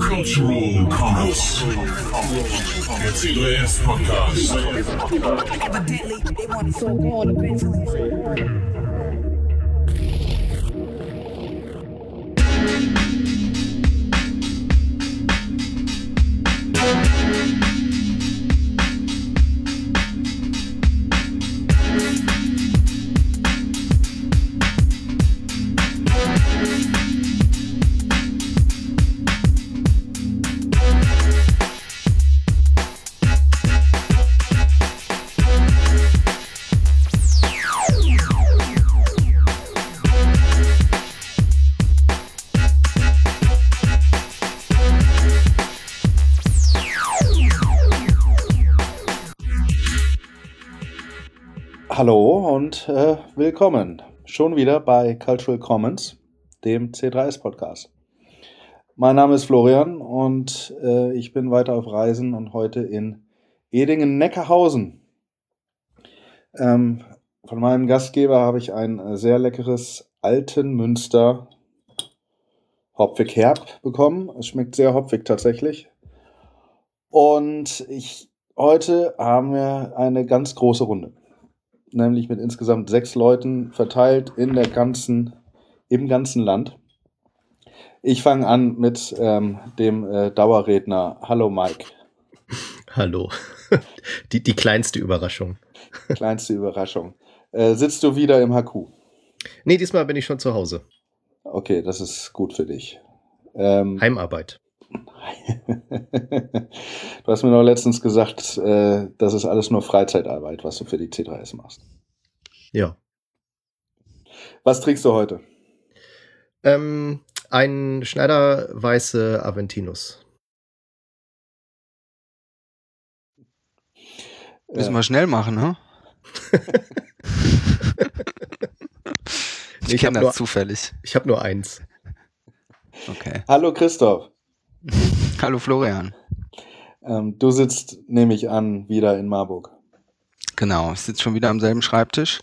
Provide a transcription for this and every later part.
Cultural Comments. Der C3S Podcast. Evidently, they want it Hallo und äh, willkommen schon wieder bei Cultural Commons, dem C3S Podcast. Mein Name ist Florian und äh, ich bin weiter auf Reisen und heute in Edingen-Neckarhausen. Ähm, von meinem Gastgeber habe ich ein äh, sehr leckeres Altenmünster hopfig herb bekommen. Es schmeckt sehr hopfig tatsächlich. Und ich, heute haben wir eine ganz große Runde nämlich mit insgesamt sechs Leuten verteilt in der ganzen, im ganzen Land. Ich fange an mit ähm, dem äh, Dauerredner. Hallo Mike. Hallo. Die, die kleinste Überraschung. Kleinste Überraschung. Äh, sitzt du wieder im HQ? Nee, diesmal bin ich schon zu Hause. Okay, das ist gut für dich. Ähm, Heimarbeit. du hast mir noch letztens gesagt, äh, das ist alles nur Freizeitarbeit, was du für die C3S machst. Ja. Was trinkst du heute? Ähm, ein Schneider weiße Aventinus. Müssen wir schnell machen, ne? ich kenne nur- das zufällig. Ich habe nur eins. Okay. Hallo Christoph. Hallo Florian. Ähm, du sitzt, nehme ich an, wieder in Marburg. Genau, ich sitze schon wieder am selben Schreibtisch.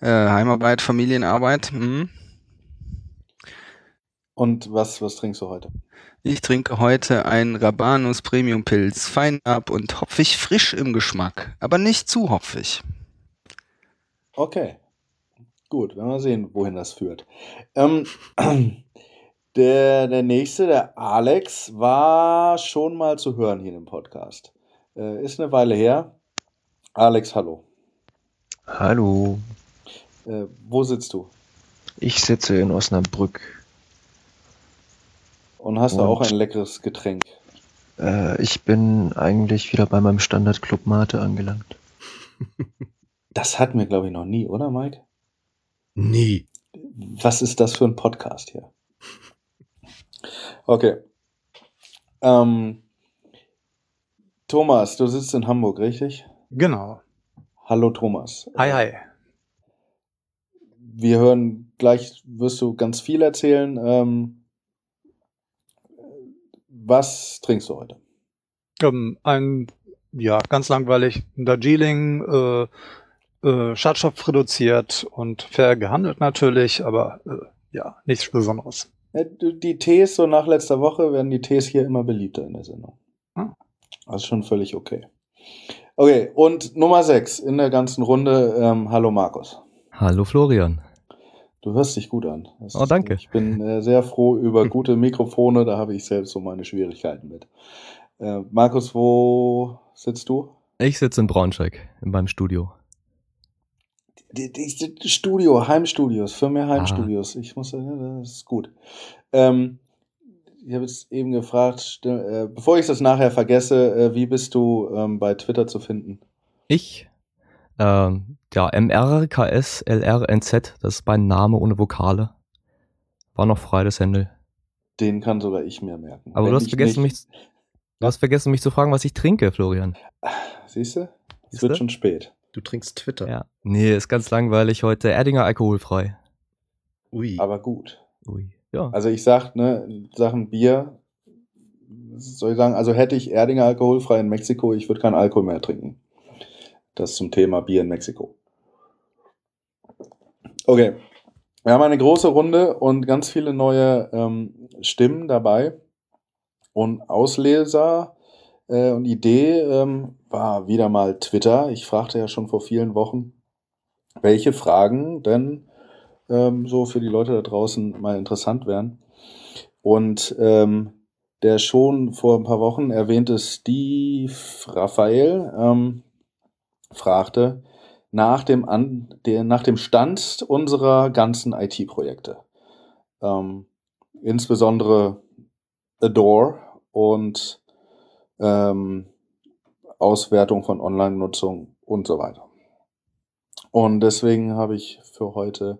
Äh, Heimarbeit, Familienarbeit. Hm. Und was, was trinkst du heute? Ich trinke heute einen Rabanus Premium Pilz, fein ab und hopfig frisch im Geschmack, aber nicht zu hopfig. Okay. Gut, werden wir sehen, wohin das führt. Ähm, der, der nächste, der Alex, war schon mal zu hören hier im Podcast. Äh, ist eine Weile her. Alex, hallo. Hallo, Äh, wo sitzt du? ich sitze in Osnabrück. Und hast du Und- auch ein leckeres Getränk? Äh, ich bin eigentlich wieder bei meinem Standard Club Mate angelangt. Das hatten wir, glaube ich, noch nie, oder, Mike? Nie. Was ist das für ein Podcast hier? Okay. Ähm, Thomas, du sitzt in Hamburg, richtig? Genau. Hallo Thomas. Hi, hi. Wir hören gleich, wirst du ganz viel erzählen. Ähm, was trinkst du heute? Ähm, ein, ja, ganz langweilig, ein Darjeeling, äh, äh, Schadstoff reduziert und fair gehandelt natürlich, aber äh, ja, nichts Besonderes. Die Tees, so nach letzter Woche, werden die Tees hier immer beliebter in der Sendung. Das ist schon völlig okay. Okay, und Nummer 6 in der ganzen Runde. Ähm, hallo Markus. Hallo Florian. Du hörst dich gut an. Das Oh, ist danke. gut. Ich bin äh, sehr froh über gute Mikrofone, da habe ich selbst so meine Schwierigkeiten mit. Äh, Markus, wo sitzt du? Ich sitze in Braunschweig in meinem Studio. Die, die, die Studio, Heimstudios, für mehr Heimstudios. Ich muss sagen, das ist gut. Ähm, ich habe jetzt eben gefragt, äh, bevor ich das nachher vergesse, äh, wie bist du ähm, bei Twitter zu finden? Ich, ähm, ja, MRKSLRNZ, das ist mein Name ohne Vokale. War noch frei, das Handle. Den kann sogar ich mir merken. Aber Wenn du hast vergessen, nicht- mich, du hast vergessen, mich zu fragen, was ich trinke, Florian. Siehst du? Es wird schon spät. Du trinkst Twitter. Ja. Nee, ist ganz langweilig heute. Erdinger alkoholfrei. Ui. Aber gut. Ui. Ja. Also ich sag, ne, Sachen Bier, soll ich sagen, also hätte ich Erdinger alkoholfrei in Mexiko, ich würde keinen Alkohol mehr trinken. Das zum Thema Bier in Mexiko. Okay. Wir haben eine große Runde und ganz viele neue ähm, Stimmen dabei. Und Ausleser äh, und Idee ähm, war wieder mal Twitter. Ich fragte ja schon vor vielen Wochen, welche Fragen denn ähm, so für die Leute da draußen mal interessant wären. Und ähm, der schon vor ein paar Wochen erwähnte Steve Raphael ähm, fragte nach dem, An der, nach dem Stand unserer ganzen IT-Projekte. Ähm, insbesondere Adore und ähm, Auswertung von Online-Nutzung und so weiter. Und deswegen habe ich für heute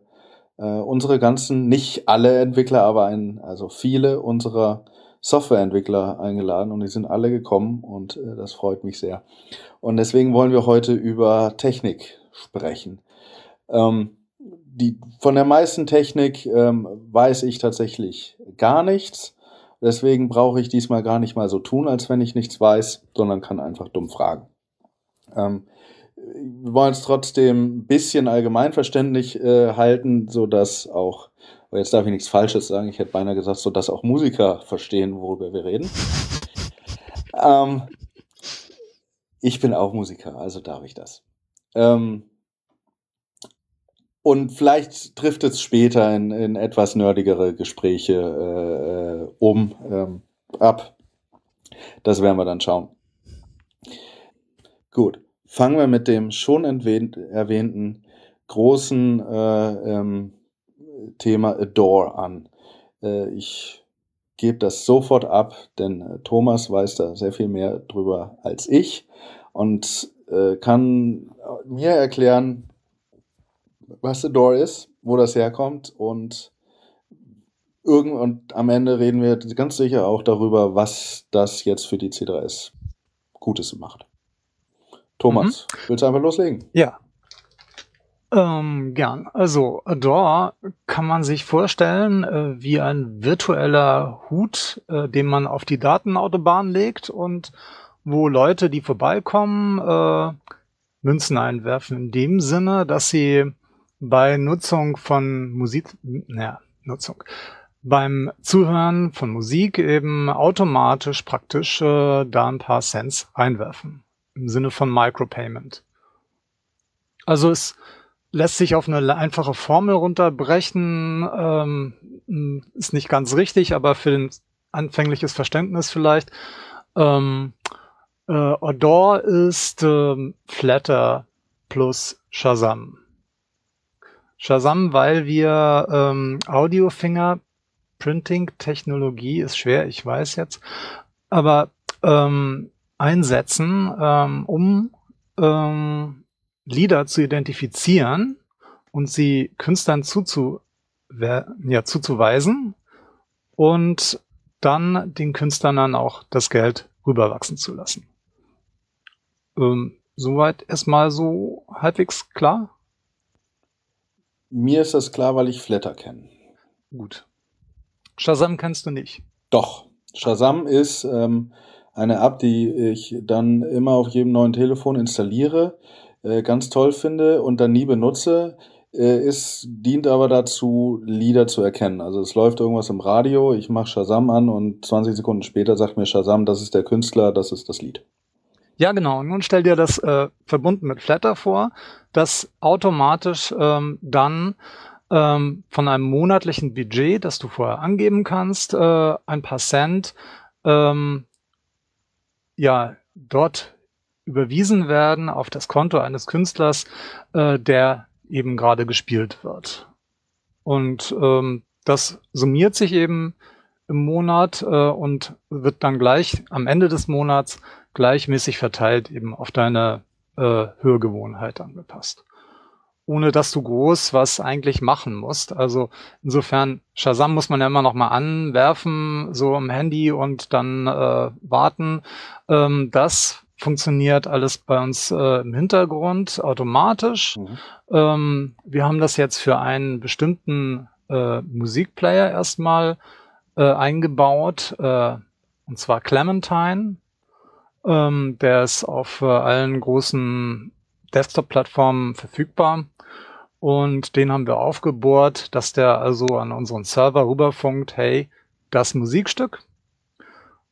äh, unsere ganzen, nicht alle Entwickler, aber ein, also viele unserer Softwareentwickler eingeladen und die sind alle gekommen und äh, das freut mich sehr. Und deswegen wollen wir heute über Technik sprechen. Ähm, die, von der meisten Technik ähm, weiß ich tatsächlich gar nichts. Deswegen brauche ich diesmal gar nicht mal so tun, als wenn ich nichts weiß, sondern kann einfach dumm fragen. Ähm, wir wollen es trotzdem ein bisschen allgemeinverständlich äh, halten, so dass auch, jetzt darf ich nichts Falsches sagen, ich hätte beinahe gesagt, so dass auch Musiker verstehen, worüber wir reden. ähm, ich bin auch Musiker, also darf ich das. Ähm, und vielleicht trifft es später in, in etwas nerdigere Gespräche äh, äh, um ähm, ab. Das werden wir dann schauen. Gut, fangen wir mit dem schon erwähnt, erwähnten großen äh, ähm, Thema Adore an. Äh, ich gebe das sofort ab, denn äh, Thomas weiß da sehr viel mehr drüber als ich und äh, kann mir erklären, was The Door ist, wo das herkommt und irgend und am Ende reden wir ganz sicher auch darüber, was das jetzt für die C3S Gutes macht. Thomas, mhm. willst du einfach loslegen? Ja. Ähm, gern. Also Adore kann man sich vorstellen äh, wie ein virtueller Hut, äh, den man auf die Datenautobahn legt und wo Leute, die vorbeikommen, äh, Münzen einwerfen. In dem Sinne, dass sie bei Nutzung von Musik, naja, Nutzung, beim Zuhören von Musik eben automatisch praktisch äh, da ein paar Cents einwerfen. Im Sinne von Micropayment. Also es lässt sich auf eine einfache Formel runterbrechen, ähm, ist nicht ganz richtig, aber für ein anfängliches Verständnis vielleicht. Ähm, äh, Odor ist ähm, Flatter plus Shazam. Shazam, weil wir ähm, Audio-Fingerprinting-Technologie ist schwer, ich weiß jetzt, aber ähm, einsetzen, ähm, um ähm, Lieder zu identifizieren und sie Künstlern zuzu ja, zuzuweisen und dann den Künstlern dann auch das Geld rüberwachsen zu lassen. Ähm, soweit erstmal so halbwegs klar. Mir ist das klar, weil ich Flatter kenne. Gut. Shazam kennst du nicht. Doch. Shazam ist ähm, eine App, die ich dann immer auf jedem neuen Telefon installiere, äh, ganz toll finde und dann nie benutze. Äh, ist, dient aber dazu, Lieder zu erkennen. Also es läuft irgendwas im Radio, ich mache Shazam an und 20 Sekunden später sagt mir Shazam, das ist der Künstler, das ist das Lied. Ja, genau. Nun stell dir das äh, verbunden mit Flatter vor, das automatisch ähm, dann ähm, von einem monatlichen Budget, das du vorher angeben kannst, äh, ein paar Cent ähm, ja dort überwiesen werden auf das Konto eines Künstlers, äh, der eben gerade gespielt wird. Und ähm, das summiert sich eben im Monat äh, und wird dann gleich am Ende des Monats gleichmäßig verteilt eben auf deine äh, Hörgewohnheit angepasst. Ohne dass du groß was eigentlich machen musst. Also insofern, Shazam muss man ja immer noch mal anwerfen, so am Handy und dann äh, warten. Ähm, das funktioniert alles bei uns äh, im Hintergrund automatisch. Mhm. Ähm, wir haben das jetzt für einen bestimmten äh, Musikplayer erstmal äh, eingebaut, äh, und zwar Clementine. Ähm, der ist auf äh, allen großen Desktop-Plattformen verfügbar. und den haben wir aufgebohrt, dass der also an unseren Server rüberfunkt, hey, das Musikstück.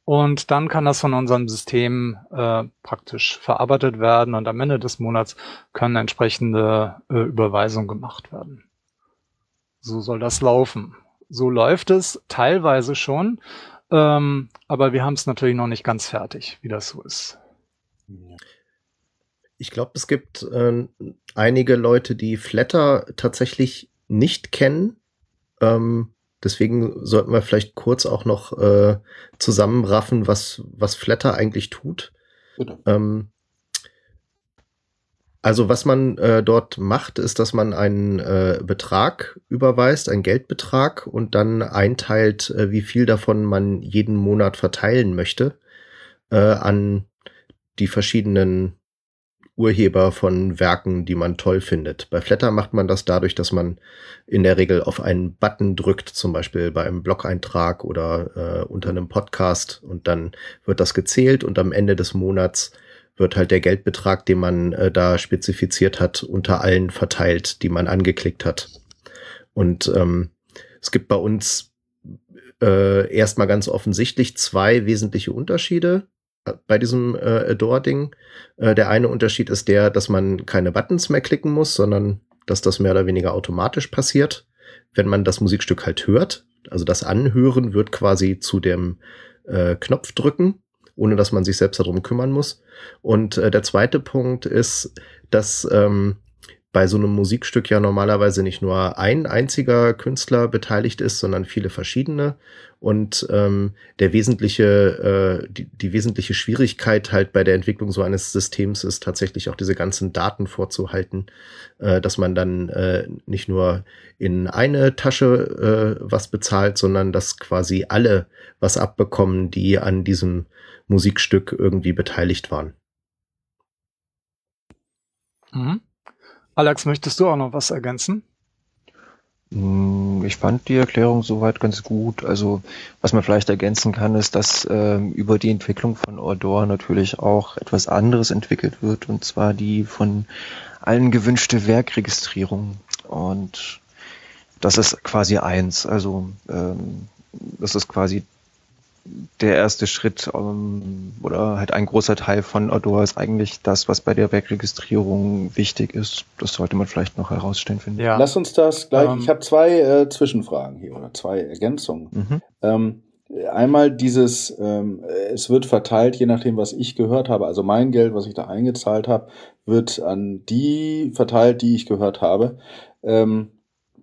Und dann kann das von unserem System äh, praktisch verarbeitet werden und am Ende des Monats können entsprechende äh, Überweisungen gemacht werden. So soll das laufen. So läuft es teilweise schon, ähm, aber wir haben es natürlich noch nicht ganz fertig, wie das so ist. Ich glaube, es gibt äh, einige Leute, die Flatter tatsächlich nicht kennen. Ähm, deswegen sollten wir vielleicht kurz auch noch äh, zusammenraffen, was, was Flatter eigentlich tut. Ähm, also was man äh, dort macht, ist, dass man einen äh, Betrag überweist, einen Geldbetrag und dann einteilt, äh, wie viel davon man jeden Monat verteilen möchte äh, an die verschiedenen Urheber von Werken, die man toll findet. Bei Flatter macht man das dadurch, dass man in der Regel auf einen Button drückt, zum Beispiel bei einem Blog-Eintrag oder äh, unter einem Podcast und dann wird das gezählt und am Ende des Monats wird halt der Geldbetrag, den man äh, da spezifiziert hat, unter allen verteilt, die man angeklickt hat. Und ähm, es gibt bei uns äh, erstmal ganz offensichtlich zwei wesentliche Unterschiede bei diesem äh, Adore-Ding. Äh, der eine Unterschied ist der, dass man keine Buttons mehr klicken muss, sondern dass das mehr oder weniger automatisch passiert, wenn man das Musikstück halt hört. Also das Anhören wird quasi zu dem äh, Knopf drücken, ohne dass man sich selbst darum kümmern muss. Und äh, der zweite Punkt ist, dass ähm, bei so einem Musikstück ja normalerweise nicht nur ein einziger Künstler beteiligt ist, sondern viele verschiedene. Und ähm, der wesentliche, äh, die, die wesentliche Schwierigkeit halt bei der Entwicklung so eines Systems ist tatsächlich auch diese ganzen Daten vorzuhalten, äh, dass man dann äh, nicht nur in eine Tasche äh, was bezahlt, sondern dass quasi alle was abbekommen, die an diesem Musikstück irgendwie beteiligt waren. Mhm. Alex, möchtest du auch noch was ergänzen? Mm, Ich fand die Erklärung soweit ganz gut. Also was man vielleicht ergänzen kann, ist, dass ähm, über die Entwicklung von Ordor natürlich auch etwas anderes entwickelt wird, und zwar die von allen gewünschte Werkregistrierung. Und das ist quasi eins. Also ähm, das ist quasi der erste Schritt ähm, oder halt ein großer Teil von Odor ist eigentlich das, was bei der Werkregistrierung wichtig ist. Das sollte man vielleicht noch herausstellen, finde ich. Ja. Lass uns das gleich. Ähm. ich habe zwei äh, Zwischenfragen hier oder zwei Ergänzungen. Mhm. Ähm, einmal dieses, ähm, es wird verteilt, je nachdem, was ich gehört habe. Also mein Geld, was ich da eingezahlt habe, wird an die verteilt, die ich gehört habe. Ähm,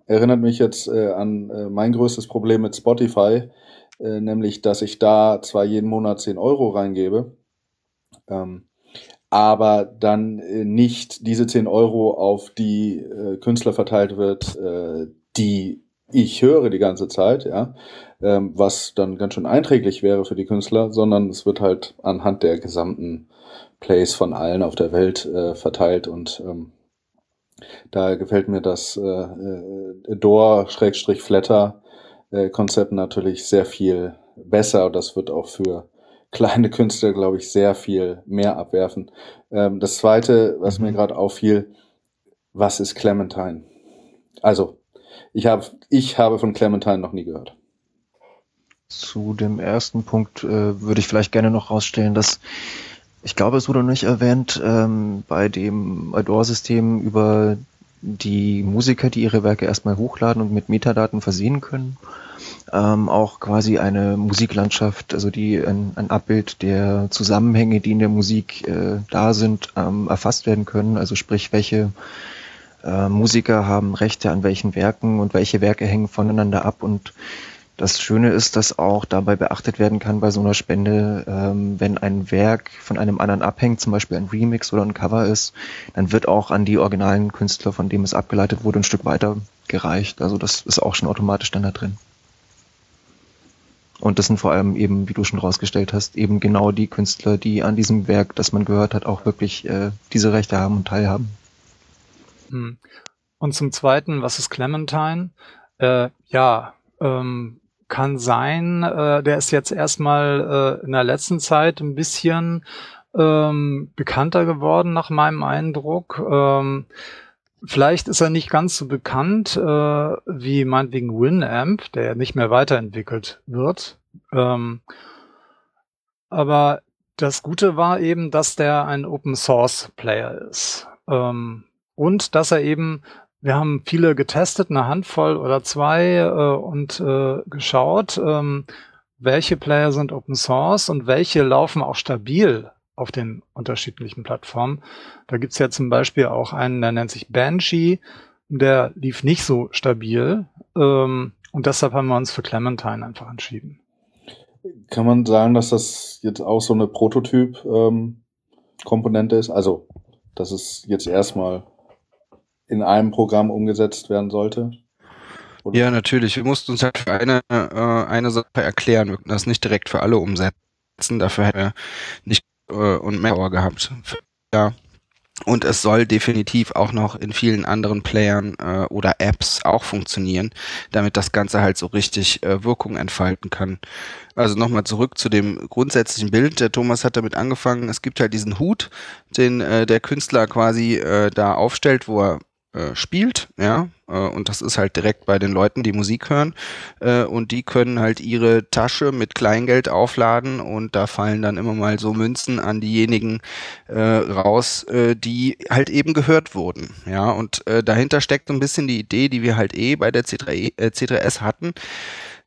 erinnert mich jetzt äh, an äh, mein größtes Problem mit Spotify, äh, nämlich, dass ich da zwar jeden Monat 10 Euro reingebe, ähm, aber dann äh, nicht diese 10 Euro auf die äh, Künstler verteilt wird, äh, die ich höre die ganze Zeit, ja, ähm, was dann ganz schön einträglich wäre für die Künstler, sondern es wird halt anhand der gesamten Plays von allen auf der Welt äh, verteilt und ähm, da gefällt mir das äh, Door-Flatter äh, Konzept natürlich sehr viel besser das wird auch für kleine Künstler, glaube ich, sehr viel mehr abwerfen. Ähm, das zweite, was mir gerade auffiel, was ist Clementine? Also, ich habe ich habe von Clementine noch nie gehört. Zu dem ersten Punkt äh, würde ich vielleicht gerne noch rausstellen, dass ich glaube, es wurde noch nicht erwähnt, ähm, bei dem Adore-System über die Musiker, die ihre Werke erstmal hochladen und mit Metadaten versehen können, ähm, auch quasi eine Musiklandschaft, also die ein, ein Abbild der Zusammenhänge, die in der Musik äh, da sind, ähm, erfasst werden können. Also sprich, welche äh, Musiker haben Rechte an welchen Werken und welche Werke hängen voneinander ab und das Schöne ist, dass auch dabei beachtet werden kann bei so einer Spende, ähm, wenn ein Werk von einem anderen abhängt, zum Beispiel ein Remix oder ein Cover ist, dann wird auch an die originalen Künstler, von dem es abgeleitet wurde, ein Stück weiter gereicht. Also das ist auch schon automatisch dann da drin. Und das sind vor allem eben, wie du schon rausgestellt hast, eben genau die Künstler, die an diesem Werk, das man gehört hat, auch wirklich äh, diese Rechte haben und teilhaben. Hm. Und zum Zweiten, was ist Clementine? Äh, ja, ähm, kann sein, äh, der ist jetzt erstmal äh, in der letzten Zeit ein bisschen ähm, bekannter geworden, nach meinem Eindruck. Ähm, vielleicht ist er nicht ganz so bekannt äh, wie meinetwegen Winamp, der nicht mehr weiterentwickelt wird. Ähm, aber das Gute war eben, dass der ein Open Source Player ist. Ähm, und dass er eben, wir haben viele getestet, eine Handvoll oder zwei äh, und äh, geschaut, ähm, welche Player sind Open Source und welche laufen auch stabil auf den unterschiedlichen Plattformen. Da gibt's ja zum Beispiel auch einen, der nennt sich Banshee, der lief nicht so stabil ähm, und deshalb haben wir uns für Clementine einfach entschieden. Kann man sagen, dass das jetzt auch so eine Prototyp-Komponente ähm, ist? Also, dass es jetzt erstmal in einem Programm umgesetzt werden sollte? Oder? Ja, natürlich. Wir mussten uns halt für eine, äh, eine Sache erklären. Wir können das nicht direkt für alle umsetzen. Dafür hätten wir nicht äh, und Manpower gehabt. Ja. Und es soll definitiv auch noch in vielen anderen Playern äh, oder Apps auch funktionieren, damit das Ganze halt so richtig äh, Wirkung entfalten kann. Also nochmal zurück zu dem grundsätzlichen Bild. Der Thomas hat damit angefangen, es gibt halt diesen Hut, den äh, der Künstler quasi äh, da aufstellt, wo er äh, spielt, ja, äh, und das ist halt direkt bei den Leuten, die Musik hören, äh, und die können halt ihre Tasche mit Kleingeld aufladen und da fallen dann immer mal so Münzen an diejenigen äh, raus, äh, die halt eben gehört wurden, ja, und äh, dahinter steckt so ein bisschen die Idee, die wir halt eh bei der C3, äh, C3S hatten,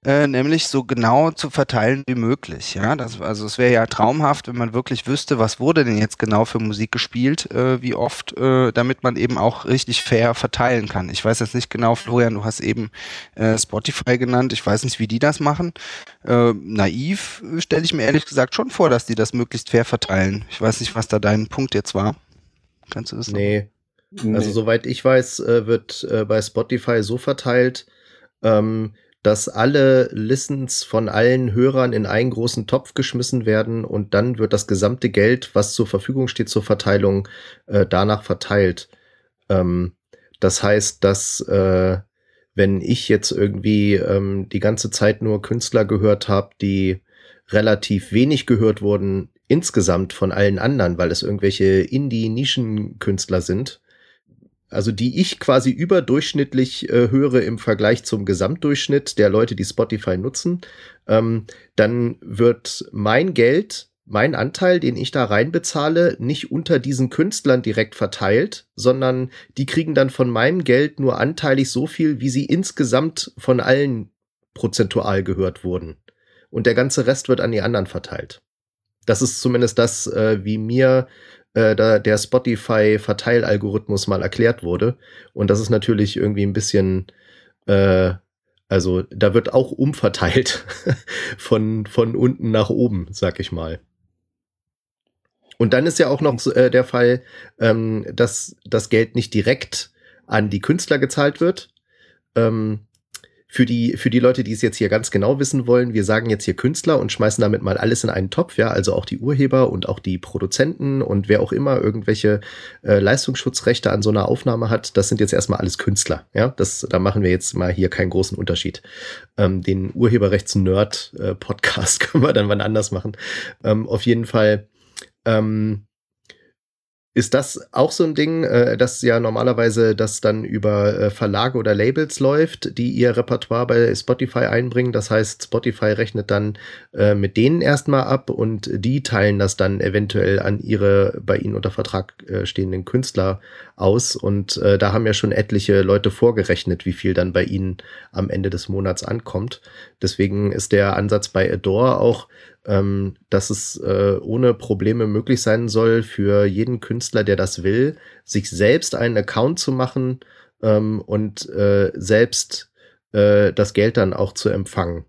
äh, nämlich so genau zu verteilen wie möglich. Ja, das, also es wäre ja traumhaft, wenn man wirklich wüsste, was wurde denn jetzt genau für Musik gespielt, äh, wie oft, äh, damit man eben auch richtig fair verteilen kann. Ich weiß jetzt nicht genau, Florian, du hast eben äh, Spotify genannt. Ich weiß nicht, wie die das machen. Äh, naiv stelle ich mir ehrlich gesagt schon vor, dass die das möglichst fair verteilen. Ich weiß nicht, was da dein Punkt jetzt war. Kannst du das? Nee. nee. Also soweit ich weiß, wird bei Spotify so verteilt, ähm, dass alle Listens von allen Hörern in einen großen Topf geschmissen werden und dann wird das gesamte Geld, was zur Verfügung steht zur Verteilung, äh, danach verteilt. Ähm, das heißt, dass äh, wenn ich jetzt irgendwie ähm, die ganze Zeit nur Künstler gehört habe, die relativ wenig gehört wurden insgesamt von allen anderen, weil es irgendwelche Indie-Nischen-Künstler sind, also die ich quasi überdurchschnittlich äh, höre im Vergleich zum Gesamtdurchschnitt der Leute, die Spotify nutzen, ähm, dann wird mein Geld, mein Anteil, den ich da reinbezahle, nicht unter diesen Künstlern direkt verteilt, sondern die kriegen dann von meinem Geld nur anteilig so viel, wie sie insgesamt von allen prozentual gehört wurden. Und der ganze Rest wird an die anderen verteilt. Das ist zumindest das, äh, wie mir äh, da der Spotify-Verteilalgorithmus mal erklärt wurde. Und das ist natürlich irgendwie ein bisschen, äh, also da wird auch umverteilt von, von unten nach oben, sag ich mal. Und dann ist ja auch noch äh, der Fall, ähm, dass das Geld nicht direkt an die Künstler gezahlt wird, ähm, für die, für die Leute, die es jetzt hier ganz genau wissen wollen, wir sagen jetzt hier Künstler und schmeißen damit mal alles in einen Topf, ja, also auch die Urheber und auch die Produzenten und wer auch immer irgendwelche äh, Leistungsschutzrechte an so einer Aufnahme hat, das sind jetzt erstmal alles Künstler, ja, das, da machen wir jetzt mal hier keinen großen Unterschied. Ähm, den Urheberrechts-Nerd-Podcast können wir dann wann anders machen. Ähm, auf jeden Fall, ähm, ist das auch so ein Ding, äh, dass ja normalerweise das dann über äh, Verlage oder Labels läuft, die ihr Repertoire bei Spotify einbringen? Das heißt, Spotify rechnet dann äh, mit denen erstmal ab und die teilen das dann eventuell an ihre bei ihnen unter Vertrag äh, stehenden Künstler aus. Und äh, da haben ja schon etliche Leute vorgerechnet, wie viel dann bei ihnen am Ende des Monats ankommt. Deswegen ist der Ansatz bei Adore auch ähm, dass es äh, ohne Probleme möglich sein soll für jeden Künstler, der das will, sich selbst einen Account zu machen ähm, und äh, selbst äh, das Geld dann auch zu empfangen.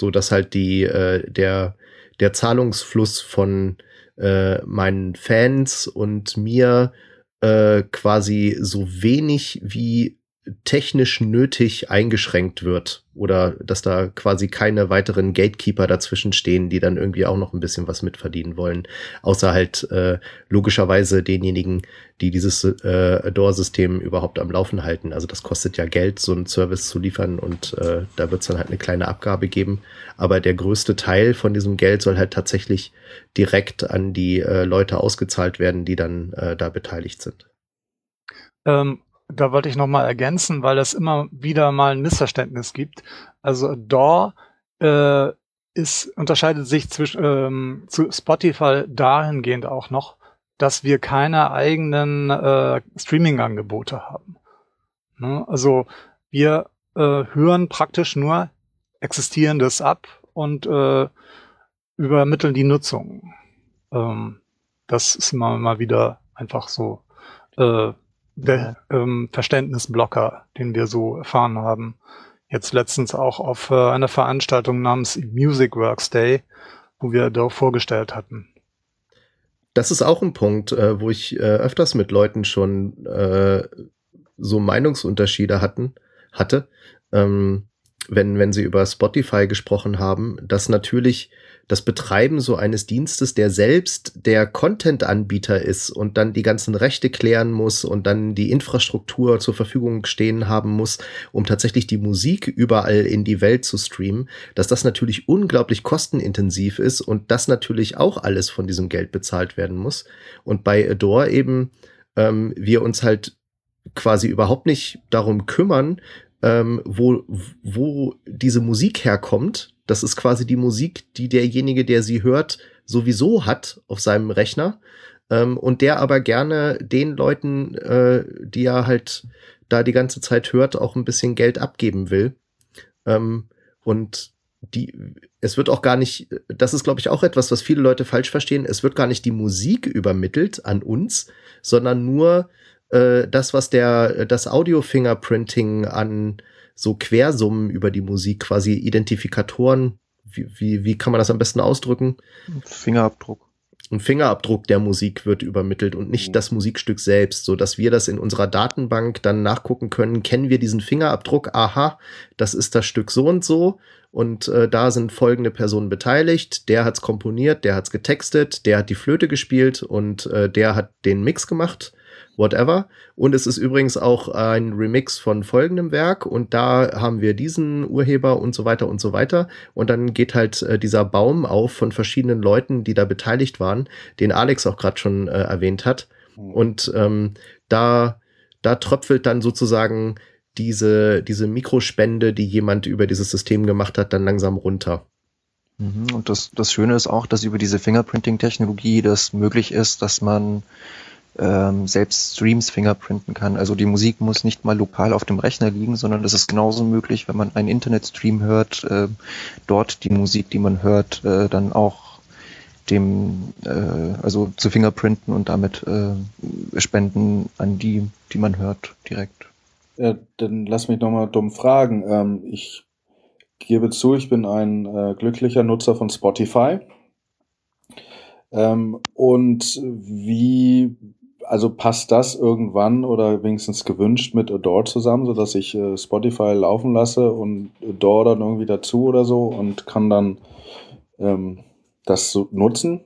So dass halt die, äh, der, der Zahlungsfluss von äh, meinen Fans und mir äh, quasi so wenig wie technisch nötig eingeschränkt wird oder dass da quasi keine weiteren Gatekeeper dazwischen stehen, die dann irgendwie auch noch ein bisschen was mitverdienen wollen, außer halt äh, logischerweise denjenigen, die dieses äh, Adore-System überhaupt am Laufen halten. Also das kostet ja Geld, so einen Service zu liefern und äh, da wird es dann halt eine kleine Abgabe geben. Aber der größte Teil von diesem Geld soll halt tatsächlich direkt an die äh, Leute ausgezahlt werden, die dann äh, da beteiligt sind. Ähm, da wollte ich noch mal ergänzen, weil es immer wieder mal ein Missverständnis gibt. Also DAW äh, ist, unterscheidet sich zwischen, ähm, zu Spotify dahingehend auch noch, dass wir keine eigenen äh, Streaming-Angebote haben. Ne? Also wir äh, hören praktisch nur Existierendes ab und äh, übermitteln die Nutzung. Ähm, das ist immer mal wieder einfach so äh, der ähm, Verständnisblocker, den wir so erfahren haben. Jetzt letztens auch auf äh, einer Veranstaltung namens Music Works Day, wo wir da vorgestellt hatten. Das ist auch ein Punkt, äh, wo ich äh, öfters mit Leuten schon äh, so Meinungsunterschiede hatten, hatte, ähm, wenn, wenn sie über Spotify gesprochen haben, dass natürlich das Betreiben so eines Dienstes, der selbst der Content-Anbieter ist und dann die ganzen Rechte klären muss und dann die Infrastruktur zur Verfügung stehen haben muss, um tatsächlich die Musik überall in die Welt zu streamen, dass das natürlich unglaublich kostenintensiv ist und das natürlich auch alles von diesem Geld bezahlt werden muss. Und bei Adore eben ähm, wir uns halt quasi überhaupt nicht darum kümmern, ähm, wo, wo diese Musik herkommt. Das ist quasi die Musik, die derjenige, der sie hört, sowieso hat auf seinem Rechner. Ähm, und der aber gerne den Leuten, äh, die er halt da die ganze Zeit hört, auch ein bisschen Geld abgeben will. Ähm, und die, es wird auch gar nicht, das ist glaube ich auch etwas, was viele Leute falsch verstehen, es wird gar nicht die Musik übermittelt an uns, sondern nur äh, das, was der, das Audio-Fingerprinting an so Quersummen über die Musik, quasi Identifikatoren, wie, wie, wie kann man das am besten ausdrücken? Fingerabdruck. Ein Fingerabdruck der Musik wird übermittelt und nicht das Musikstück selbst, so dass wir das in unserer Datenbank dann nachgucken können. Kennen wir diesen Fingerabdruck? Aha, das ist das Stück so und so und äh, da sind folgende Personen beteiligt. Der hat's komponiert, der hat's getextet, der hat die Flöte gespielt und äh, der hat den Mix gemacht whatever. Und es ist übrigens auch ein Remix von folgendem Werk und da haben wir diesen Urheber und so weiter und so weiter. Und dann geht halt äh, dieser Baum auf von verschiedenen Leuten, die da beteiligt waren, den Alex auch gerade schon äh, erwähnt hat. Mhm. Und ähm, da, da tröpfelt dann sozusagen diese, diese Mikrospende, die jemand über dieses System gemacht hat, dann langsam runter. Mhm. Und das, das Schöne ist auch, dass über diese Fingerprinting-Technologie das möglich ist, dass man ähm, selbst Streams fingerprinten kann. Also die Musik muss nicht mal lokal auf dem Rechner liegen, sondern das ist genauso möglich, wenn man einen Internetstream hört, äh, dort die Musik, die man hört, äh, dann auch dem, äh, also zu fingerprinten und damit äh, spenden an die, die man hört, direkt. Ja, dann lass mich nochmal dumm fragen. Ähm, ich gebe zu, ich bin ein äh, glücklicher Nutzer von Spotify. Ähm, und wie also passt das irgendwann oder wenigstens gewünscht mit Adore zusammen, sodass ich äh, Spotify laufen lasse und Adore dann irgendwie dazu oder so und kann dann ähm, das so nutzen?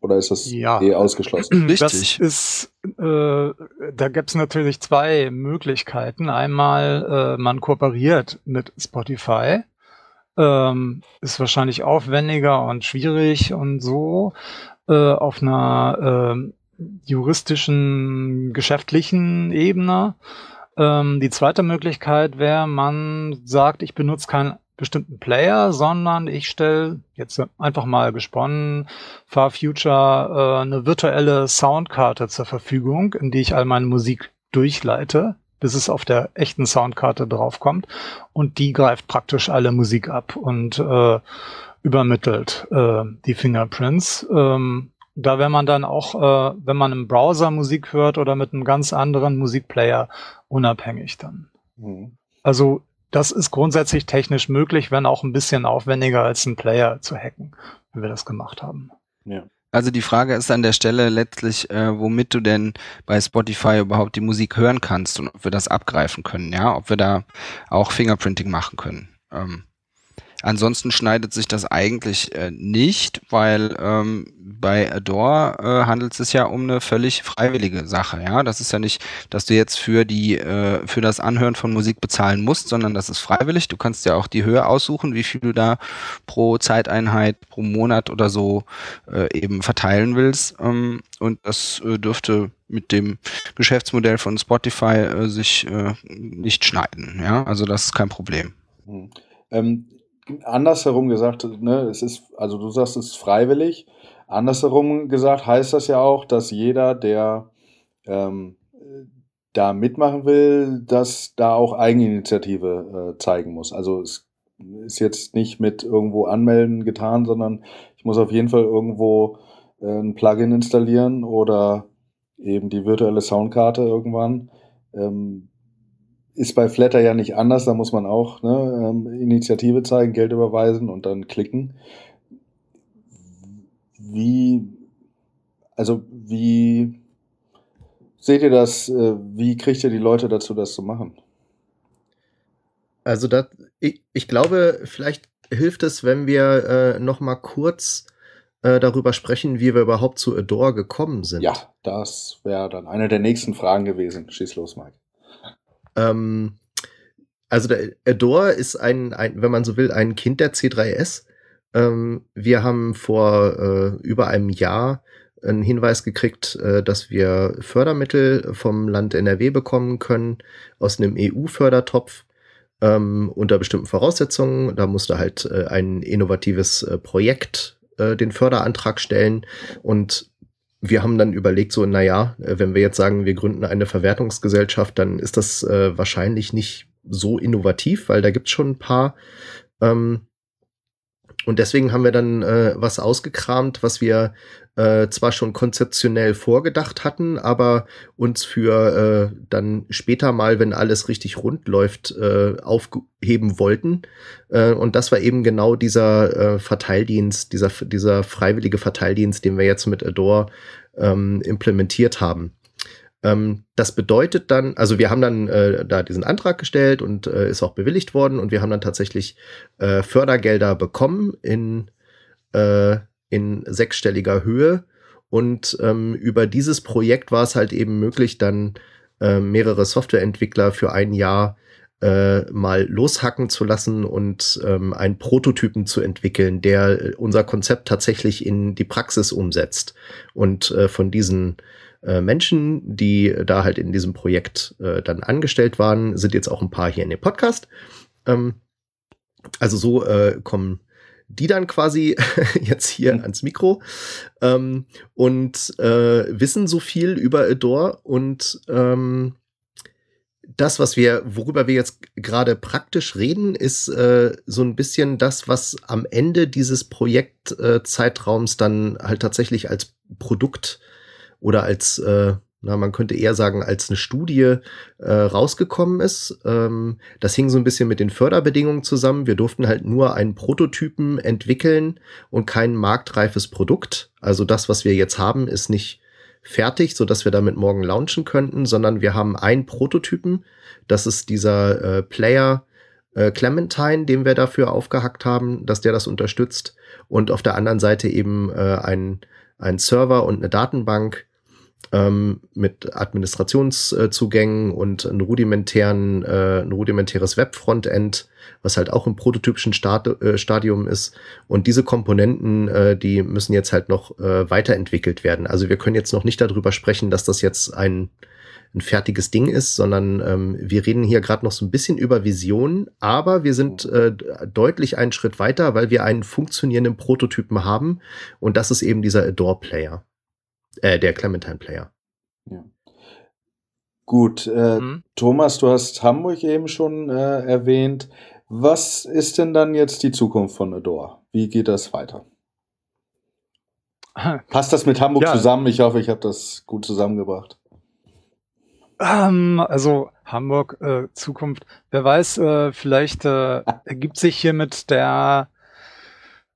Oder ist das ja. eh ausgeschlossen? Richtig. Das ist, äh, da gibt es natürlich zwei Möglichkeiten. Einmal, äh, man kooperiert mit Spotify. Ähm, ist wahrscheinlich aufwendiger und schwierig und so äh, auf einer äh, juristischen, geschäftlichen Ebene. Ähm, die zweite Möglichkeit wäre, man sagt, ich benutze keinen bestimmten Player, sondern ich stelle jetzt einfach mal gesponnen Far Future äh, eine virtuelle Soundkarte zur Verfügung, in die ich all meine Musik durchleite, bis es auf der echten Soundkarte draufkommt und die greift praktisch alle Musik ab und äh, übermittelt äh, die Fingerprints. Ähm, da wäre man dann auch, äh, wenn man im Browser Musik hört oder mit einem ganz anderen Musikplayer unabhängig dann. Mhm. Also das ist grundsätzlich technisch möglich, wenn auch ein bisschen aufwendiger als ein Player zu hacken, wenn wir das gemacht haben. Ja. Also die Frage ist an der Stelle letztlich, äh, womit du denn bei Spotify überhaupt die Musik hören kannst und ob wir das abgreifen können, ja, ob wir da auch Fingerprinting machen können. Ähm, ansonsten schneidet sich das eigentlich äh, nicht, weil ähm, bei Adore äh, handelt es ja um eine völlig freiwillige Sache. Ja, das ist ja nicht, dass du jetzt für die äh, für das Anhören von Musik bezahlen musst, sondern das ist freiwillig. Du kannst ja auch die Höhe aussuchen, wie viel du da pro Zeiteinheit, pro Monat oder so äh, eben verteilen willst. Ähm, und das äh, dürfte mit dem Geschäftsmodell von Spotify äh, sich äh, nicht schneiden. Ja, also das ist kein Problem. Hm. Ähm, andersherum gesagt, ne, es ist, also du sagst, es ist freiwillig. Andersherum gesagt heißt das ja auch, dass jeder, der ähm, da mitmachen will, dass da auch Eigeninitiative äh, zeigen muss. Also es ist jetzt nicht mit irgendwo anmelden getan, sondern ich muss auf jeden Fall irgendwo äh, ein Plugin installieren oder eben die virtuelle Soundkarte irgendwann. Ähm, ist bei Flatter ja nicht anders, da muss man auch ne, ähm, Initiative zeigen, Geld überweisen und dann klicken. Wie, also wie seht ihr das, äh, wie kriegt ihr die Leute dazu, das zu machen? Also das, ich, ich glaube, vielleicht hilft es, wenn wir äh, noch mal kurz äh, darüber sprechen, wie wir überhaupt zu Adore gekommen sind. Ja, das wäre dann eine der nächsten Fragen gewesen. Schieß los, Mike. Ähm, also der Adore ist ein, ein, wenn man so will, ein Kind der C3S. Ähm, wir haben vor äh, über einem Jahr einen Hinweis gekriegt, äh, dass wir Fördermittel vom Land NRW bekommen können aus einem EU-Fördertopf ähm, unter bestimmten Voraussetzungen. Da musste halt äh, ein innovatives äh, Projekt äh, den Förderantrag stellen und wir haben dann überlegt, so, naja, äh, wenn wir jetzt sagen, wir gründen eine Verwertungsgesellschaft, dann ist das äh, wahrscheinlich nicht so innovativ, weil da gibt's schon ein paar. Ähm, und deswegen haben wir dann äh, was ausgekramt, was wir äh, zwar schon konzeptionell vorgedacht hatten, aber uns für äh, dann später mal, wenn alles richtig rund läuft, äh, aufheben wollten. Äh, und das war eben genau dieser äh, Verteildienst, dieser, dieser freiwillige Verteildienst, den wir jetzt mit Adore ähm, implementiert haben. Ähm, das bedeutet dann, also wir haben dann äh, da diesen Antrag gestellt und äh, ist auch bewilligt worden und wir haben dann tatsächlich äh, Fördergelder bekommen in, äh, in sechsstelliger Höhe. Und ähm, über dieses Projekt war es halt eben möglich, dann äh, mehrere Softwareentwickler für ein Jahr äh, mal loshacken zu lassen und ähm, einen Prototypen zu entwickeln, der unser Konzept tatsächlich in die Praxis umsetzt. Und äh, von diesen äh, Menschen, die da halt in diesem Projekt äh, dann angestellt waren, sind jetzt auch ein paar hier in dem Podcast. Ähm, also so äh, kommen die dann quasi jetzt hier mhm. ans Mikro ähm, und äh, wissen so viel über Adore und ähm, das, was wir, worüber wir jetzt gerade praktisch reden, ist äh, so ein bisschen das, was am Ende dieses Projektzeitraums äh, dann halt tatsächlich als Produkt oder als, äh, na, man könnte eher sagen, als eine Studie äh, rausgekommen ist. Ähm, das hing so ein bisschen mit den Förderbedingungen zusammen. Wir durften halt nur einen Prototypen entwickeln und kein marktreifes Produkt. Also das, was wir jetzt haben, ist nicht fertig, so dass wir damit morgen launchen könnten, sondern wir haben einen Prototypen. Das ist dieser äh, Player äh, Clementine, den wir dafür aufgehackt haben, dass der das unterstützt. Und auf der anderen Seite eben äh, ein, ein Server und eine Datenbank, mit Administrationszugängen und ein rudimentären, äh, ein rudimentäres Web-Frontend, was halt auch im prototypischen äh, Stadium ist. Und diese Komponenten, äh, die müssen jetzt halt noch weiterentwickelt werden. Also wir können jetzt noch nicht darüber sprechen, dass das jetzt ein, ein fertiges Ding ist, sondern ähm, wir reden hier gerade noch so ein bisschen über Visionen, aber wir sind deutlich einen Schritt weiter, weil wir einen funktionierenden Prototypen haben und das ist eben dieser Adore-Player. Äh, der Clementine Player. Ja. Gut, äh, mhm. Thomas, du hast Hamburg eben schon äh, erwähnt. Was ist denn dann jetzt die Zukunft von Adore? Wie geht das weiter? Passt das mit Hamburg ja. zusammen? Ich hoffe, ich habe das gut zusammengebracht. Ähm, also Hamburg, äh, Zukunft. Wer weiß, äh, vielleicht äh, ergibt sich hier mit der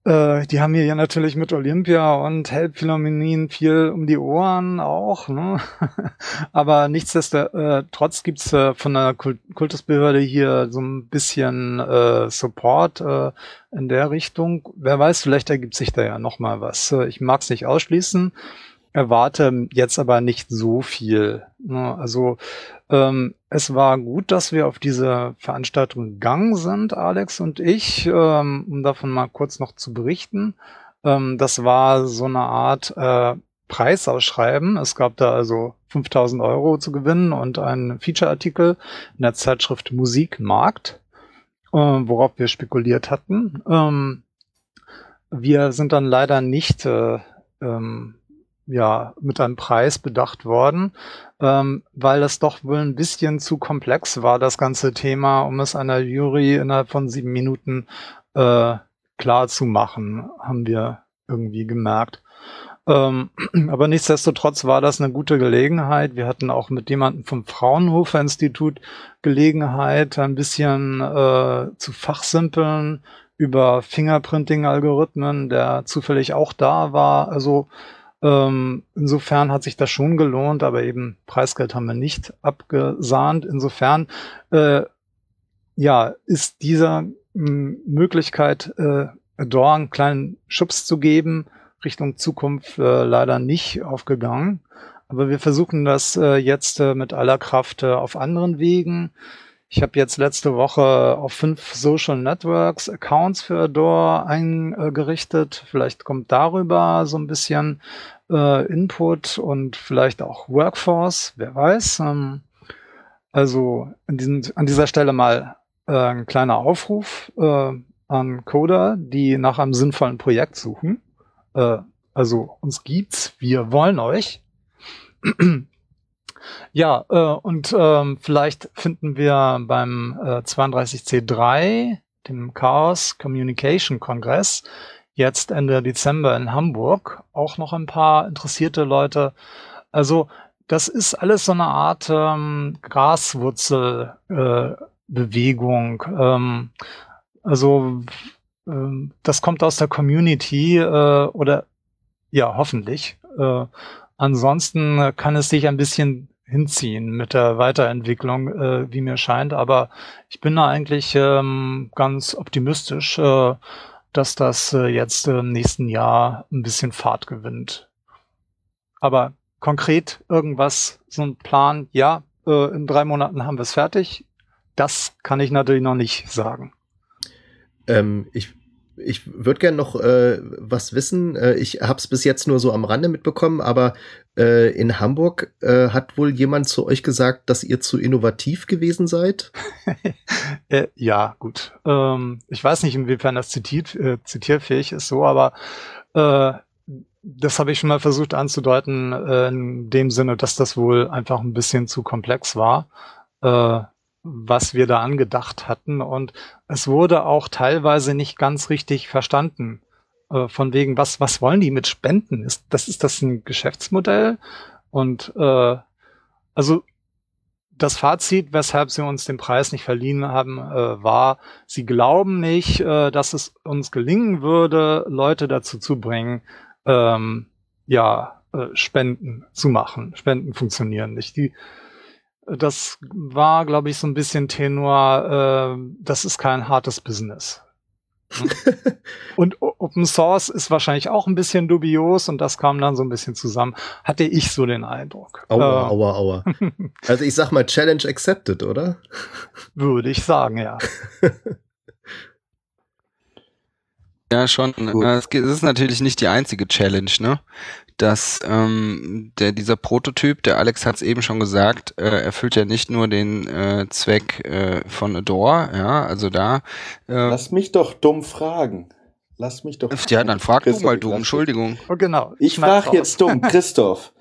äh, die haben hier ja natürlich mit Olympia und Help-Philharmonien viel um die Ohren auch, ne? Aber nichtsdestotrotz gibt's äh, von der Kult Kultusbehörde hier so ein bisschen äh, Support äh, in der Richtung. Wer weiß, vielleicht ergibt sich da ja noch mal was. Ich mag es nicht ausschließen, erwarte jetzt aber nicht so viel. Ne? Also ähm, es war gut, dass wir auf diese Veranstaltung gegangen sind, Alex und ich, ähm, um davon mal kurz noch zu berichten. Ähm, das war so eine Art äh, Preisausschreiben. Es gab da also 5000 Euro zu gewinnen und einen Feature-Artikel in der Zeitschrift Musikmarkt, äh, worauf wir spekuliert hatten. Ähm, wir sind dann leider nicht äh, ähm, ja, mit einem Preis bedacht worden, ähm, weil das doch wohl ein bisschen zu komplex war, das ganze Thema, um es einer Jury innerhalb von sieben Minuten äh, klar zu machen, haben wir irgendwie gemerkt. Ähm, aber nichtsdestotrotz war das eine gute Gelegenheit. Wir hatten auch mit jemandem vom Fraunhofer Institut Gelegenheit, ein bisschen äh, zu fachsimpeln über Fingerprinting-Algorithmen, der zufällig auch da war. Also ähm, insofern hat sich das schon gelohnt, aber eben Preisgeld haben wir nicht abgesahnt. Insofern äh, ja, ist dieser Möglichkeit, äh, Adore einen kleinen Schubs zu geben, Richtung Zukunft äh, leider nicht aufgegangen. Aber wir versuchen das äh, jetzt äh, mit aller Kraft äh, auf anderen Wegen. Ich habe jetzt letzte Woche auf fünf Social Networks Accounts für Adore eingerichtet. Vielleicht kommt darüber so ein bisschen äh, Input und vielleicht auch Workforce, wer weiß. Ähm, also diesen, an dieser Stelle mal äh, ein kleiner Aufruf äh, an Coder, die nach einem sinnvollen Projekt suchen. Äh, also uns gibt's, wir wollen euch. Ja, äh, und ähm, vielleicht finden wir beim äh, 32C3, dem Chaos Communication Kongress, jetzt Ende Dezember in Hamburg, auch noch ein paar interessierte Leute. Also das ist alles so eine Art ähm, Graswurzelbewegung. Äh, ähm, also ähm, das kommt aus der Community äh, oder ja, hoffentlich. Äh, ansonsten kann es sich ein bisschen hinziehen mit der Weiterentwicklung, äh, wie mir scheint. Aber ich bin da eigentlich ähm, ganz optimistisch, äh, dass das äh, jetzt im nächsten Jahr ein bisschen Fahrt gewinnt. Aber konkret irgendwas, so ein Plan, ja, äh, in drei Monaten haben wir es fertig. Das kann ich natürlich noch nicht sagen. Ähm, ich ich würde gerne noch äh, was wissen. Äh, ich habe es bis jetzt nur so am Rande mitbekommen, aber äh, in Hamburg äh, hat wohl jemand zu euch gesagt, dass ihr zu innovativ gewesen seid? äh, ja, gut. Ähm, ich weiß nicht, inwiefern das zitiert, äh, zitierfähig ist, so, aber das habe ich schon mal versucht anzudeuten, in dem Sinne, dass das wohl einfach ein bisschen zu komplex war. Was wir da angedacht hatten. Und es wurde auch teilweise nicht ganz richtig verstanden. Äh, von wegen, was, was wollen die mit Spenden? Ist, das, ist das ein Geschäftsmodell? Und äh, also das Fazit, weshalb sie uns den Preis nicht verliehen haben, äh, war, sie glauben nicht, äh, dass es uns gelingen würde, Leute dazu zu bringen, ähm, ja, äh, Spenden zu machen. Spenden funktionieren nicht. Die, das war, glaube ich, so ein bisschen Tenor, äh, das ist kein hartes Business. Und Open Source ist wahrscheinlich auch ein bisschen dubios und das kam dann so ein bisschen zusammen. Hatte ich so den Eindruck. Aua, äh, aua, aua. Also ich sag mal Challenge accepted, oder? Würde ich sagen, ja. Ja, schon. Es ist natürlich nicht die einzige Challenge, ne? Dass ähm, der, dieser Prototyp, der Alex hat es eben schon gesagt, äh, erfüllt ja nicht nur den äh, Zweck äh, von Adore, ja, also da. Äh, Lass mich doch dumm fragen. Lass mich doch. Ja, dann frag Christoph, du mal dumm, Entschuldigung. Oh, genau. Ich frage jetzt dumm, Christoph.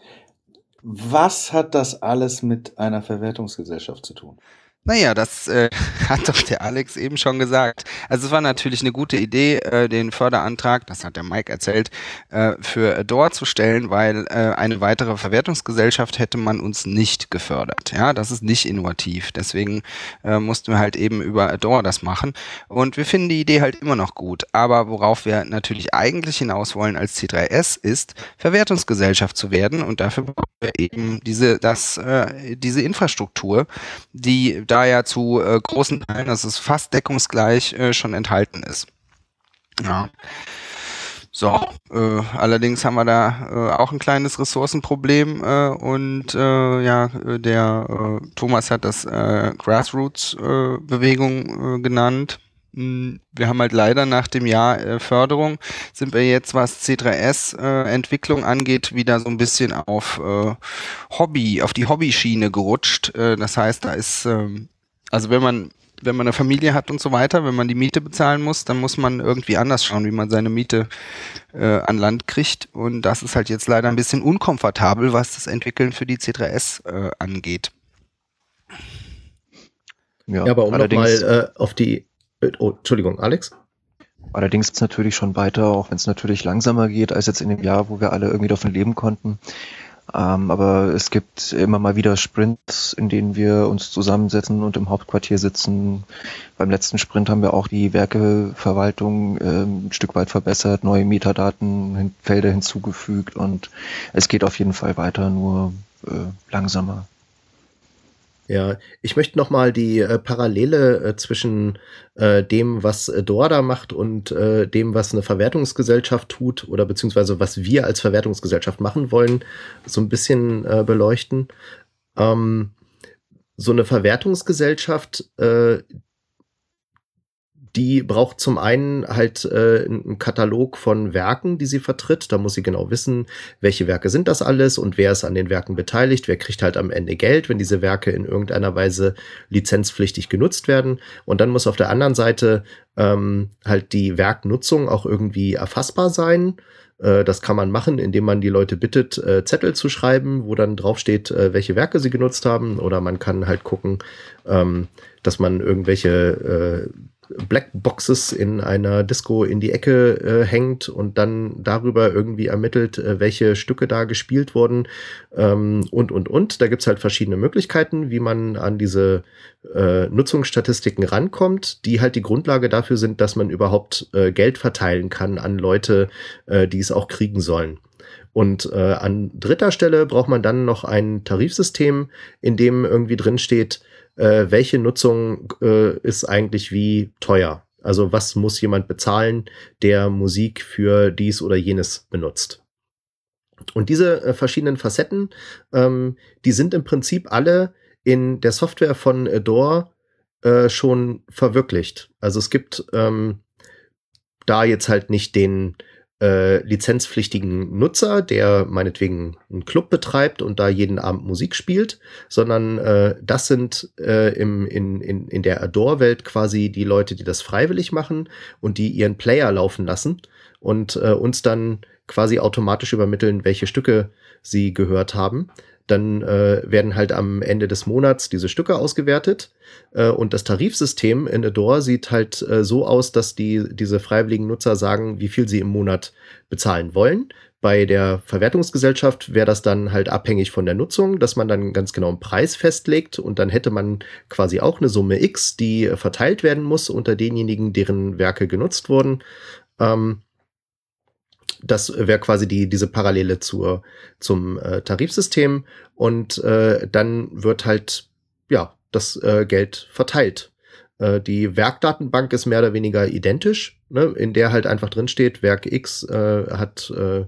was hat das alles mit einer Verwertungsgesellschaft zu tun? Naja, das äh, hat doch der Alex eben schon gesagt. Also es war natürlich eine gute Idee, äh, den Förderantrag, das hat der Mike erzählt, äh, für Adore zu stellen, weil äh, eine weitere Verwertungsgesellschaft hätte man uns nicht gefördert. Ja, das ist nicht innovativ. Deswegen äh, mussten wir halt eben über Adore das machen. Und wir finden die Idee halt immer noch gut. Aber worauf wir natürlich eigentlich hinaus wollen als C3S ist, Verwertungsgesellschaft zu werden. Und dafür brauchen wir eben diese, das, äh, diese Infrastruktur, die da ja zu äh, großen Teilen, das ist fast deckungsgleich, äh, schon enthalten ist. Ja. So, äh, allerdings haben wir da äh, auch ein kleines Ressourcenproblem äh, und äh, ja, der äh, Thomas hat das äh, Grassroots-Bewegung äh, genannt. Hm, Wir haben halt leider nach dem Jahr äh, Förderung sind wir jetzt, was C3S-Entwicklung angeht, wieder so ein bisschen auf äh, Hobby, auf die Hobbyschiene gerutscht. Äh, das heißt, da ist, ähm, also wenn man wenn man eine Familie hat und so weiter, wenn man die Miete bezahlen muss, dann muss man irgendwie anders schauen, wie man seine Miete äh, an Land kriegt. Und das ist halt jetzt leider ein bisschen unkomfortabel, was das Entwickeln für die C3S äh, angeht. Ja, aber um nochmal äh, auf die. Äh, Oh, Entschuldigung, Alex? Allerdings ist es natürlich schon weiter, auch wenn es natürlich langsamer geht als jetzt in dem Jahr, wo wir alle irgendwie davon leben konnten. Ähm, aber es gibt immer mal wieder Sprints, in denen wir uns zusammensetzen und im Hauptquartier sitzen. Beim letzten Sprint haben wir auch die Werkeverwaltung ähm, ein Stück weit verbessert, neue Metadatenfelder hinzugefügt und es geht auf jeden Fall weiter, nur äh, langsamer. Ja, ich möchte nochmal die äh, Parallele äh, zwischen äh, dem, was äh, Dorada macht und äh, dem, was eine Verwertungsgesellschaft tut oder beziehungsweise was wir als Verwertungsgesellschaft machen wollen, so ein bisschen äh, beleuchten. Ähm, so eine Verwertungsgesellschaft, äh, die braucht zum einen halt äh, einen Katalog von Werken, die sie vertritt. Da muss sie genau wissen, welche Werke sind das alles und wer ist an den Werken beteiligt. Wer kriegt halt am Ende Geld, wenn diese Werke in irgendeiner Weise lizenzpflichtig genutzt werden. Und dann muss auf der anderen Seite ähm, halt die Werknutzung auch irgendwie erfassbar sein. Äh, Das kann man machen, indem man die Leute bittet, äh, Zettel zu schreiben, wo dann draufsteht, äh, welche Werke sie genutzt haben. Oder man kann halt gucken, ähm, dass man irgendwelche Blackboxes in einer Disco in die Ecke äh, hängt und dann darüber irgendwie ermittelt, äh, welche Stücke da gespielt wurden ähm, und, und, und. Da gibt's halt verschiedene Möglichkeiten, wie man an diese äh, Nutzungsstatistiken rankommt, die halt die Grundlage dafür sind, dass man überhaupt äh, Geld verteilen kann an Leute, äh, die es auch kriegen sollen. Und an dritter Stelle braucht man dann noch ein Tarifsystem, in dem irgendwie drin steht, äh, welche Nutzung äh, ist eigentlich wie teuer. Also was muss jemand bezahlen, der Musik für dies oder jenes benutzt. Und diese äh, verschiedenen Facetten, ähm, die sind im Prinzip alle in der Software von Adore äh, schon verwirklicht. Also es gibt ähm, da jetzt halt nicht den äh, lizenzpflichtigen Nutzer, der meinetwegen einen Club betreibt und da jeden Abend Musik spielt, sondern äh, das sind äh, im, in, in, in der Adore-Welt quasi die Leute, die das freiwillig machen und die ihren Player laufen lassen und äh, uns dann quasi automatisch übermitteln, welche Stücke sie gehört haben. Dann äh, werden halt am Ende des Monats diese Stücke ausgewertet äh, und das Tarifsystem in Adore sieht halt äh, so aus, dass die diese freiwilligen Nutzer sagen, wie viel sie im Monat bezahlen wollen. Bei der Verwertungsgesellschaft wäre das dann halt abhängig von der Nutzung, dass man dann ganz genau einen Preis festlegt und dann hätte man quasi auch eine Summe X, die äh, verteilt werden muss unter denjenigen, deren Werke genutzt wurden. Ähm, das wäre quasi die, diese Parallele zur, zum äh, Tarifsystem. Und äh, dann wird halt, ja, das äh, Geld verteilt. Äh, die Werkdatenbank ist mehr oder weniger identisch, ne, in der halt einfach drin steht, Werk X äh, hat äh,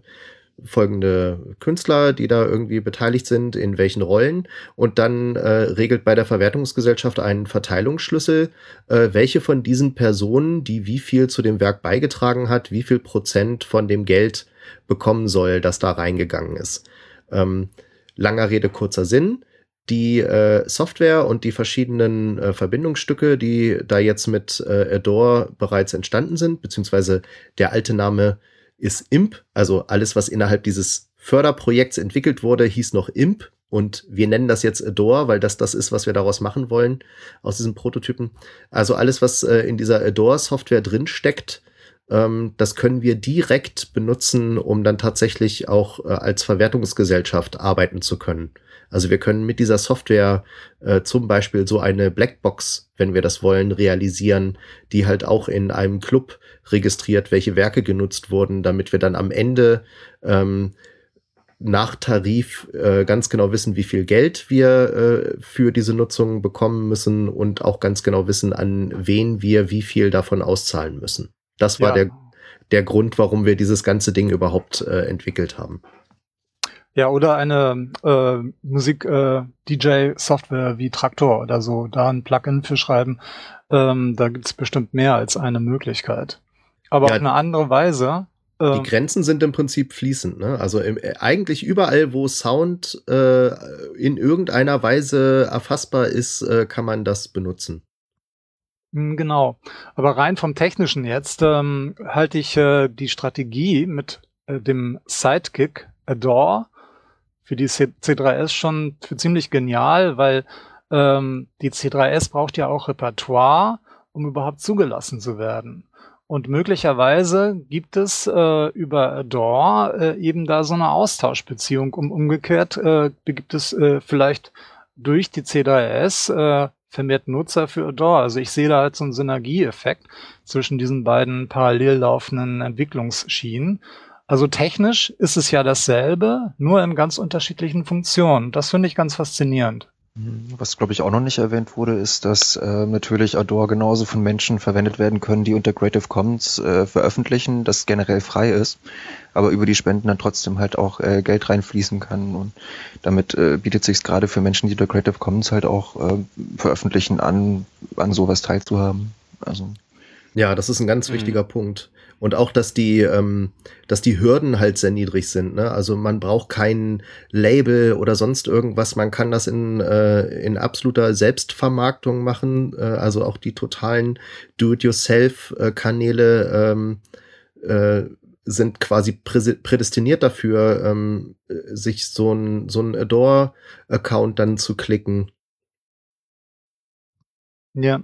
folgende Künstler, die da irgendwie beteiligt sind, in welchen Rollen. Und dann äh, regelt bei der Verwertungsgesellschaft einen Verteilungsschlüssel, äh, welche von diesen Personen, die wie viel zu dem Werk beigetragen hat, wie viel Prozent von dem Geld bekommen soll, das da reingegangen ist. Ähm, langer Rede, kurzer Sinn. Die äh, Software und die verschiedenen äh, Verbindungsstücke, die da jetzt mit äh, Adore bereits entstanden sind, beziehungsweise der alte Name ist IMP, also alles, was innerhalb dieses Förderprojekts entwickelt wurde, hieß noch IMP Und wir nennen das jetzt Adore, weil das das ist, was wir daraus machen wollen, aus diesen Prototypen. Also alles, was äh, in dieser Adore-Software drinsteckt, ähm, das können wir direkt benutzen, um dann tatsächlich auch äh, als Verwertungsgesellschaft arbeiten zu können. Also wir können mit dieser Software äh, zum Beispiel so eine Blackbox, wenn wir das wollen, realisieren, die halt auch in einem Club registriert, welche Werke genutzt wurden, damit wir dann am Ende ähm, nach Tarif äh, ganz genau wissen, wie viel Geld wir äh, für diese Nutzung bekommen müssen und auch ganz genau wissen, an wen wir wie viel davon auszahlen müssen. Das war Ja. der, der Grund, warum wir dieses ganze Ding überhaupt äh, entwickelt haben. Ja, oder eine äh, Musik-DJ-Software wie Traktor oder so, da ein Plugin für schreiben. Ähm, da gibt's bestimmt mehr als eine Möglichkeit. Aber Ja. auf eine andere Weise. Die ähm, Grenzen sind im Prinzip fließend. Ne? Also im, äh, eigentlich überall, wo Sound äh, in irgendeiner Weise erfassbar ist, äh, kann man das benutzen. Mm, Genau. Aber rein vom Technischen jetzt ähm, halte ich äh, die Strategie mit äh, dem Sidekick Adore für die C C3S schon für ziemlich genial, weil ähm, die C3S braucht ja auch Repertoire, um überhaupt zugelassen zu werden. Und möglicherweise gibt es äh, über Adore äh, eben da so eine Austauschbeziehung. Um, umgekehrt äh, gibt es äh, vielleicht durch die C3S äh, vermehrt Nutzer für Adore. Also ich sehe da halt so einen Synergieeffekt zwischen diesen beiden parallel laufenden Entwicklungsschienen. Also technisch ist es ja dasselbe, nur in ganz unterschiedlichen Funktionen. Das finde ich ganz faszinierend. Was, glaube ich, auch noch nicht erwähnt wurde, ist, dass äh, natürlich Adore genauso von Menschen verwendet werden können, die unter Creative Commons äh, veröffentlichen, das generell frei ist, aber über die Spenden dann trotzdem halt auch äh, Geld reinfließen kann. Und damit äh, bietet sich gerade für Menschen, die unter Creative Commons halt auch äh, veröffentlichen, an, an sowas teilzuhaben. Also Ja, das ist ein ganz Mhm. wichtiger Punkt. Und auch, dass die, ähm, dass die Hürden halt sehr niedrig sind. Ne? Also man braucht kein Label oder sonst irgendwas. Man kann das in, äh, in absoluter Selbstvermarktung machen. Äh, also auch die totalen Do-it-yourself-Kanäle ähm, äh, sind quasi prädestiniert dafür, ähm, äh, sich so ein, so ein Adore-Account dann zu klicken. Ja.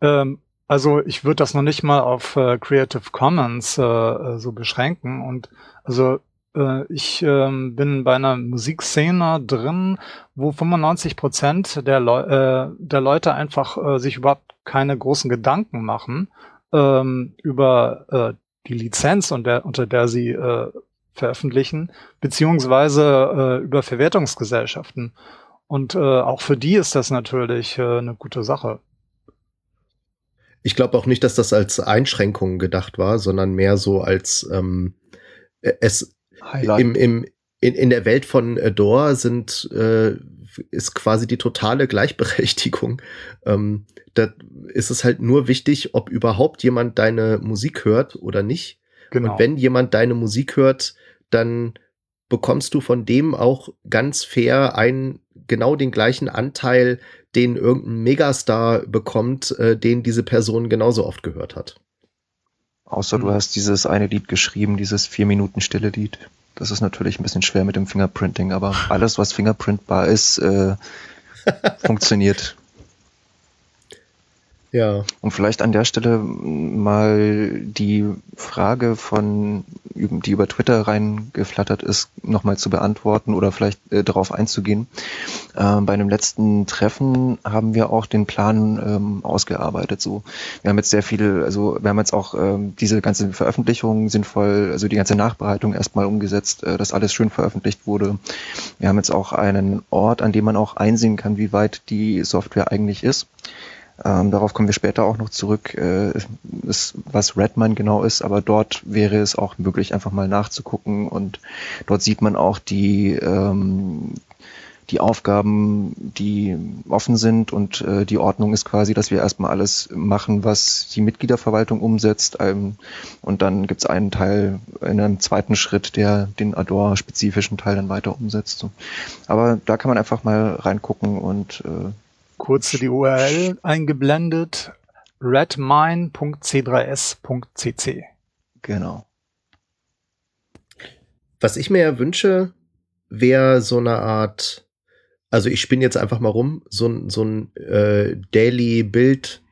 Ähm, also ich würde das noch nicht mal auf äh, Creative Commons äh, äh, so beschränken. Und also äh, ich ähm, bin bei einer Musikszene drin, wo 95 Prozent der, Leu äh, der Leute einfach äh, sich überhaupt keine großen Gedanken machen ähm, über äh, die Lizenz, und der, unter der sie äh, veröffentlichen, beziehungsweise äh, über Verwertungsgesellschaften. Und äh, auch für die ist das natürlich äh, eine gute Sache. Ich glaube auch nicht, dass das als Einschränkung gedacht war, sondern mehr so als ähm, äh, es Highlight. im, im, in, in der Welt von Adore sind äh, ist quasi die totale Gleichberechtigung. Ähm, da ist es halt nur wichtig, ob überhaupt jemand deine Musik hört oder nicht. Genau. Und wenn jemand deine Musik hört, dann bekommst du von dem auch ganz fair einen genau den gleichen Anteil, den irgendein Megastar bekommt, äh, den diese Person genauso oft gehört hat. Außer du Mhm. hast dieses eine Lied geschrieben, dieses vier Minuten stille Lied. Das ist natürlich ein bisschen schwer mit dem Fingerprinting, aber alles, was fingerprintbar ist, äh, funktioniert. Ja. Und vielleicht an der Stelle mal die Frage von, die über Twitter reingeflattert ist, nochmal zu beantworten oder vielleicht äh, darauf einzugehen. Ähm, bei einem letzten Treffen haben wir auch den Plan ähm, ausgearbeitet. So, wir haben jetzt sehr viel, also wir haben jetzt auch ähm, diese ganze Veröffentlichung sinnvoll, also die ganze Nachbereitung erstmal umgesetzt, äh, dass alles schön veröffentlicht wurde. Wir haben jetzt auch einen Ort, an dem man auch einsehen kann, wie weit die Software eigentlich ist. Ähm, darauf kommen wir später auch noch zurück, äh, ist, was Redmine genau ist, aber dort wäre es auch möglich, einfach mal nachzugucken und dort sieht man auch die, ähm, die Aufgaben, die offen sind und äh, die Ordnung ist quasi, dass wir erstmal alles machen, was die Mitgliederverwaltung umsetzt ähm, und dann gibt es einen Teil in einem zweiten Schritt, der den Adore-spezifischen Teil dann weiter umsetzt. So. Aber da kann man einfach mal reingucken und äh, Kurz die URL eingeblendet. redmine.c3s.cc. genau. Was ich mir ja wünsche, wäre so eine Art also ich spinne jetzt einfach mal rum, so ein, so ein äh, Daily Build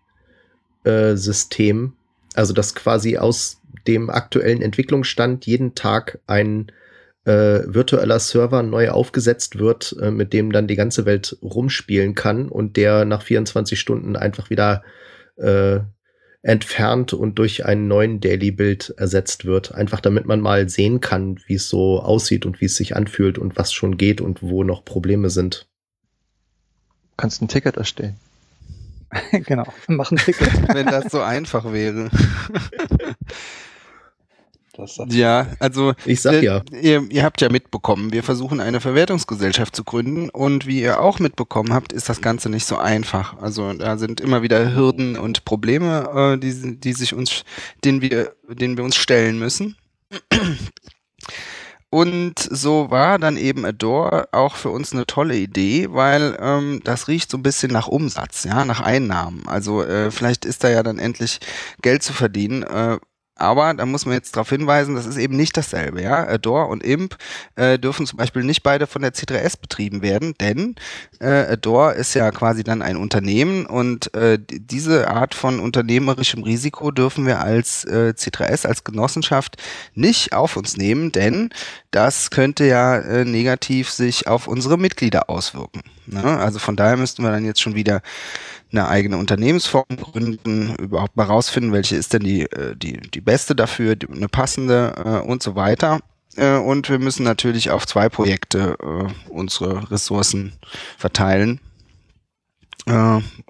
äh, System, also das quasi aus dem aktuellen Entwicklungsstand jeden Tag ein äh, virtueller Server neu aufgesetzt wird, äh, mit dem dann die ganze Welt rumspielen kann und der nach 24 Stunden einfach wieder äh, entfernt und durch einen neuen Daily Build ersetzt wird. Einfach damit man mal sehen kann, wie es so aussieht und wie es sich anfühlt und was schon geht und wo noch Probleme sind. Kannst ein Ticket erstellen. genau, wir machen Ticket. Wenn das so einfach wäre. Das Ja, also Ich sag äh, ja. Ihr, ihr habt ja mitbekommen, wir versuchen eine Verwertungsgesellschaft zu gründen und wie ihr auch mitbekommen habt, ist das Ganze nicht so einfach. Also da sind immer wieder Hürden und Probleme, äh, die, die sich uns, denen wir, denen wir uns stellen müssen. Und so war dann eben Adore auch für uns eine tolle Idee, weil ähm, das riecht so ein bisschen nach Umsatz, ja, nach Einnahmen. Also äh, vielleicht ist da ja dann endlich Geld zu verdienen. Äh, aber da muss man jetzt darauf hinweisen, das ist eben nicht dasselbe. Ja? Adore und Imp äh, dürfen zum Beispiel nicht beide von der C3S betrieben werden, denn äh, Adore ist ja quasi dann ein Unternehmen und äh, die- diese Art von unternehmerischem Risiko dürfen wir als äh, C3S, als Genossenschaft nicht auf uns nehmen, denn das könnte ja äh, negativ sich auf unsere Mitglieder auswirken. Ne? Also von daher müssten wir dann jetzt schon wieder eine eigene Unternehmensform gründen, überhaupt mal rausfinden, welche ist denn die, äh, die, die beste dafür, die, eine passende äh, und so weiter. Äh, und wir müssen natürlich auf zwei Projekte unsere Ressourcen verteilen.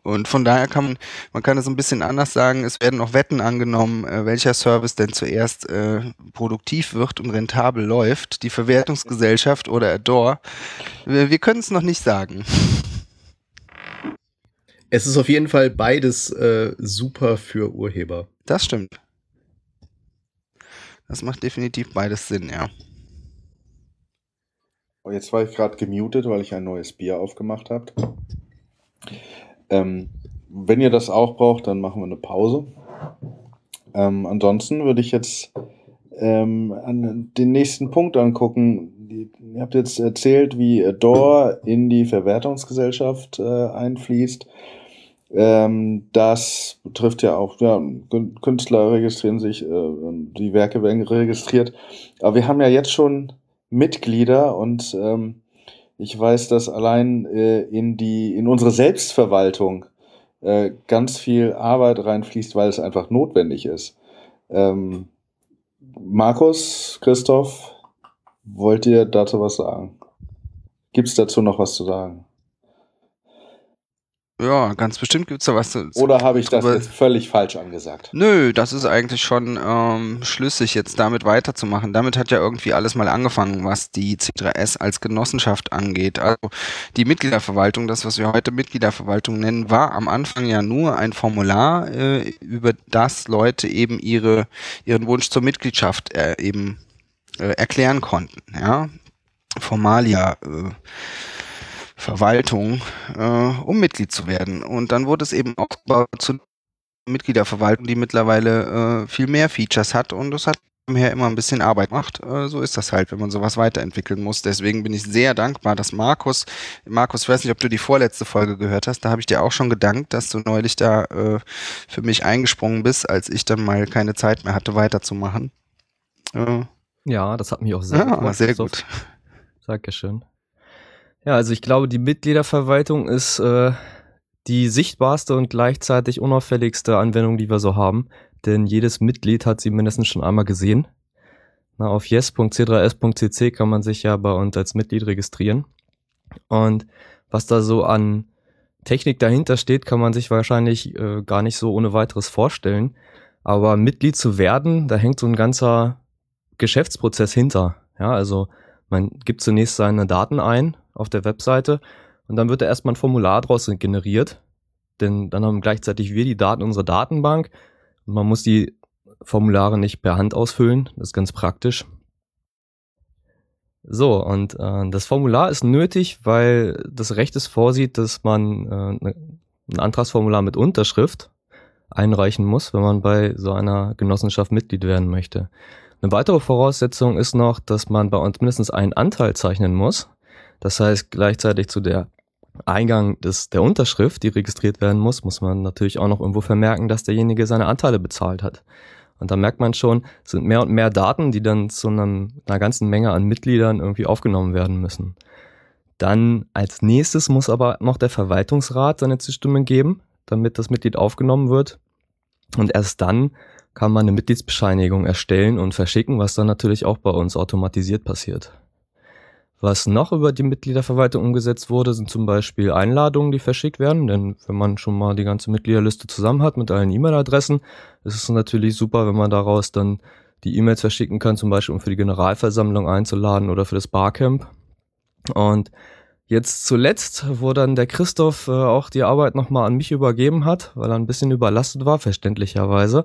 Und von daher kann man, man kann es ein bisschen anders sagen, es werden noch Wetten angenommen, welcher Service denn zuerst äh, produktiv wird und rentabel läuft, die Verwertungsgesellschaft oder Adore. Wir, wir können es noch nicht sagen. Es ist auf jeden Fall beides äh, super für Urheber. Das stimmt. Das macht definitiv beides Sinn, ja. Oh, Jetzt war ich gerade gemutet, weil ich ein neues Bier aufgemacht habe. Ähm, wenn ihr das auch braucht, dann machen wir eine Pause. Ähm, ansonsten würde ich jetzt ähm, an den nächsten Punkt angucken. Ihr habt jetzt erzählt, wie Adore in die Verwertungsgesellschaft äh, einfließt. Ähm, das betrifft ja auch, ja, Kün- Künstler registrieren sich, äh, die Werke werden registriert. Aber wir haben ja jetzt schon Mitglieder und ähm, ich weiß, dass allein äh, in die in unsere Selbstverwaltung äh, ganz viel Arbeit reinfließt, weil es einfach notwendig ist. Ähm, Markus, Christoph, wollt ihr dazu was sagen? Gibt es dazu noch was zu sagen? Ja, ganz bestimmt gibt's da was zu. Oder habe ich das jetzt völlig falsch angesagt? Nö, das ist eigentlich schon ähm, schlüssig, jetzt damit weiterzumachen. Damit hat ja irgendwie alles mal angefangen, was die C3S als Genossenschaft angeht. Also die Mitgliederverwaltung, das, was wir heute Mitgliederverwaltung nennen, war am Anfang ja nur ein Formular, äh, über das Leute eben ihre, ihren Wunsch zur Mitgliedschaft äh, eben äh, erklären konnten. Ja, Formalia. Äh, Verwaltung, äh, um Mitglied zu werden. Und dann wurde es eben aufgebaut zu Mitgliederverwaltung, die mittlerweile äh, viel mehr Features hat und das hat her immer ein bisschen Arbeit gemacht. Äh, so ist das halt, wenn man sowas weiterentwickeln muss. Deswegen bin ich sehr dankbar, dass Markus, Markus, ich weiß nicht, ob du die vorletzte Folge gehört hast, da habe ich dir auch schon gedankt, dass du neulich da äh, für mich eingesprungen bist, als ich dann mal keine Zeit mehr hatte, weiterzumachen. Äh, Ja, das hat mich auch sehr ja, gefreut, sehr Christoph. gut. Dankeschön. Ja, also ich glaube, die Mitgliederverwaltung ist äh, die sichtbarste und gleichzeitig unauffälligste Anwendung, die wir so haben. Denn jedes Mitglied hat sie mindestens schon einmal gesehen. Na, auf yes.c3s.cc kann man sich ja bei uns als Mitglied registrieren. Und was da so an Technik dahinter steht, kann man sich wahrscheinlich äh, gar nicht so ohne weiteres vorstellen. Aber Mitglied zu werden, da hängt so ein ganzer Geschäftsprozess hinter. Ja, also man gibt zunächst seine Daten ein auf der Webseite und dann wird da erstmal ein Formular draus generiert. Denn dann haben gleichzeitig wir die Daten unserer Datenbank und man muss die Formulare nicht per Hand ausfüllen. Das ist ganz praktisch. So, und äh, das Formular ist nötig, weil das Recht es vorsieht, dass man äh, ne- ein Antragsformular mit Unterschrift einreichen muss, wenn man bei so einer Genossenschaft Mitglied werden möchte. Eine weitere Voraussetzung ist noch, dass man bei uns mindestens einen Anteil zeichnen muss. Das heißt, gleichzeitig zu der Eingang des, der Unterschrift, die registriert werden muss, muss man natürlich auch noch irgendwo vermerken, dass derjenige seine Anteile bezahlt hat. Und da merkt man schon, es sind mehr und mehr Daten, die dann zu einem, einer ganzen Menge an Mitgliedern irgendwie aufgenommen werden müssen. Dann als nächstes muss aber noch der Verwaltungsrat seine Zustimmung geben, damit das Mitglied aufgenommen wird. Und erst dann kann man eine Mitgliedsbescheinigung erstellen und verschicken, was dann natürlich auch bei uns automatisiert passiert. Was noch über die Mitgliederverwaltung umgesetzt wurde, sind zum Beispiel Einladungen, die verschickt werden. Denn wenn man schon mal die ganze Mitgliederliste zusammen hat mit allen E-Mail-Adressen, ist es natürlich super, wenn man daraus dann die E-Mails verschicken kann, zum Beispiel um für die Generalversammlung einzuladen oder für das Barcamp. Und jetzt zuletzt, wo dann der Christoph äh, auch die Arbeit nochmal an mich übergeben hat, weil er ein bisschen überlastet war, verständlicherweise,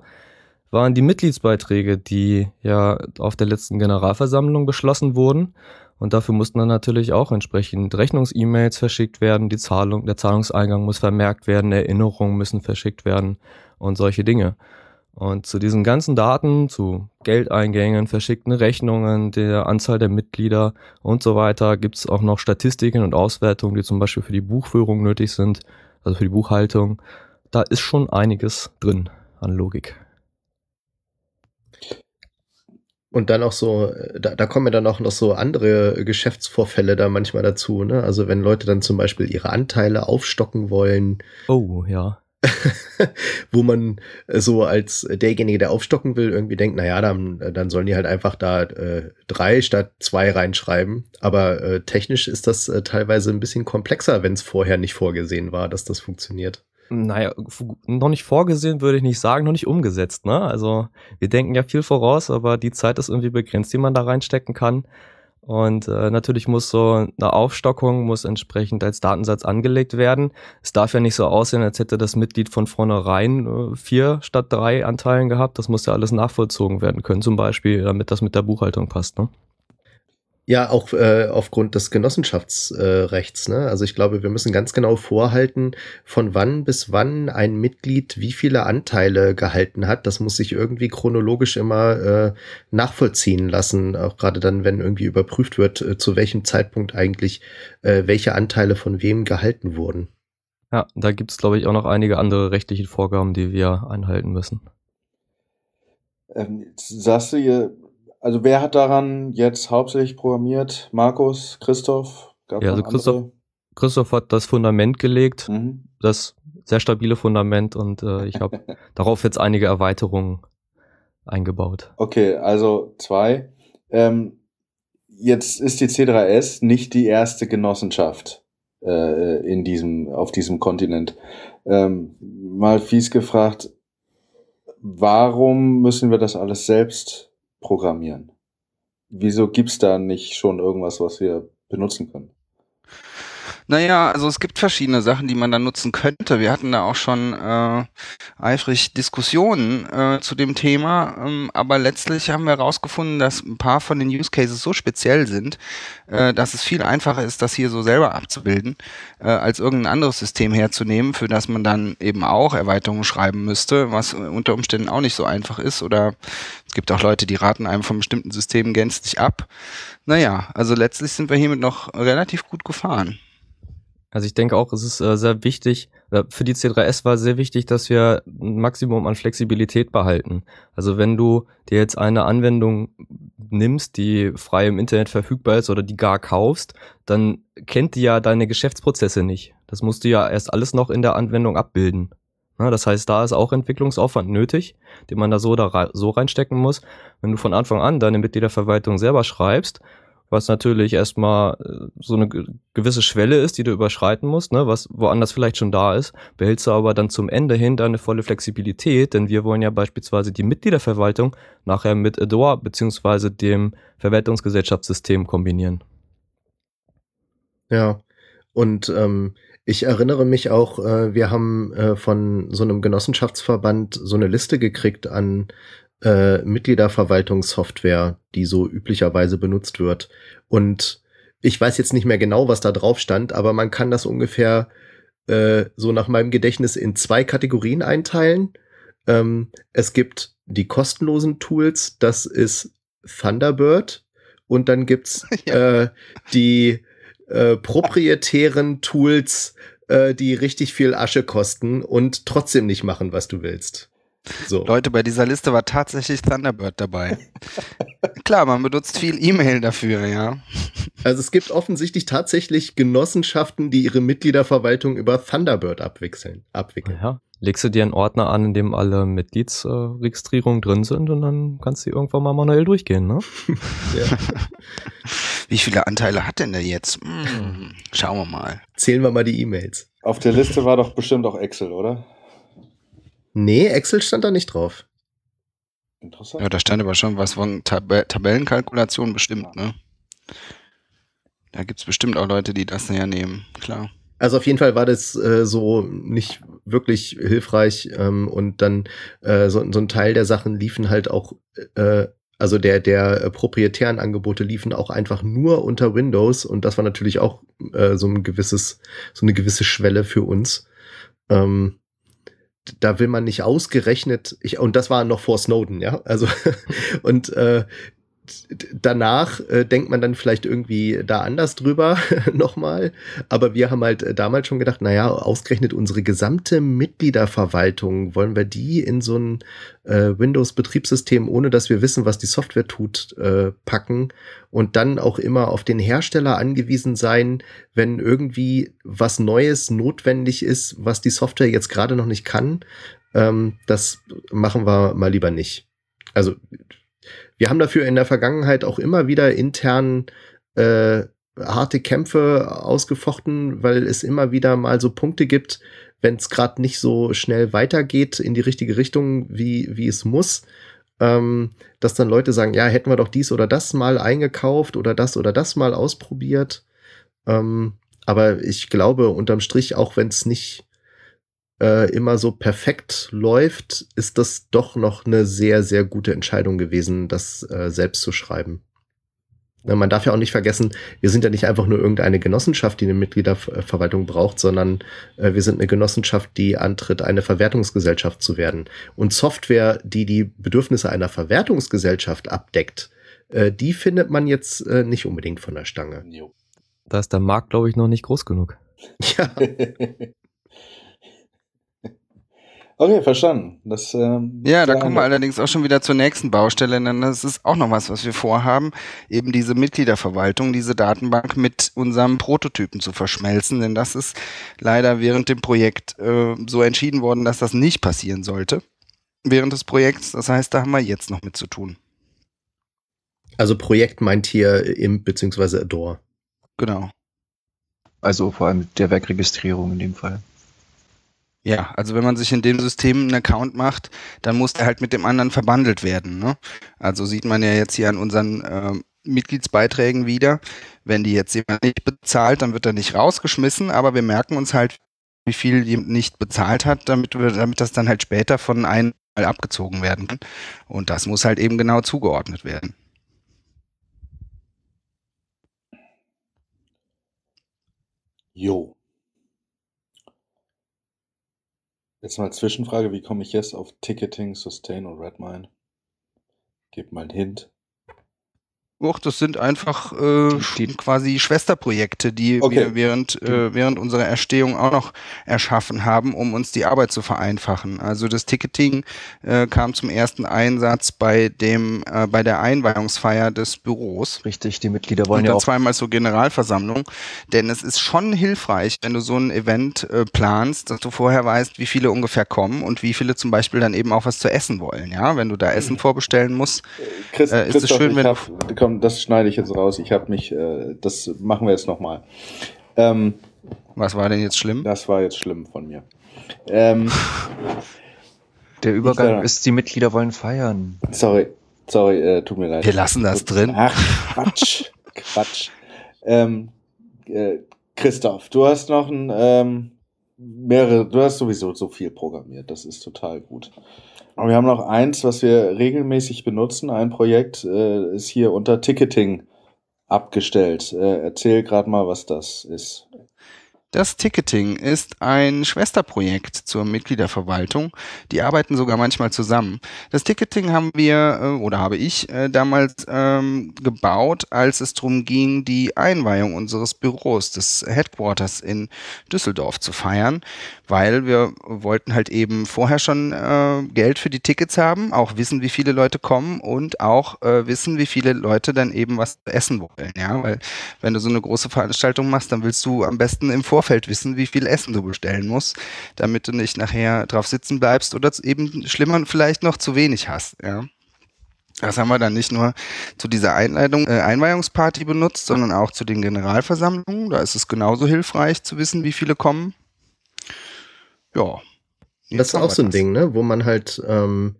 waren die Mitgliedsbeiträge, die ja auf der letzten Generalversammlung beschlossen wurden. Und dafür mussten dann natürlich auch entsprechend Rechnungs-E-Mails verschickt werden, die Zahlung, der Zahlungseingang muss vermerkt werden, Erinnerungen müssen verschickt werden und solche Dinge. Und zu diesen ganzen Daten, zu Geldeingängen, verschickten Rechnungen, der Anzahl der Mitglieder und so weiter, gibt es auch noch Statistiken und Auswertungen, die zum Beispiel für die Buchführung nötig sind, also für die Buchhaltung. Da ist schon einiges drin an Logik. Und dann auch so, da, da kommen ja dann auch noch so andere Geschäftsvorfälle da manchmal dazu, ne? Also wenn Leute dann zum Beispiel ihre Anteile aufstocken wollen. Oh, ja. wo man so als derjenige, der aufstocken will, irgendwie denkt, naja, dann, dann sollen die halt einfach da äh, drei statt zwei reinschreiben. Aber äh, technisch ist das äh, teilweise ein bisschen komplexer, wenn es vorher nicht vorgesehen war, dass das funktioniert. Naja, noch nicht vorgesehen würde ich nicht sagen, noch nicht umgesetzt. Ne? Also wir denken ja viel voraus, aber die Zeit ist irgendwie begrenzt, die man da reinstecken kann. Und äh, natürlich muss so eine Aufstockung muss entsprechend als Datensatz angelegt werden. Es darf ja nicht so aussehen, als hätte das Mitglied von vornherein äh, vier statt drei Anteilen gehabt. Das muss ja alles nachvollzogen werden können, zum Beispiel, damit das mit der Buchhaltung passt. Ne? Ja, auch äh, aufgrund des Genossenschaftsrechts. Äh, ne? Also ich glaube, wir müssen ganz genau vorhalten, von wann bis wann ein Mitglied wie viele Anteile gehalten hat. Das muss sich irgendwie chronologisch immer äh, nachvollziehen lassen, auch gerade dann, wenn irgendwie überprüft wird, äh, zu welchem Zeitpunkt eigentlich äh, welche Anteile von wem gehalten wurden. Ja, da gibt es, glaube ich, auch noch einige andere rechtliche Vorgaben, die wir einhalten müssen. Ähm, sagst du, ihr also wer hat daran jetzt hauptsächlich programmiert? Markus, Christoph? Gab ja, also Christoph, Christoph hat das Fundament gelegt, mhm. das sehr stabile Fundament und äh, ich habe darauf jetzt einige Erweiterungen eingebaut. Okay, also zwei. Ähm, jetzt ist die C3S nicht die erste Genossenschaft äh, in diesem, auf diesem Kontinent. Ähm, mal fies gefragt, warum müssen wir das alles selbst programmieren. Wieso gibt's da nicht schon irgendwas, was wir benutzen können? Naja, also es gibt verschiedene Sachen, die man da nutzen könnte. Wir hatten da auch schon äh, eifrig Diskussionen äh, zu dem Thema, ähm, aber letztlich haben wir herausgefunden, dass ein paar von den Use Cases so speziell sind, äh, dass es viel einfacher ist, das hier so selber abzubilden, äh, als irgendein anderes System herzunehmen, für das man dann eben auch Erweiterungen schreiben müsste, was unter Umständen auch nicht so einfach ist. Oder es gibt auch Leute, die raten einem von bestimmten Systemen gänzlich ab. Naja, also letztlich sind wir hiermit noch relativ gut gefahren. Also ich denke auch, es ist äh, sehr wichtig, für die C3S war sehr wichtig, dass wir ein Maximum an Flexibilität behalten. Also wenn du dir jetzt eine Anwendung nimmst, die frei im Internet verfügbar ist oder die gar kaufst, dann kennt die ja deine Geschäftsprozesse nicht. Das musst du ja erst alles noch in der Anwendung abbilden. das heißt, da ist auch Entwicklungsaufwand nötig, den man da so, da so reinstecken muss. Wenn du von Anfang an deine Mitgliederverwaltung selber schreibst, was natürlich erstmal äh, so eine gewisse Schwelle ist, die du überschreiten musst, ne, was woanders vielleicht schon da ist, behältst du aber dann zum Ende hin deine volle Flexibilität, denn wir wollen ja beispielsweise die Mitgliederverwaltung nachher mit Adore beziehungsweise dem Verwaltungsgesellschaftssystem kombinieren. Ja, und ähm, ich erinnere mich auch, äh, wir haben äh, von so einem Genossenschaftsverband so eine Liste gekriegt an äh, Mitgliederverwaltungssoftware, die so üblicherweise benutzt wird. Und ich weiß jetzt nicht mehr genau, was da drauf stand, aber man kann das ungefähr äh, so nach meinem Gedächtnis in zwei Kategorien einteilen. Ähm, es gibt die kostenlosen Tools, das ist Thunderbird. Und dann gibt's ja. äh, die äh, proprietären Tools, äh, die richtig viel Asche kosten und trotzdem nicht machen, was du willst. So. Leute, bei dieser Liste war tatsächlich Thunderbird dabei. Klar, man benutzt viel E-Mail dafür, ja. Also es gibt offensichtlich tatsächlich Genossenschaften, die ihre Mitgliederverwaltung über Thunderbird abwickeln. abwickeln. Ja. Legst du dir einen Ordner an, in dem alle Mitgliedsregistrierungen drin sind und dann kannst du irgendwann mal manuell durchgehen, ne? Ja. Wie viele Anteile hat denn der jetzt? Hm, schauen wir mal. Zählen wir mal die E-Mails. Auf der Liste war doch bestimmt auch Excel, oder? Nee, Excel stand da nicht drauf. Interessant. Ja, da stand aber schon was von Tab Tabellenkalkulation bestimmt, ne? Da gibt's bestimmt auch Leute, die das hernehmen, klar. Also auf jeden Fall war das äh, so nicht wirklich hilfreich ähm, und dann äh, so, so ein Teil der Sachen liefen halt auch, äh, also der der proprietären Angebote liefen auch einfach nur unter Windows und das war natürlich auch äh, so ein gewisses so eine gewisse Schwelle für uns. Ähm, da will man nicht ausgerechnet, ich, und das war noch vor Snowden, ja, also und äh, danach äh, denkt man dann vielleicht irgendwie da anders drüber nochmal. Aber wir haben halt äh, damals schon gedacht, naja, ausgerechnet unsere gesamte Mitgliederverwaltung, wollen wir die in so ein äh, Windows-Betriebssystem, ohne dass wir wissen, was die Software tut, äh, packen und dann auch immer auf den Hersteller angewiesen sein, wenn irgendwie was Neues notwendig ist, was die Software jetzt gerade noch nicht kann. Ähm, das machen wir mal lieber nicht. Also wir haben dafür in der Vergangenheit auch immer wieder intern äh, harte Kämpfe ausgefochten, weil es immer wieder mal so Punkte gibt, wenn es gerade nicht so schnell weitergeht in die richtige Richtung, wie, wie es muss, ähm, dass dann Leute sagen, ja, hätten wir doch dies oder das mal eingekauft oder das oder das mal ausprobiert. Ähm, aber ich glaube, unterm Strich, auch wenn es nicht äh, immer so perfekt läuft, ist das doch noch eine sehr, sehr gute Entscheidung gewesen, das äh, selbst zu schreiben. Na, man darf ja auch nicht vergessen, wir sind ja nicht einfach nur irgendeine Genossenschaft, die eine Mitgliederverwaltung braucht, sondern äh, wir sind eine Genossenschaft, die antritt, eine Verwertungsgesellschaft zu werden. Und Software, die die Bedürfnisse einer Verwertungsgesellschaft abdeckt, äh, die findet man jetzt äh, nicht unbedingt von der Stange. Da ist der Markt, glaube ich, noch nicht groß genug. Ja, okay, verstanden. Das, ähm, Ja, da kommen wir allerdings auch schon wieder zur nächsten Baustelle, denn das ist auch noch was, was wir vorhaben, eben diese Mitgliederverwaltung, diese Datenbank mit unserem Prototypen zu verschmelzen, denn das ist leider während dem Projekt äh, so entschieden worden, dass das nicht passieren sollte. Während des Projekts, das heißt, da haben wir jetzt noch mit zu tun. also Projekt meint hier im beziehungsweise Adore. Genau. Also vor allem der Werkregistrierung in dem Fall. Ja, also wenn man sich in dem System einen Account macht, dann muss der halt mit dem anderen verbandelt werden. Ne? Also sieht man ja jetzt hier an unseren ähm, Mitgliedsbeiträgen wieder. Wenn die jetzt jemand nicht bezahlt, dann wird er nicht rausgeschmissen, aber wir merken uns halt, wie viel jemand nicht bezahlt hat, damit wir, damit das dann halt später von einem mal abgezogen werden kann. Und das muss halt eben genau zugeordnet werden. Jo. Jetzt mal Zwischenfrage, wie komme ich jetzt auf Ticketing, Sustain und Redmine? Gib mal einen Hint. Och, das sind einfach äh, Die- die- quasi Schwesterprojekte, die Okay. wir während, äh, während unserer Erstehung auch noch erschaffen haben, um uns die Arbeit zu vereinfachen. Also das Ticketing äh, kam zum ersten Einsatz bei dem äh, bei der Einweihungsfeier des Büros. Richtig, die Mitglieder wollen Und ja dann auch zweimal zur Generalversammlung. Denn es ist schon hilfreich, wenn du so ein Event äh, planst, dass du vorher weißt, wie viele ungefähr kommen und wie viele zum Beispiel dann eben auch was zu essen wollen. Ja, wenn du da Essen vorbestellen musst. Chris, Äh, ist es schön, wenn du- hab, komm, das schneide ich jetzt raus. Ich habe mich, äh, das machen wir jetzt nochmal. Ähm, Was war denn jetzt schlimm? das war jetzt schlimm von mir. Ähm, der Ich Übergang ist, die Mitglieder wollen feiern. sorry, sorry, äh, tut mir leid. Wir lassen das drin. Ach, Quatsch, Quatsch. Ähm, äh, Christoph, du hast noch ein, ähm, mehrere, du hast sowieso so viel programmiert, das ist total gut. Aber wir haben noch eins, was wir regelmäßig benutzen. Ein Projekt äh, ist hier unter Ticketing abgestellt. Äh, erzähl gerade mal, was das ist. Das Ticketing ist ein Schwesterprojekt zur Mitgliederverwaltung. Die arbeiten sogar manchmal zusammen. Das Ticketing haben wir äh, oder habe ich äh, damals ähm, gebaut, als es darum ging, die Einweihung unseres Büros, des Headquarters in Düsseldorf zu feiern, weil wir wollten halt eben vorher schon äh, Geld für die Tickets haben, auch wissen, wie viele Leute kommen und auch äh, wissen, wie viele Leute dann eben was essen wollen. Ja, weil wenn du so eine große Veranstaltung machst, dann willst du am besten im Vorfeld Vorfeld wissen, wie viel Essen du bestellen musst, damit du nicht nachher drauf sitzen bleibst oder eben schlimmer vielleicht noch zu wenig hast. Ja. Das haben wir dann nicht nur zu dieser Einleitung, äh, Einweihungsparty benutzt, sondern auch zu den Generalversammlungen. Da ist es genauso hilfreich zu wissen, wie viele kommen. Ja. Das ist auch so ein das. Ding, ne? wo man halt ähm,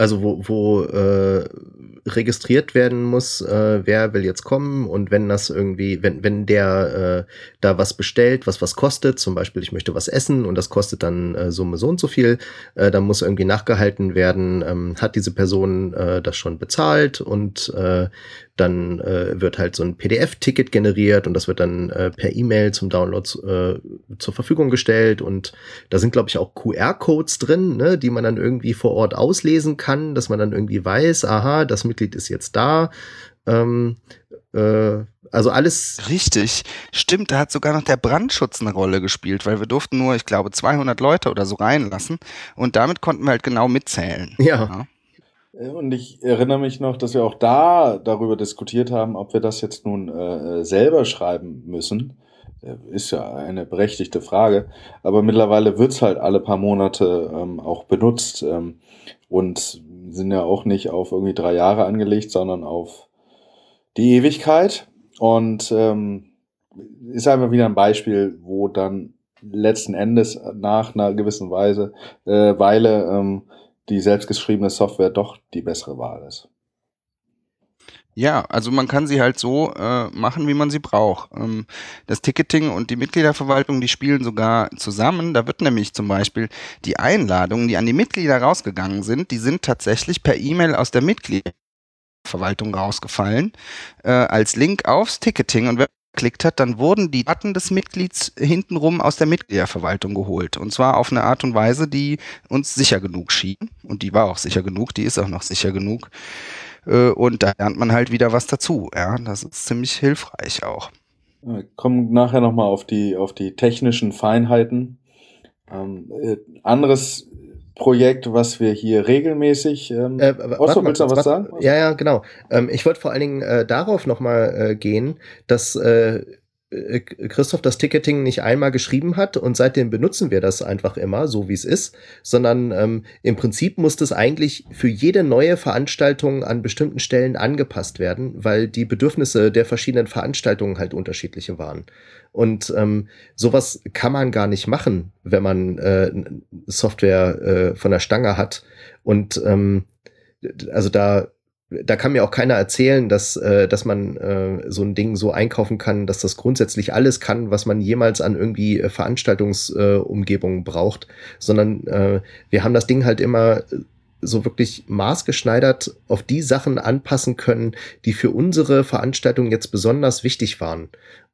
also wo, wo äh, registriert werden muss, äh, wer will jetzt kommen und wenn das irgendwie, wenn, wenn der äh, da was bestellt, was was kostet, zum Beispiel ich möchte was essen und das kostet dann äh, Summe so und so viel, äh, dann muss irgendwie nachgehalten werden, ähm, hat diese Person äh, das schon bezahlt und äh, dann äh, wird halt so ein PDF-Ticket generiert und das wird dann äh, per E-Mail zum Download äh, zur Verfügung gestellt. Und da sind, glaube ich, auch QR-Codes drin, ne, die man dann irgendwie vor Ort auslesen kann, dass man dann irgendwie weiß, aha, das Mitglied ist jetzt da. Ähm, äh, also alles. Richtig. Stimmt, da hat sogar noch der Brandschutz eine Rolle gespielt, weil wir durften nur, ich glaube, 200 Leute oder so reinlassen und damit konnten wir halt genau mitzählen. ja. ja. Äh, und ich erinnere mich noch, dass wir auch da darüber diskutiert haben, ob wir das jetzt nun äh, selber schreiben müssen. Äh, ist ja eine berechtigte Frage. Aber mittlerweile wird's halt alle paar Monate ähm, auch benutzt ähm, und sind ja auch nicht auf irgendwie drei Jahre angelegt, sondern auf die Ewigkeit. Und ähm, ist einfach wieder ein Beispiel, wo dann letzten Endes nach einer gewissen Weise, äh, Weile ähm, die selbstgeschriebene Software doch die bessere Wahl ist. Ja, also man kann sie halt so äh, machen, wie man sie braucht. Ähm, das Ticketing und die Mitgliederverwaltung, die spielen sogar zusammen. Da wird nämlich zum Beispiel die Einladungen, die an die Mitglieder rausgegangen sind, die sind tatsächlich per E-Mail aus der Mitgliederverwaltung rausgefallen, äh, als Link aufs Ticketing. Und wer geklickt hat, dann wurden die Daten des Mitglieds hintenrum aus der Mitgliederverwaltung geholt. Und zwar auf eine Art und Weise, die uns sicher genug schien. Und die war auch sicher genug, die ist auch noch sicher genug. Äh, und da lernt man halt wieder was dazu. Ja, das ist ziemlich hilfreich auch. Wir kommen nachher nochmal auf die, auf die technischen Feinheiten. Ähm, äh, anderes Projekt, was wir hier regelmäßig. Ähm, äh, Otto, willst du noch was sagen? Ja, ja, genau. Ähm, ich wollte vor allen Dingen äh, darauf nochmal äh, gehen, dass äh, Christoph das Ticketing nicht einmal geschrieben hat und seitdem benutzen wir das einfach immer, so wie es ist, sondern ähm, im Prinzip muss das eigentlich für jede neue Veranstaltung an bestimmten Stellen angepasst werden, weil die Bedürfnisse der verschiedenen Veranstaltungen halt unterschiedliche waren. Und ähm, sowas kann man gar nicht machen, wenn man äh, Software äh, von der Stange hat. Und ähm, also da da kann mir auch keiner erzählen, dass, äh, dass man äh, so ein Ding so einkaufen kann, dass das grundsätzlich alles kann, was man jemals an irgendwie äh, Veranstaltungsumgebungen äh, braucht, sondern äh, wir haben das Ding halt immer so wirklich maßgeschneidert auf die Sachen anpassen können, die für unsere Veranstaltung jetzt besonders wichtig waren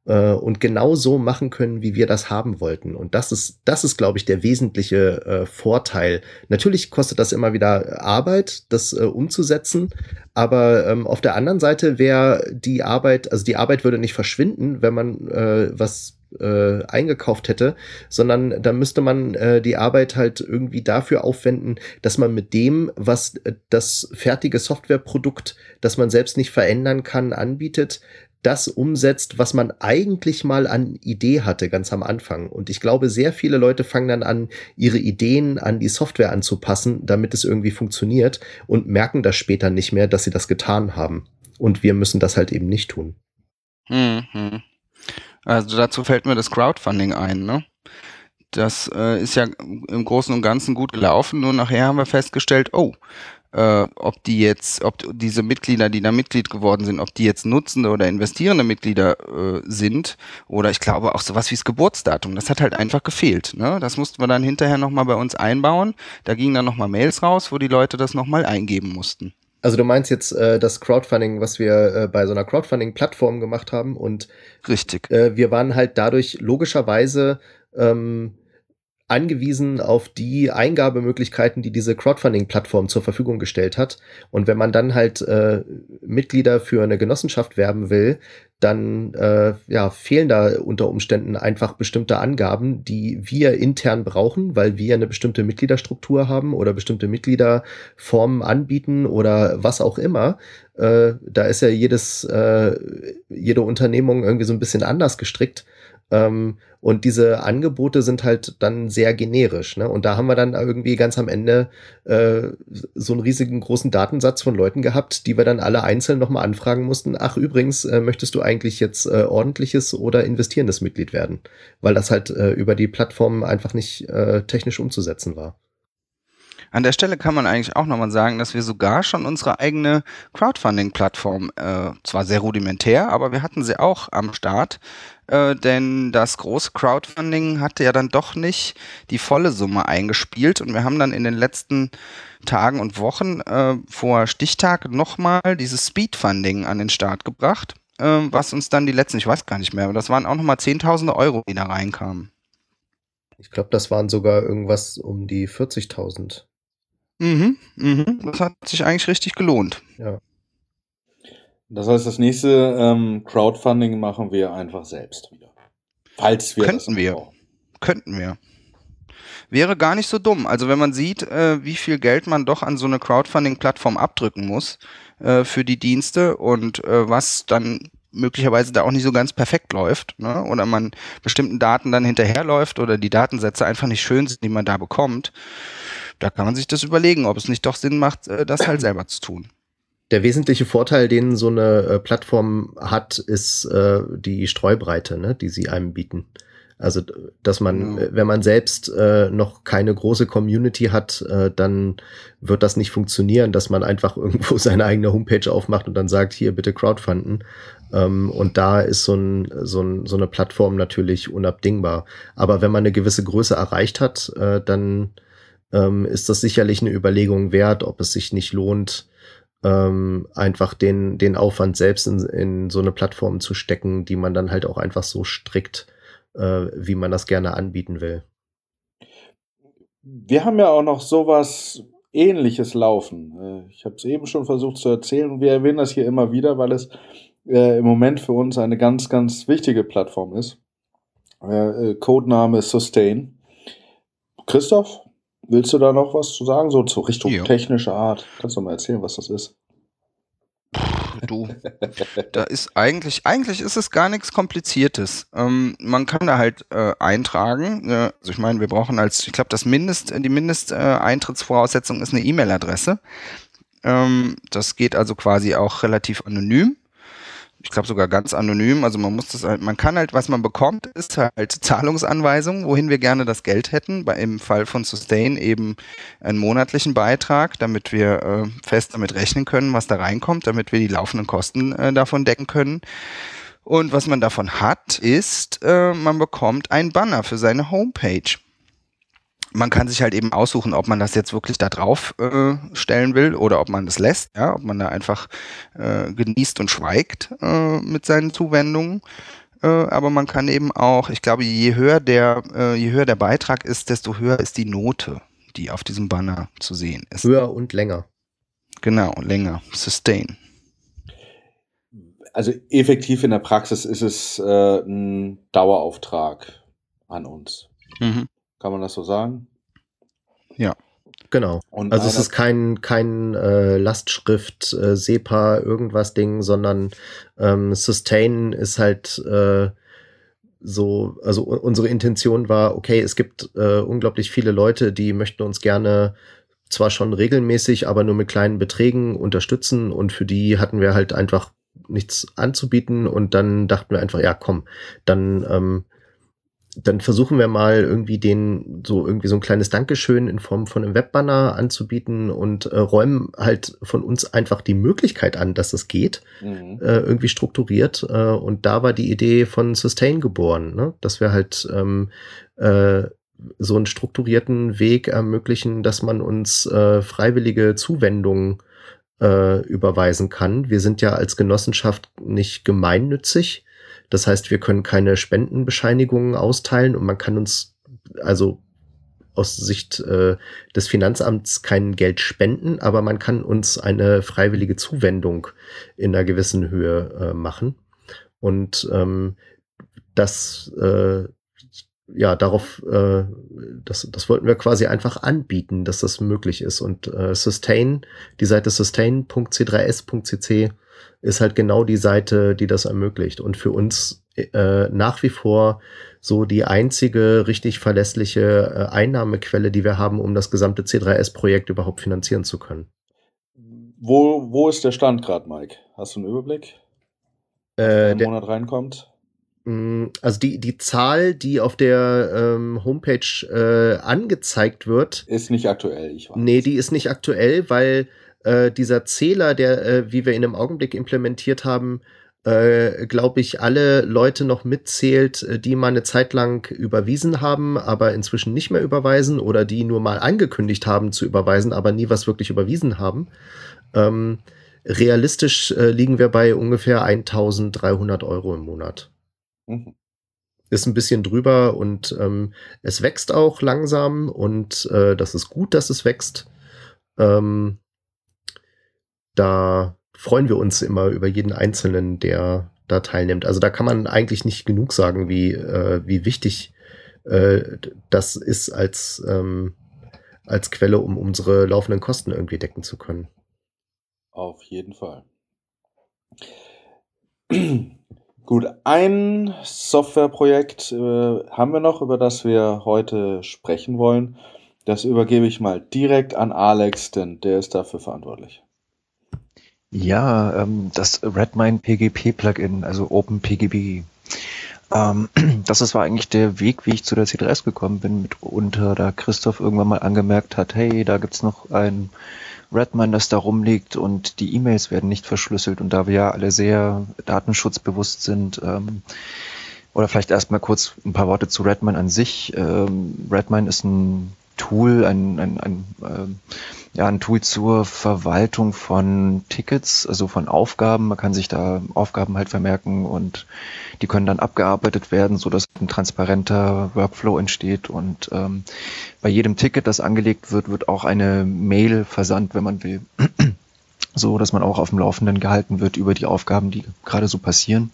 äh, und genau so machen können, wie wir das haben wollten. Und das ist, das ist, glaube ich, der wesentliche äh, Vorteil. Natürlich kostet das immer wieder Arbeit, das äh, umzusetzen, aber ähm, auf der anderen Seite wäre die Arbeit, also die Arbeit würde nicht verschwinden, wenn man äh, was äh, eingekauft hätte, sondern da müsste man äh, die Arbeit halt irgendwie dafür aufwenden, dass man mit dem, was äh, das fertige Softwareprodukt, das man selbst nicht verändern kann, anbietet, das umsetzt, was man eigentlich mal an Idee hatte, ganz am Anfang. Und ich glaube, sehr viele Leute fangen dann an, ihre Ideen an die Software anzupassen, damit es irgendwie funktioniert und merken das später nicht mehr, dass sie das getan haben. Und wir müssen das halt eben nicht tun. Mhm. Also dazu fällt mir das Crowdfunding ein, ne? Das äh, ist ja im Großen und Ganzen gut gelaufen, nur nachher haben wir festgestellt, oh, äh, ob die jetzt, ob diese Mitglieder, die da Mitglied geworden sind, ob die jetzt nutzende oder investierende Mitglieder äh, sind oder ich glaube auch sowas wie das Geburtsdatum, das hat halt einfach gefehlt. Ne? Das mussten wir dann hinterher nochmal bei uns einbauen. Da gingen dann nochmal Mails raus, wo die Leute das nochmal eingeben mussten. Also du meinst jetzt äh, das Crowdfunding, was wir äh, bei so einer Crowdfunding-Plattform gemacht haben und Richtig. äh, wir waren halt dadurch logischerweise ähm, angewiesen auf die Eingabemöglichkeiten, die diese Crowdfunding-Plattform zur Verfügung gestellt hat. Und wenn man dann halt äh, Mitglieder für eine Genossenschaft werben will, dann äh, ja, fehlen da unter Umständen einfach bestimmte Angaben, die wir intern brauchen, weil wir eine bestimmte Mitgliederstruktur haben oder bestimmte Mitgliederformen anbieten oder was auch immer. Äh, da ist ja jedes, äh, jede Unternehmung irgendwie so ein bisschen anders gestrickt. Ähm, und diese Angebote sind halt dann sehr generisch. Ne? Und da haben wir dann irgendwie ganz am Ende äh, so einen riesigen großen Datensatz von Leuten gehabt, die wir dann alle einzeln nochmal anfragen mussten. Ach, übrigens, äh, möchtest du eigentlich jetzt äh, ordentliches oder investierendes Mitglied werden? Weil das halt äh, über die Plattform einfach nicht äh, technisch umzusetzen war. An der Stelle kann man eigentlich auch nochmal sagen, dass wir sogar schon unsere eigene Crowdfunding-Plattform, äh, zwar sehr rudimentär, aber wir hatten sie auch am Start, äh, denn das große Crowdfunding hatte ja dann doch nicht die volle Summe eingespielt und wir haben dann in den letzten Tagen und Wochen äh, vor Stichtag nochmal dieses Speedfunding an den Start gebracht, äh, was uns dann die letzten, ich weiß gar nicht mehr, aber das waren auch nochmal Zehntausende Euro, die da reinkamen. Ich glaube, das waren sogar irgendwas um die 40.000. Mhm, mhm. Das hat sich eigentlich richtig gelohnt. Ja. Das heißt, das nächste ähm, Crowdfunding machen wir einfach selbst wieder. Falls wir Könnten wir. brauchen. Könnten wir. Wäre gar nicht so dumm. Also wenn man sieht, äh, wie viel Geld man doch an so eine Crowdfunding-Plattform abdrücken muss äh, für die Dienste und äh, was dann möglicherweise da auch nicht so ganz perfekt läuft, ne? oder man bestimmten Daten dann hinterherläuft oder die Datensätze einfach nicht schön sind, die man da bekommt, da kann man sich das überlegen, ob es nicht doch Sinn macht, äh, das halt selber zu tun. Der wesentliche Vorteil, den so eine äh, Plattform hat, ist äh, die Streubreite, ne, die sie einem bieten. Also, dass man, Ja. äh, wenn man selbst äh, noch keine große Community hat, äh, dann wird das nicht funktionieren, dass man einfach irgendwo seine eigene Homepage aufmacht und dann sagt, hier bitte crowdfunden. Ähm, und da ist so, ein, so, ein, so eine Plattform natürlich unabdingbar. Aber wenn man eine gewisse Größe erreicht hat, äh, dann ähm, ist das sicherlich eine Überlegung wert, ob es sich nicht lohnt, ähm, einfach den, den Aufwand selbst in, in so eine Plattform zu stecken, die man dann halt auch einfach so strickt, äh, wie man das gerne anbieten will. Wir haben ja auch noch sowas ähnliches laufen. Äh, Ich habe es eben schon versucht zu erzählen und wir erwähnen das hier immer wieder, weil es äh, im Moment für uns eine ganz, ganz wichtige Plattform ist. Äh, äh, Codename Sustain. Christoph, willst du da noch was zu sagen? So zur Richtung Ja. technischer Art. Kannst du mal erzählen, was das ist? Du, da ist eigentlich, eigentlich ist es gar nichts Kompliziertes. Ähm, man kann da halt äh, eintragen. Äh, also ich meine, wir brauchen als, ich glaube, das Mindest, die Mindesteintrittsvoraussetzung ist eine E-Mail-Adresse. Ähm, das geht also quasi auch relativ anonym. Ich glaube sogar ganz anonym. Also man muss das halt, man kann halt, was man bekommt, ist halt Zahlungsanweisungen, wohin wir gerne das Geld hätten. Bei, Im Fall von Sustain eben einen monatlichen Beitrag, damit wir äh, fest damit rechnen können, was da reinkommt, damit wir die laufenden Kosten äh, davon decken können. Und was man davon hat, ist, äh, man bekommt einen Banner für seine Homepage. Man kann sich halt eben aussuchen, ob man das jetzt wirklich da drauf äh, stellen will oder ob man das lässt, ja, ob man da einfach äh, genießt und schweigt äh, mit seinen Zuwendungen. Äh, aber man kann eben auch, ich glaube, je höher der, äh, je höher der Beitrag ist, desto höher ist die Note, die auf diesem Banner zu sehen ist. Höher und länger. Genau, länger. Sustain. Also effektiv in der Praxis ist es äh, ein Dauerauftrag an uns. Mhm. Kann man das so sagen? Genau. Und Also es ist kein, kein äh, Lastschrift, äh, SEPA, irgendwas Ding, sondern ähm, Sustain ist halt äh, so, also unsere Intention war, okay, es gibt äh, unglaublich viele Leute, die möchten uns gerne zwar schon regelmäßig, aber nur mit kleinen Beträgen unterstützen und für die hatten wir halt einfach nichts anzubieten und dann dachten wir einfach, ja komm, dann ähm, dann versuchen wir mal irgendwie den so irgendwie so ein kleines Dankeschön in Form von einem Webbanner anzubieten und äh, räumen halt von uns einfach die Möglichkeit an, dass es geht, Mhm. äh, irgendwie strukturiert. Äh, und da war die Idee von Sustain geboren, ne? dass wir halt ähm, äh, so einen strukturierten Weg ermöglichen, dass man uns äh, freiwillige Zuwendungen äh, überweisen kann. Wir sind ja als Genossenschaft nicht gemeinnützig. Das heißt, wir können keine Spendenbescheinigungen austeilen und man kann uns also aus Sicht äh, des Finanzamts kein Geld spenden, aber man kann uns eine freiwillige Zuwendung in einer gewissen Höhe äh, machen. Und ähm, das äh, ja, darauf, äh, das, das wollten wir quasi einfach anbieten, dass das möglich ist. Und äh, Sustain, die Seite sustain.c3s.cc ist halt genau die Seite, die das ermöglicht. Und für uns äh, nach wie vor so die einzige richtig verlässliche äh, Einnahmequelle, die wir haben, um das gesamte C3S-Projekt überhaupt finanzieren zu können. Wo, wo ist der Stand gerade, Mike? Hast du einen Überblick? Äh, der, Monat reinkommt? mh, also die, die Zahl, die auf der ähm, Homepage äh, angezeigt wird, Ist nicht aktuell, ich weiß. Nee, die ist nicht aktuell, weil äh, dieser Zähler, der, äh, wie wir ihn im Augenblick implementiert haben, äh, glaube ich, alle Leute noch mitzählt, äh, die mal eine Zeit lang überwiesen haben, aber inzwischen nicht mehr überweisen oder die nur mal angekündigt haben zu überweisen, aber nie was wirklich überwiesen haben. Ähm, realistisch äh, liegen wir bei ungefähr 1300 Euro im Monat Mhm. ist ein bisschen drüber und ähm, es wächst auch langsam und äh, das ist gut, dass es wächst. Ähm, da freuen wir uns immer über jeden Einzelnen, der da teilnimmt. Also da kann man eigentlich nicht genug sagen, wie, äh, wie wichtig äh, das ist als, ähm, als Quelle, um unsere laufenden Kosten irgendwie decken zu können. Auf jeden Fall. Gut, ein Softwareprojekt äh, haben wir noch, über das wir heute sprechen wollen. Das übergebe ich mal direkt an Alex, denn der ist dafür verantwortlich. Ja, ähm, das Redmine PGP Plugin, also OpenPGP. Ähm, das ist, war eigentlich der Weg, wie ich zu der C3S gekommen bin, mitunter, da Christoph irgendwann mal angemerkt hat, hey, da gibt's noch ein Redmine, das da rumliegt und die E-Mails werden nicht verschlüsselt und da wir ja alle sehr datenschutzbewusst sind, ähm, oder vielleicht erstmal kurz ein paar Worte zu Redmine an sich. Ähm, Redmine ist ein Tool, ein, ein, ein, ähm, ja, ein Tool zur Verwaltung von Tickets, also von Aufgaben. Man kann sich da Aufgaben halt vermerken und die können dann abgearbeitet werden, so dass ein transparenter Workflow entsteht. Und ähm, bei jedem Ticket, das angelegt wird, wird auch eine Mail versandt, wenn man will. so dass man auch auf dem Laufenden gehalten wird über die Aufgaben, die gerade so passieren.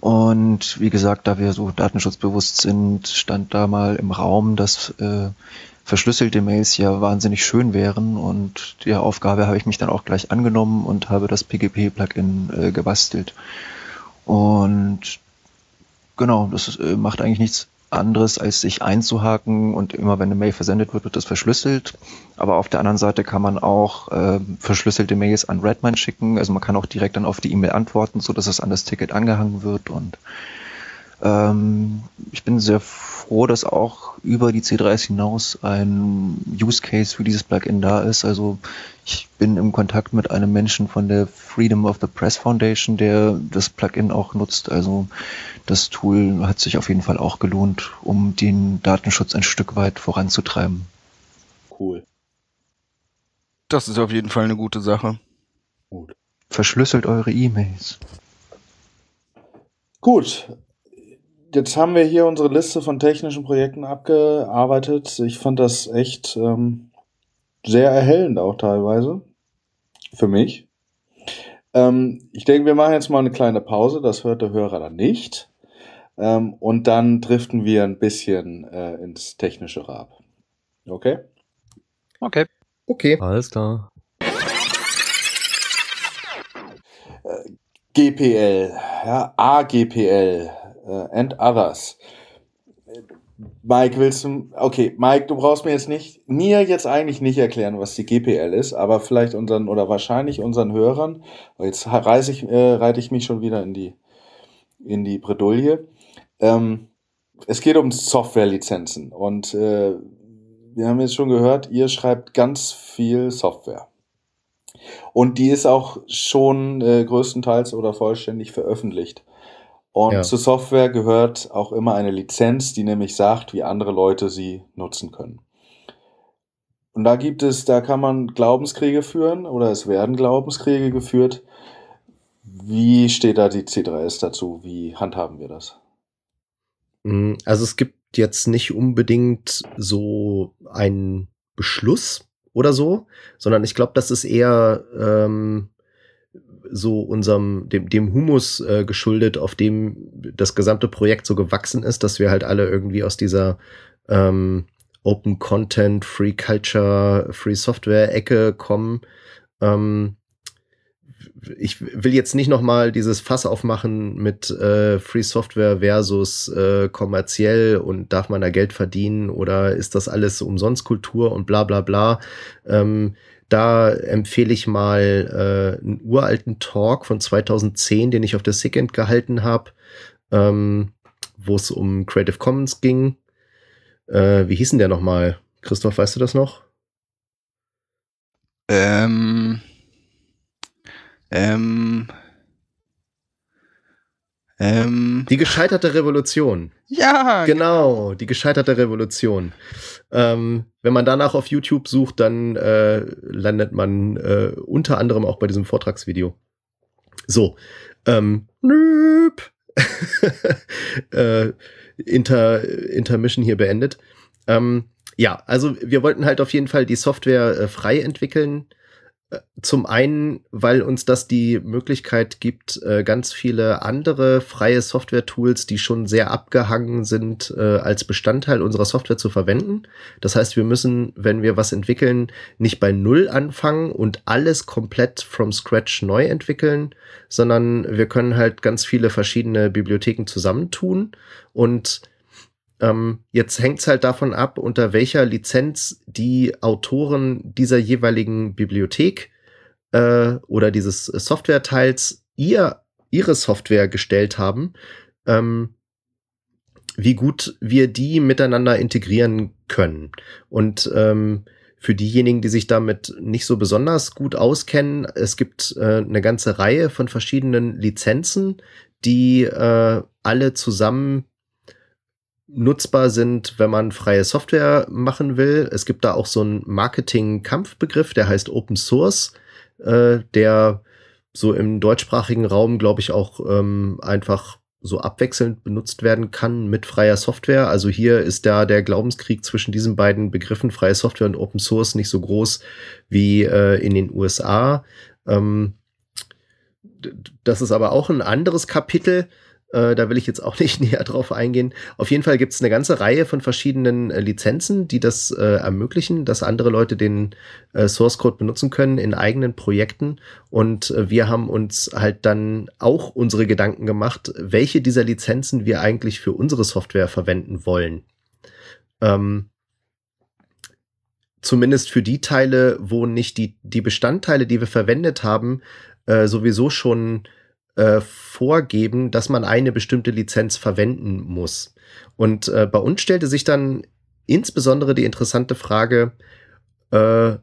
Und wie gesagt, da wir so datenschutzbewusst sind, stand da mal im Raum, dass äh, verschlüsselte Mails ja wahnsinnig schön wären. Und der Aufgabe habe ich mich dann auch gleich angenommen und habe das PGP-Plugin äh, gebastelt. Und genau, das äh, macht eigentlich nichts anderes, als sich einzuhaken und immer wenn eine Mail versendet wird, wird das verschlüsselt. Aber auf der anderen Seite kann man auch äh, verschlüsselte Mails an Redmine schicken. Also man kann auch direkt dann auf die E-Mail antworten, so dass es an das Ticket angehangen wird. Und ähm, ich bin sehr froh, dass auch über die C3S hinaus ein Use Case für dieses Plugin da ist. Also ich bin im Kontakt mit einem Menschen von der Freedom of the Press Foundation, der das Plugin auch nutzt. Also das Tool hat sich auf jeden Fall auch gelohnt, um den Datenschutz ein Stück weit voranzutreiben. Cool. Das ist auf jeden Fall eine gute Sache. Gut. Verschlüsselt eure E-Mails. Gut. Jetzt haben wir hier unsere Liste von technischen Projekten abgearbeitet. Ich fand das echt ähm, sehr erhellend auch teilweise. Für mich. Ähm, ich denke, wir machen jetzt mal eine kleine Pause. Das hört der Hörer dann nicht. Ähm, und dann driften wir ein bisschen äh, ins Technische ab. Okay? Okay. Okay. Alles klar. GPL, ja, AGPL äh, and others. Mike, willst du, okay, Mike, du brauchst mir jetzt nicht, mir jetzt eigentlich nicht erklären, was die GPL ist, aber vielleicht unseren oder wahrscheinlich unseren Hörern, jetzt reise ich, äh, reite ich mich schon wieder in die, in die Bredouille. Ähm, es geht um Softwarelizenzen und äh, wir haben jetzt schon gehört, ihr schreibt ganz viel Software. Und die ist auch schon äh, größtenteils oder vollständig veröffentlicht. Und Ja. zur Software gehört auch immer eine Lizenz, die nämlich sagt, wie andere Leute sie nutzen können. Und da gibt es, da kann man Glaubenskriege führen oder es werden Glaubenskriege geführt. Wie steht da die C3S dazu? Wie handhaben wir das? Mm, Also es gibt jetzt nicht unbedingt so einen Beschluss oder so, sondern ich glaube, das ist eher ähm, so unserem, dem, dem Humus äh, geschuldet, auf dem das gesamte Projekt so gewachsen ist, dass wir halt alle irgendwie aus dieser ähm, Open Content, Free Culture, Free Software Ecke kommen. Ähm, ich will jetzt nicht noch mal dieses Fass aufmachen mit äh, Free Software versus äh, kommerziell und darf man da Geld verdienen oder ist das alles umsonst Kultur und bla bla bla. Ähm, da empfehle ich mal äh, einen uralten Talk von 2010, den ich auf der Sickend gehalten habe, ähm, wo es um Creative Commons ging. Äh, wie hieß denn der nochmal? Christoph, weißt du das noch? Ähm, ähm, ähm, Die gescheiterte Revolution. ja, Genau, die gescheiterte Revolution. Ähm, wenn man danach auf YouTube sucht, dann äh, landet man äh, unter anderem auch bei diesem Vortragsvideo. So, ähm, äh, Inter, Intermission hier beendet. Ähm, ja, also wir wollten halt auf jeden Fall die Software äh, frei entwickeln. Zum einen, weil uns das die Möglichkeit gibt, äh, ganz viele andere freie Software-Tools, die schon sehr abgehangen sind, äh, als Bestandteil unserer Software zu verwenden. Das heißt, wir müssen, wenn wir was entwickeln, nicht bei Null anfangen und alles komplett from scratch neu entwickeln, sondern wir können halt ganz viele verschiedene Bibliotheken zusammentun und ähm, jetzt hängt es halt davon ab, unter welcher Lizenz die Autoren dieser jeweiligen Bibliothek äh, oder dieses Softwareteils ihr, ihre Software gestellt haben, ähm, wie gut wir die miteinander integrieren können. Und ähm, für diejenigen, die sich damit nicht so besonders gut auskennen, es gibt äh, eine ganze Reihe von verschiedenen Lizenzen, die äh, alle zusammen nutzbar sind, wenn man freie Software machen will. Es gibt da auch so einen Marketing-Kampfbegriff, der heißt Open Source, äh, der so im deutschsprachigen Raum, glaube ich, auch ähm, einfach so abwechselnd benutzt werden kann mit freier Software. Also hier ist da der Glaubenskrieg zwischen diesen beiden Begriffen freie Software und Open Source nicht so groß wie äh, in den USA. Ähm, das ist aber auch ein anderes Kapitel. Äh, da will ich jetzt auch nicht näher drauf eingehen. Auf jeden Fall gibt es eine ganze Reihe von verschiedenen äh, Lizenzen, die das äh, ermöglichen, dass andere Leute den äh, Source Code benutzen können in eigenen Projekten. Und wir haben uns halt dann auch unsere Gedanken gemacht, welche dieser Lizenzen wir eigentlich für unsere Software verwenden wollen. Ähm, zumindest für die Teile, wo nicht die, die Bestandteile, die wir verwendet haben, sowieso schon äh, vorgeben, dass man eine bestimmte Lizenz verwenden muss. Und äh, bei uns stellte sich dann insbesondere die interessante Frage, äh,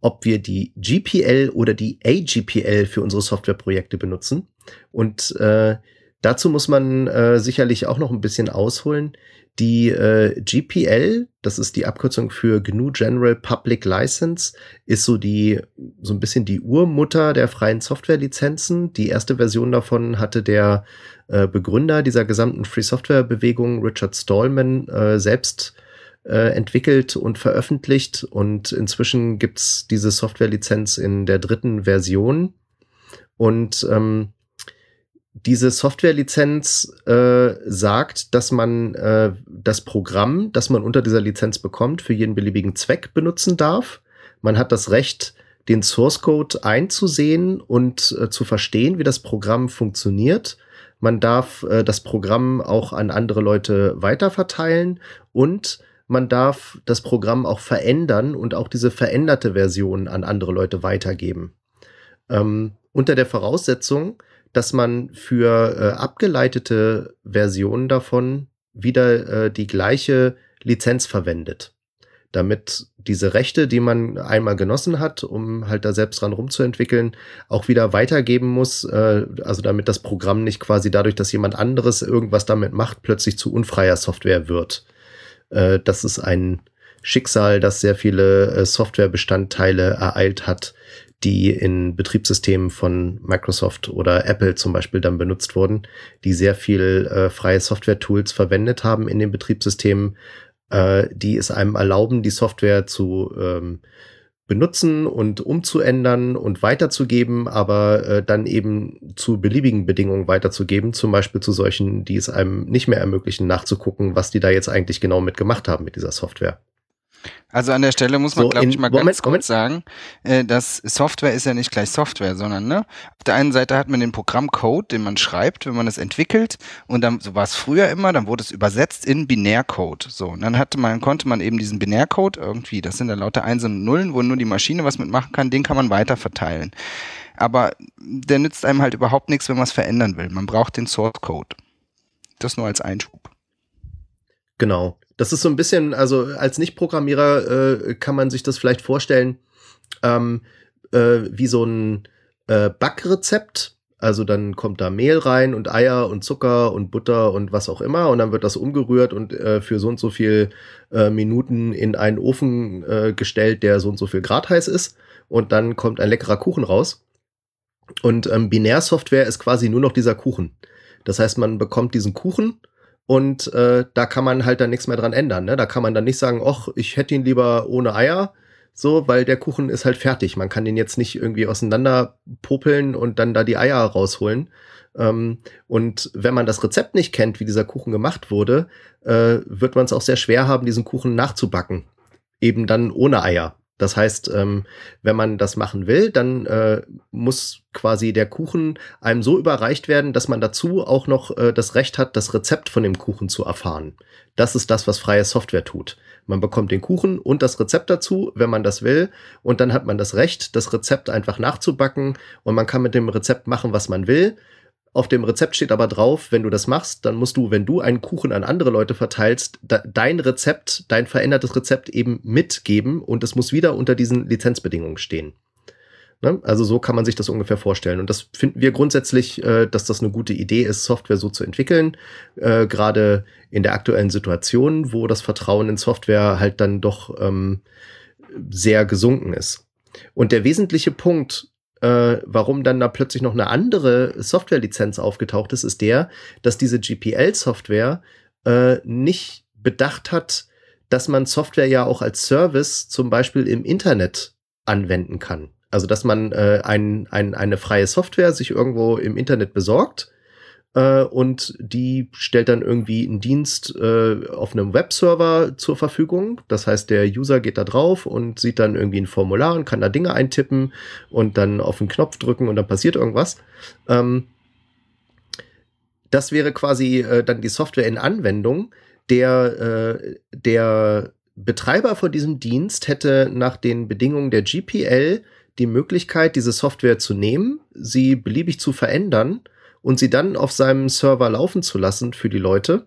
ob wir die GPL oder die AGPL für unsere Softwareprojekte benutzen. Und äh, dazu muss man äh, sicherlich auch noch ein bisschen ausholen. Die äh, GPL, das ist die Abkürzung für GNU General Public License, ist so die so ein bisschen die Urmutter der freien Softwarelizenzen. Die erste Version davon hatte der äh, Begründer dieser gesamten Free Software Bewegung, Richard Stallman, äh, selbst äh, entwickelt und veröffentlicht. Und inzwischen gibt's diese Softwarelizenz in der dritten Version. Und ähm, diese Softwarelizenz äh, sagt, dass man äh, das Programm, das man unter dieser Lizenz bekommt, für jeden beliebigen Zweck benutzen darf. Man hat das Recht, den Source Code einzusehen und äh, zu verstehen, wie das Programm funktioniert. Man darf äh, das Programm auch an andere Leute weiterverteilen und man darf das Programm auch verändern und auch diese veränderte Version an andere Leute weitergeben. Ähm, unter der Voraussetzung, dass man für äh, abgeleitete Versionen davon wieder äh, die gleiche Lizenz verwendet. Damit diese Rechte, die man einmal genossen hat, um halt da selbst dran rumzuentwickeln, auch wieder weitergeben muss. Äh, also damit das Programm nicht quasi dadurch, dass jemand anderes irgendwas damit macht, plötzlich zu unfreier Software wird. Äh, das ist ein Schicksal, das sehr viele äh, Softwarebestandteile ereilt hat, die in Betriebssystemen von Microsoft oder Apple zum Beispiel dann benutzt wurden, die sehr viel äh, freie Software-Tools verwendet haben in den Betriebssystemen, äh, die es einem erlauben, die Software zu ähm, benutzen und umzuändern und weiterzugeben, aber äh, dann eben zu beliebigen Bedingungen weiterzugeben, zum Beispiel zu solchen, die es einem nicht mehr ermöglichen, nachzugucken, was die da jetzt eigentlich genau mitgemacht haben mit dieser Software. Also an der Stelle muss man, So, glaube ich, mal Moment, ganz kurz Moment. sagen, äh, dass Software ist ja nicht gleich Software, sondern ne, auf der einen Seite hat man den Programmcode, den man schreibt, wenn man es entwickelt, und dann so war es früher immer, dann wurde es übersetzt in Binärcode. So, und dann hatte man, konnte man eben diesen Binärcode irgendwie, das sind dann lauter Einsen und Nullen, wo nur die Maschine was mitmachen kann, den kann man weiter verteilen. Aber der nützt einem halt überhaupt nichts, wenn man es verändern will. Man braucht den Source Code. Das nur als Einschub. Genau. Das ist so ein bisschen, also als Nicht-Programmierer äh, kann man sich das vielleicht vorstellen, ähm, äh, wie so ein äh, Backrezept. Also dann kommt da Mehl rein und Eier und Zucker und Butter und was auch immer und dann wird das umgerührt und äh, für so und so viel äh, Minuten in einen Ofen äh, gestellt, der so und so viel Grad heiß ist und dann kommt ein leckerer Kuchen raus. Und ähm, Binärsoftware ist quasi nur noch dieser Kuchen. Das heißt, man bekommt diesen Kuchen und äh, da kann man halt dann nichts mehr dran ändern. Ne? Da kann man dann nicht sagen, ach, ich hätte ihn lieber ohne Eier, so, weil der Kuchen ist halt fertig. Man kann den jetzt nicht irgendwie auseinander popeln und dann da die Eier rausholen. Ähm, und wenn man das Rezept nicht kennt, wie dieser Kuchen gemacht wurde, äh, wird man es auch sehr schwer haben, diesen Kuchen nachzubacken. Eben dann ohne Eier. Das heißt, ähm, wenn man das machen will, dann äh, muss quasi der Kuchen einem so überreicht werden, dass man dazu auch noch äh, das Recht hat, das Rezept von dem Kuchen zu erfahren. Das ist das, was freie Software tut. Man bekommt den Kuchen und das Rezept dazu, wenn man das will, und dann hat man das Recht, das Rezept einfach nachzubacken und man kann mit dem Rezept machen, was man will. Auf dem Rezept steht aber drauf, wenn du das machst, dann musst du, wenn du einen Kuchen an andere Leute verteilst, dein Rezept, dein verändertes Rezept eben mitgeben und es muss wieder unter diesen Lizenzbedingungen stehen. Ne? Also so kann man sich das ungefähr vorstellen. Und das finden wir grundsätzlich, äh, dass das eine gute Idee ist, Software so zu entwickeln. Äh, Gerade in der aktuellen Situation, wo das Vertrauen in Software halt dann doch ähm, sehr gesunken ist. Und der wesentliche Punkt, äh, warum dann da plötzlich noch eine andere Softwarelizenz aufgetaucht ist, ist der, dass diese GPL-Software äh, nicht bedacht hat, dass man Software ja auch als Service zum Beispiel im Internet anwenden kann. Also dass man äh, ein, ein, eine freie Software sich irgendwo im Internet besorgt und die stellt dann irgendwie einen Dienst äh, auf einem Webserver zur Verfügung. Das heißt, der User geht da drauf und sieht dann irgendwie ein Formular und kann da Dinge eintippen und dann auf den Knopf drücken und dann passiert irgendwas. Ähm, das wäre quasi äh, dann die Software in Anwendung. Der, äh, der Betreiber von diesem Dienst hätte nach den Bedingungen der GPL die Möglichkeit, diese Software zu nehmen, sie beliebig zu verändern und sie dann auf seinem Server laufen zu lassen für die Leute,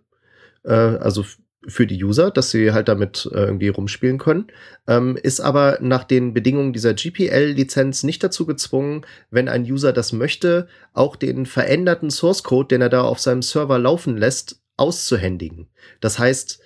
äh, also für die User, dass sie halt damit äh, irgendwie rumspielen können, ähm, ist aber nach den Bedingungen dieser GPL-Lizenz nicht dazu gezwungen, wenn ein User das möchte, auch den veränderten Source Code, den er da auf seinem Server laufen lässt, auszuhändigen. Das heißt,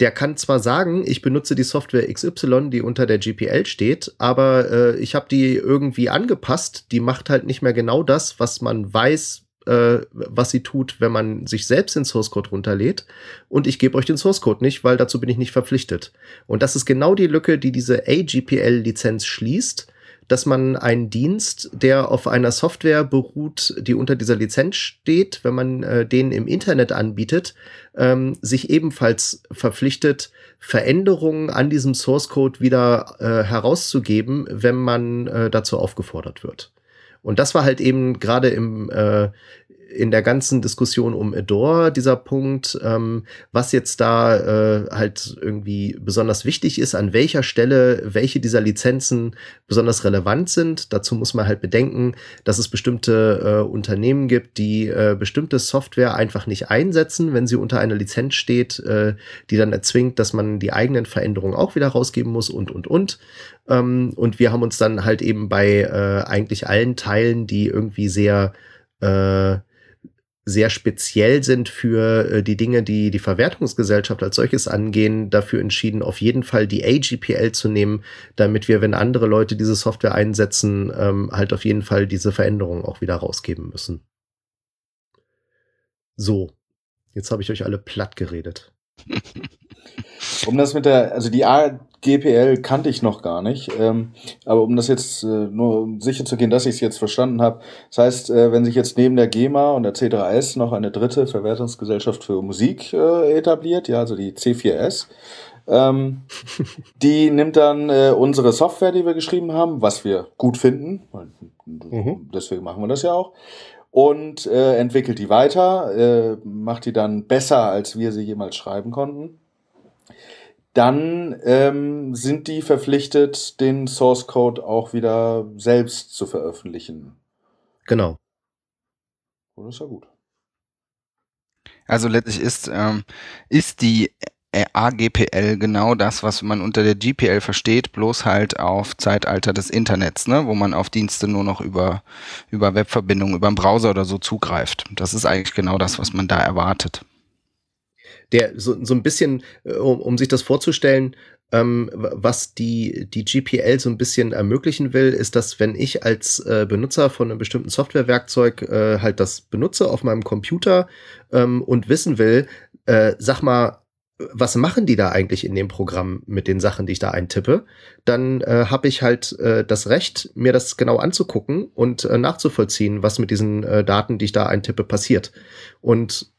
der kann zwar sagen, ich benutze die Software XY, die unter der GPL steht, aber äh, ich habe die irgendwie angepasst. Die macht halt nicht mehr genau das, was man weiß, äh, was sie tut, wenn man sich selbst den Source Code runterlädt. Und ich gebe euch den Source Code nicht, weil dazu bin ich nicht verpflichtet. Und das ist genau die Lücke, die diese AGPL-Lizenz schließt dass man einen Dienst, der auf einer Software beruht, die unter dieser Lizenz steht, wenn man äh, den im Internet anbietet, ähm, sich ebenfalls verpflichtet, Veränderungen an diesem Source Code wieder äh, herauszugeben, wenn man äh, dazu aufgefordert wird. Und das war halt eben gerade im äh, in der ganzen Diskussion um Adore dieser Punkt, ähm, was jetzt da äh, halt irgendwie besonders wichtig ist, an welcher Stelle welche dieser Lizenzen besonders relevant sind. Dazu muss man halt bedenken, dass es bestimmte äh, Unternehmen gibt, die äh, bestimmte Software einfach nicht einsetzen, wenn sie unter einer Lizenz steht, äh, die dann erzwingt, dass man die eigenen Veränderungen auch wieder rausgeben muss und, und, und. Ähm, und wir haben uns dann halt eben bei äh, eigentlich allen Teilen, die irgendwie sehr äh, sehr speziell sind für äh, die Dinge, die die Verwertungsgesellschaft als solches angehen, dafür entschieden, auf jeden Fall die AGPL zu nehmen, damit wir, wenn andere Leute diese Software einsetzen, ähm, halt auf jeden Fall diese Veränderungen auch wieder rausgeben müssen. So, jetzt habe ich euch alle platt geredet. Um das mit der, also die AGPL kannte ich noch gar nicht, ähm, aber um das jetzt äh, nur um sicher zu gehen, dass ich es jetzt verstanden habe, das heißt, äh, wenn sich jetzt neben der GEMA und der C3S noch eine dritte Verwertungsgesellschaft für Musik äh, etabliert, ja, also die C4S, ähm, die nimmt dann äh, unsere Software, die wir geschrieben haben, was wir gut finden, mhm. deswegen machen wir das ja auch, und äh, entwickelt die weiter, äh, macht die dann besser, als wir sie jemals schreiben konnten dann ähm, sind die verpflichtet, den Source Code auch wieder selbst zu veröffentlichen. Genau. Oh, das ist ja gut. Also letztlich ist, ähm, ist die AGPL genau das, was man unter der GPL versteht, bloß halt auf Zeitalter des Internets, ne, wo man auf Dienste nur noch über, über Webverbindungen, über einen Browser oder so zugreift. Das ist eigentlich genau das, was man da erwartet der so, so ein bisschen, äh, um, um sich das vorzustellen, ähm, was die, die GPL so ein bisschen ermöglichen will, ist, dass wenn ich als äh, Benutzer von einem bestimmten Softwarewerkzeug äh, halt das benutze auf meinem Computer ähm, und wissen will, äh, sag mal, was machen die da eigentlich in dem Programm mit den Sachen, die ich da eintippe, dann äh, habe ich halt äh, das Recht, mir das genau anzugucken und äh, nachzuvollziehen, was mit diesen äh, Daten, die ich da eintippe, passiert. Und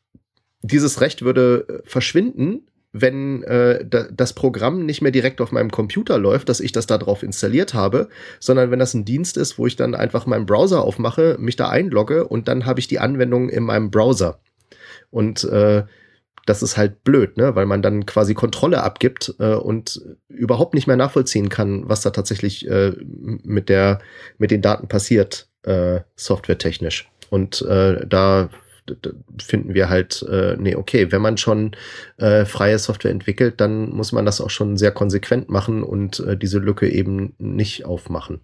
dieses Recht würde äh, verschwinden, wenn äh, da, das Programm nicht mehr direkt auf meinem Computer läuft, dass ich das da drauf installiert habe, sondern wenn das ein Dienst ist, wo ich dann einfach meinen Browser aufmache, mich da einlogge und dann habe ich die Anwendung in meinem Browser. Und äh, das ist halt blöd, ne? weil man dann quasi Kontrolle abgibt äh, und überhaupt nicht mehr nachvollziehen kann, was da tatsächlich äh, mit, der, mit den Daten passiert, äh, softwaretechnisch. Und äh, da finden wir halt, äh, nee, okay, wenn man schon äh, freie Software entwickelt, dann muss man das auch schon sehr konsequent machen und äh, diese Lücke eben nicht aufmachen.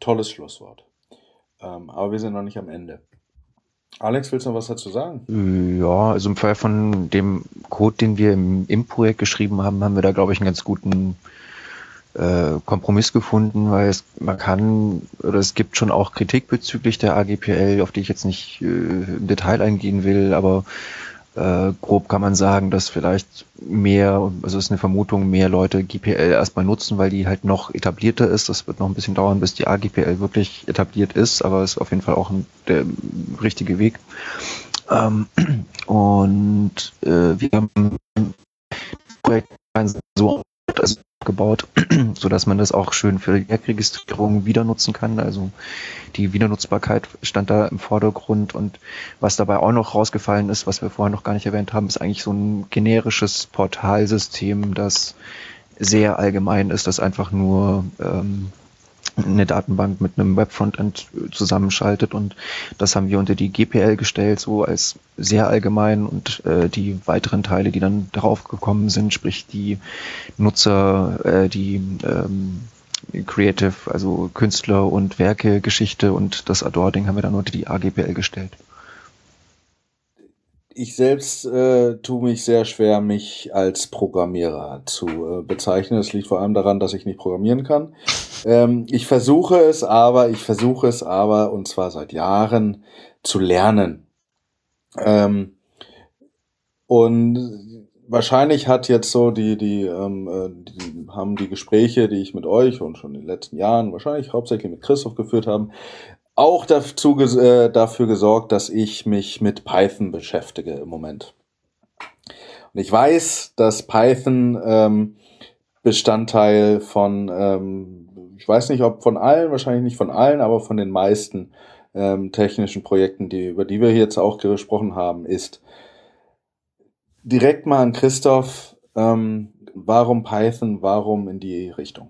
Tolles Schlusswort. Ähm, aber wir sind noch nicht am Ende. Alex, willst du noch was dazu sagen? Ja, also im Fall von dem Code, den wir im, im Projekt geschrieben haben, haben wir da, glaube ich, einen ganz guten äh, Kompromiss gefunden, weil es man kann oder es gibt schon auch Kritik bezüglich der AGPL, auf die ich jetzt nicht äh, im Detail eingehen will, aber äh, grob kann man sagen, dass vielleicht mehr, also es ist eine Vermutung, mehr Leute GPL erstmal nutzen, weil die halt noch etablierter ist. Das wird noch ein bisschen dauern, bis die AGPL wirklich etabliert ist, aber es ist auf jeden Fall auch ein, der richtige Weg. Ähm, und äh, wir haben Projekt so also so dass man das auch schön für die Werkregistrierung wieder nutzen kann. Also die Wiedernutzbarkeit stand da im Vordergrund und was dabei auch noch rausgefallen ist, was wir vorher noch gar nicht erwähnt haben, ist eigentlich so ein generisches Portalsystem, das sehr allgemein ist, das einfach nur ähm, eine Datenbank mit einem Webfrontend zusammenschaltet und das haben wir unter die GPL gestellt, so als sehr allgemein und äh, die weiteren Teile, die dann darauf gekommen sind, sprich die Nutzer, äh, die ähm, Creative, also Künstler und Werke, Geschichte und das Adore-Ding haben wir dann unter die AGPL gestellt ich selbst äh, tue mich sehr schwer, mich als Programmierer zu äh, bezeichnen. Das liegt vor allem daran, dass ich nicht programmieren kann. Ähm, ich versuche es aber, ich versuche es aber, und zwar seit Jahren, zu lernen. Ähm, und wahrscheinlich hat jetzt so die, die, ähm, äh, die, haben die Gespräche, die ich mit euch und schon in den letzten Jahren wahrscheinlich hauptsächlich mit Christoph geführt haben, auch dazu, äh, dafür gesorgt, dass ich mich mit Python beschäftige im Moment. Und ich weiß, dass Python ähm, Bestandteil von, ähm, ich weiß nicht, ob von allen, wahrscheinlich nicht von allen, aber von den meisten ähm, technischen Projekten, die, über die wir jetzt auch gesprochen haben, ist. Direkt mal an Christoph, ähm, warum Python, warum in die Richtung?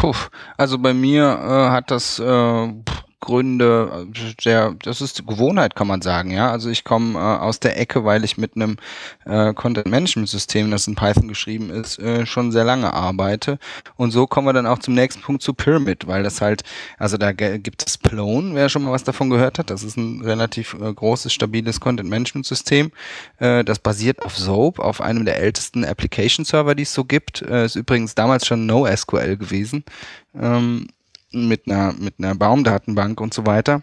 Puh, also bei mir äh, hat das äh, Gründe, äh, sehr, das ist Gewohnheit, kann man sagen, ja. Also ich komme äh, aus der Ecke, weil ich mit einem äh, Content-Management-System, das in Python geschrieben ist, äh, schon sehr lange arbeite. Und so kommen wir dann auch zum nächsten Punkt zu Pyramid, weil das halt, also da gibt es Plone, wer schon mal was davon gehört hat. Das ist ein relativ äh, großes, stabiles Content-Management-System. Äh, das basiert auf Soap, auf einem der ältesten Application-Server, die es so gibt. Äh, ist übrigens damals schon NoSQL gewesen. Ähm, mit einer, mit einer Baumdatenbank und so weiter.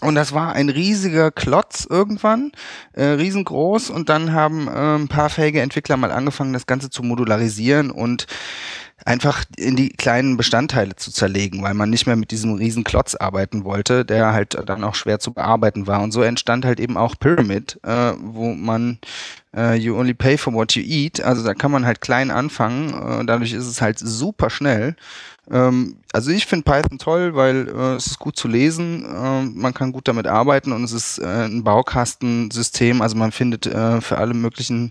Und das war ein riesiger Klotz irgendwann, äh, riesengroß. Und dann haben äh, ein paar fähige Entwickler mal angefangen, das Ganze zu modularisieren und einfach in die kleinen Bestandteile zu zerlegen, weil man nicht mehr mit diesem riesen Klotz arbeiten wollte, der halt dann auch schwer zu bearbeiten war. Und so entstand halt eben auch Pyramid, äh, wo man äh, you only pay for what you eat. Also da kann man halt klein anfangen. Äh, dadurch ist es halt super schnell. Ähm, also ich finde Python toll, weil äh, es ist gut zu lesen, äh, man kann gut damit arbeiten und es ist äh, ein Baukastensystem, also man findet äh, für alle möglichen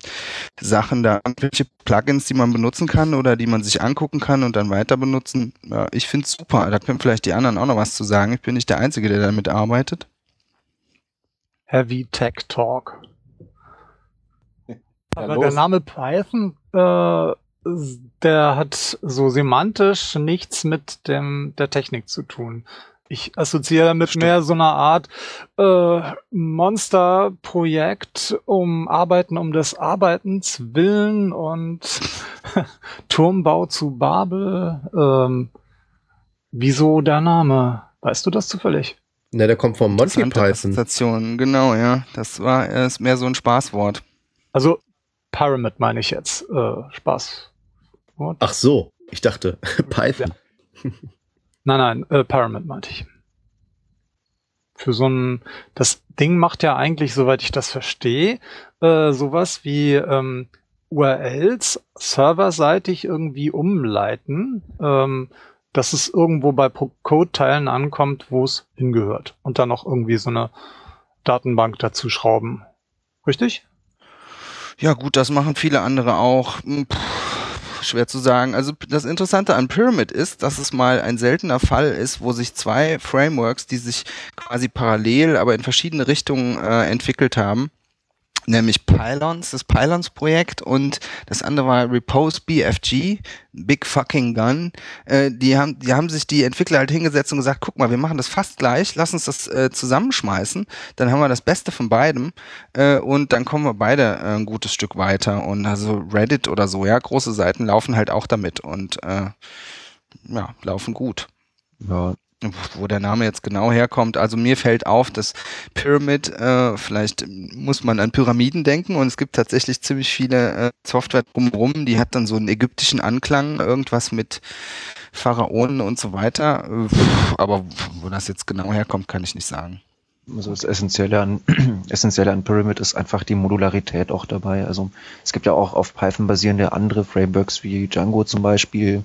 Sachen da irgendwelche Plugins, die man benutzen kann oder die man sich angucken kann und dann weiter benutzen. Ja, ich finde es super, da können vielleicht die anderen auch noch was zu sagen. Ich bin nicht der Einzige, der damit arbeitet. Heavy Tech Talk. Ja, Aber los. der Name Python, äh, der hat so semantisch nichts mit dem der Technik zu tun. Ich assoziiere damit Stimmt. mehr so eine Art äh, Monsterprojekt um Arbeiten um des Arbeitens willen und Turmbau zu Babel. Ähm, wieso der Name? Weißt du das zufällig? Ne, der kommt vom Monty Python. Genau, ja. Das war ist mehr so ein Spaßwort. Also Pyramid meine ich jetzt. Äh, Spaß. Ach so, ich dachte Python. Nein, nein, äh, Pyramid meinte ich. Für so ein, das Ding macht ja eigentlich, soweit ich das verstehe, äh, sowas wie ähm, URLs serverseitig irgendwie umleiten, ähm, dass es irgendwo bei Code-Teilen ankommt, wo es hingehört. Und dann noch irgendwie so eine Datenbank dazu schrauben. Richtig? Ja, gut, das machen viele andere auch. Hm, Puh, schwer zu sagen. Also das Interessante an Pyramid ist, dass es mal ein seltener Fall ist, wo sich zwei Frameworks, die sich quasi parallel, aber in verschiedene Richtungen äh, entwickelt haben, nämlich Pylons, das Pylons-Projekt und das andere war Repose BFG, Big Fucking Gun. Äh, die haben, die haben sich die Entwickler halt hingesetzt und gesagt, guck mal, wir machen das fast gleich, lass uns das äh, zusammenschmeißen, dann haben wir das Beste von beidem äh, und dann kommen wir beide äh, ein gutes Stück weiter. Und also Reddit oder so, ja, große Seiten laufen halt auch damit und äh, ja, laufen gut Ja, wo der Name jetzt genau herkommt. Also mir fällt auf, dass Pyramid, äh, vielleicht muss man an Pyramiden denken und es gibt tatsächlich ziemlich viele äh, Software drumherum, die hat dann so einen ägyptischen Anklang, irgendwas mit Pharaonen und so weiter. Aber wo das jetzt genau herkommt, kann ich nicht sagen. Also das Essentielle an, Essentielle an Pyramid ist einfach die Modularität auch dabei. Also es gibt ja auch auf Python basierende andere Frameworks wie Django zum Beispiel,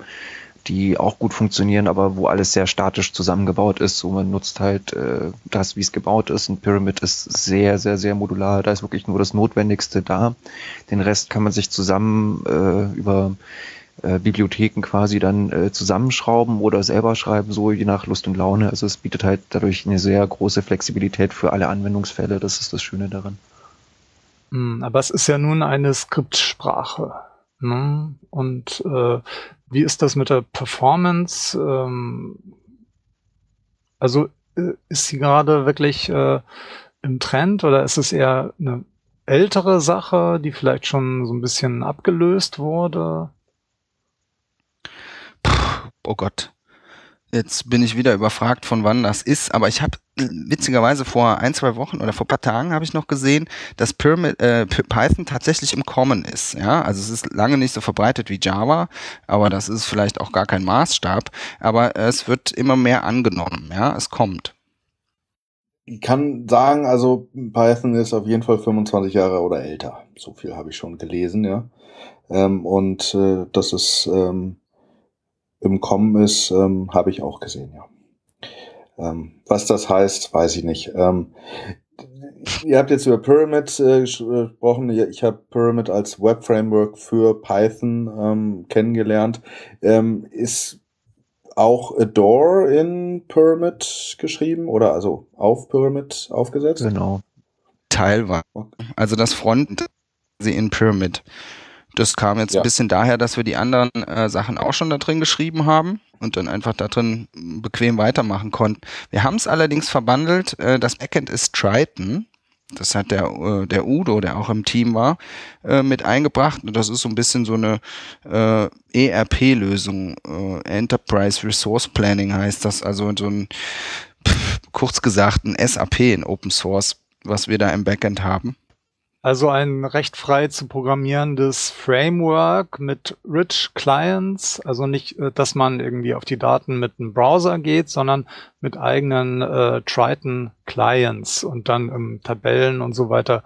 die auch gut funktionieren, aber wo alles sehr statisch zusammengebaut ist. So man nutzt halt äh, das, wie es gebaut ist. Und Pyramid ist sehr, sehr, sehr modular. Da ist wirklich nur das Notwendigste da. Den Rest kann man sich zusammen äh, über äh, Bibliotheken quasi dann äh, zusammenschrauben oder selber schreiben, so je nach Lust und Laune. Also es bietet halt dadurch eine sehr große Flexibilität für alle Anwendungsfälle. Das ist das Schöne daran. Hm, aber es ist ja nun eine Skriptsprache. Ne? Und äh, wie ist das mit der Performance? Ähm, also äh, ist sie gerade wirklich äh, im Trend oder ist es eher eine ältere Sache, die vielleicht schon so ein bisschen abgelöst wurde? Puh, oh Gott. Jetzt bin ich wieder überfragt, von wann das ist, aber ich habe witzigerweise vor ein, zwei Wochen oder vor paar Tagen habe ich noch gesehen, dass Pyramid, äh, Py- Python tatsächlich im Common ist. Ja, also es ist lange nicht so verbreitet wie Java, aber das ist vielleicht auch gar kein Maßstab. Aber es wird immer mehr angenommen. Ja, es kommt. Ich kann sagen, also Python ist auf jeden Fall 25 Jahre oder älter. So viel habe ich schon gelesen, ja. Ähm, und äh, dass es ähm, im Kommen ist, ähm, habe ich auch gesehen, ja. Ähm, was das heißt, weiß ich nicht. Ähm, ihr habt jetzt über Pyramid äh, ges- gesprochen. Ich habe Pyramid als Web-Framework für Python ähm, kennengelernt. Ähm, ist auch Adore in Pyramid geschrieben oder also auf Pyramid aufgesetzt? Genau. Teilweise. Also das Front sie in Pyramid. Das kam jetzt Ja. ein bisschen daher, dass wir die anderen äh, Sachen auch schon da drin geschrieben haben und dann einfach da drin bequem weitermachen konnten. Wir haben es allerdings verbandelt. Äh, das Backend ist Triton. Das hat der, äh, der Udo, der auch im Team war, äh, mit eingebracht. Und das ist so ein bisschen so eine äh, ERP-Lösung. Äh, Enterprise Resource Planning heißt das. Also so ein, pff, kurz gesagt, ein SAP in Open Source, was wir da im Backend haben. Also ein recht frei zu programmierendes Framework mit rich Clients, also nicht, äh, dass man irgendwie auf die Daten mit einem Browser geht, sondern mit eigenen äh, Triton Clients und dann im Tabellen und so weiter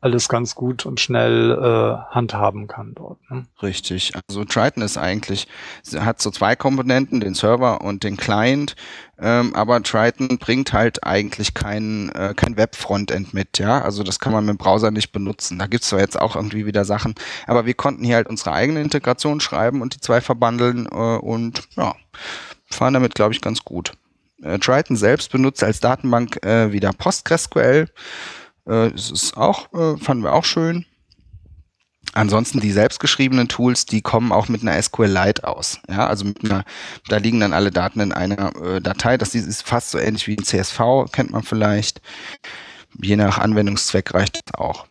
alles ganz gut und schnell äh, handhaben kann dort. Ne? Richtig. Also Triton ist eigentlich, hat so zwei Komponenten, den Server und den Client, ähm, aber Triton bringt halt eigentlich kein, äh, kein Web-Frontend mit, ja. Also das kann man mit dem Browser nicht benutzen. Da gibt's zwar jetzt auch irgendwie wieder Sachen, aber wir konnten hier halt unsere eigene Integration schreiben und die zwei verbandeln äh, und ja, fahren damit, glaube ich, ganz gut. Äh, Triton selbst benutzt als Datenbank äh, wieder PostgreSQL. Äh, es ist auch, äh, fanden wir auch schön. Ansonsten die selbstgeschriebenen Tools, die kommen auch mit einer SQLite aus. Ja, also mit einer, da liegen dann alle Daten in einer äh, Datei. Das ist fast so ähnlich wie ein CSV, kennt man vielleicht. Je nach Anwendungszweck reicht das auch.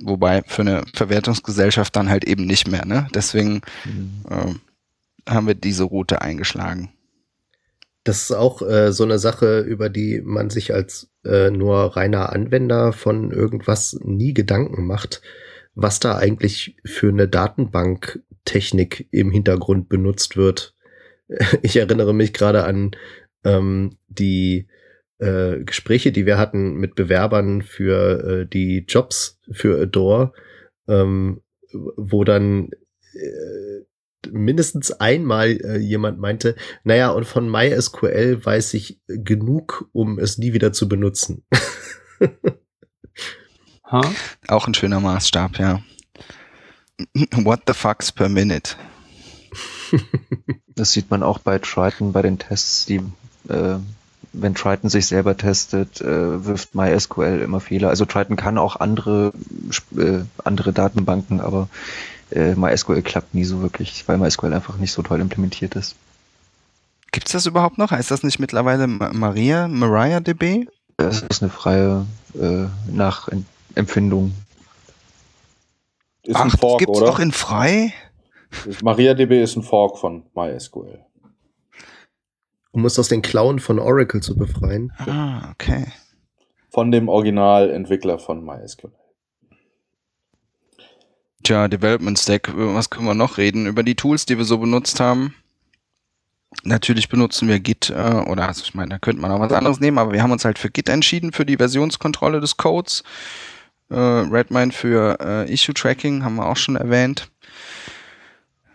Wobei für eine Verwertungsgesellschaft dann halt eben nicht mehr. Ne? Deswegen äh, haben wir diese Route eingeschlagen. Das ist auch äh, so eine Sache, über die man sich als äh, nur reiner Anwender von irgendwas nie Gedanken macht, was da eigentlich für eine Datenbanktechnik im Hintergrund benutzt wird. Ich erinnere mich gerade an ähm, die äh, Gespräche, die wir hatten mit Bewerbern für äh, die Jobs für Adore, ähm, wo dann äh, mindestens einmal äh, jemand meinte, naja, und von MySQL weiß ich genug, um es nie wieder zu benutzen. Ha? Auch ein schöner Maßstab, ja. What the fucks per minute? Das sieht man auch bei Triton bei den Tests, die äh, wenn Triton sich selber testet, äh, wirft MySQL immer Fehler. Also Triton kann auch andere äh, andere Datenbanken, aber äh, MySQL klappt nie so wirklich, weil MySQL einfach nicht so toll implementiert ist. Gibt's das überhaupt noch? Heißt das nicht mittlerweile Ma- Maria, MariaDB? Das ist eine freie äh, Nachempfindung. Ist ein Ach, Fork, gibt's oder? auch in frei? MariaDB ist ein Fork von MySQL. Um es aus den Klauen von Oracle zu befreien. Ah, okay. Von dem Originalentwickler von MySQL. Tja, Development Stack, über was können wir noch reden? Über die Tools, die wir so benutzt haben. Natürlich benutzen wir Git, äh, oder also ich meine, da könnte man auch was anderes nehmen, aber wir haben uns halt für Git entschieden, für die Versionskontrolle des Codes. Äh, Redmine für äh, Issue Tracking haben wir auch schon erwähnt.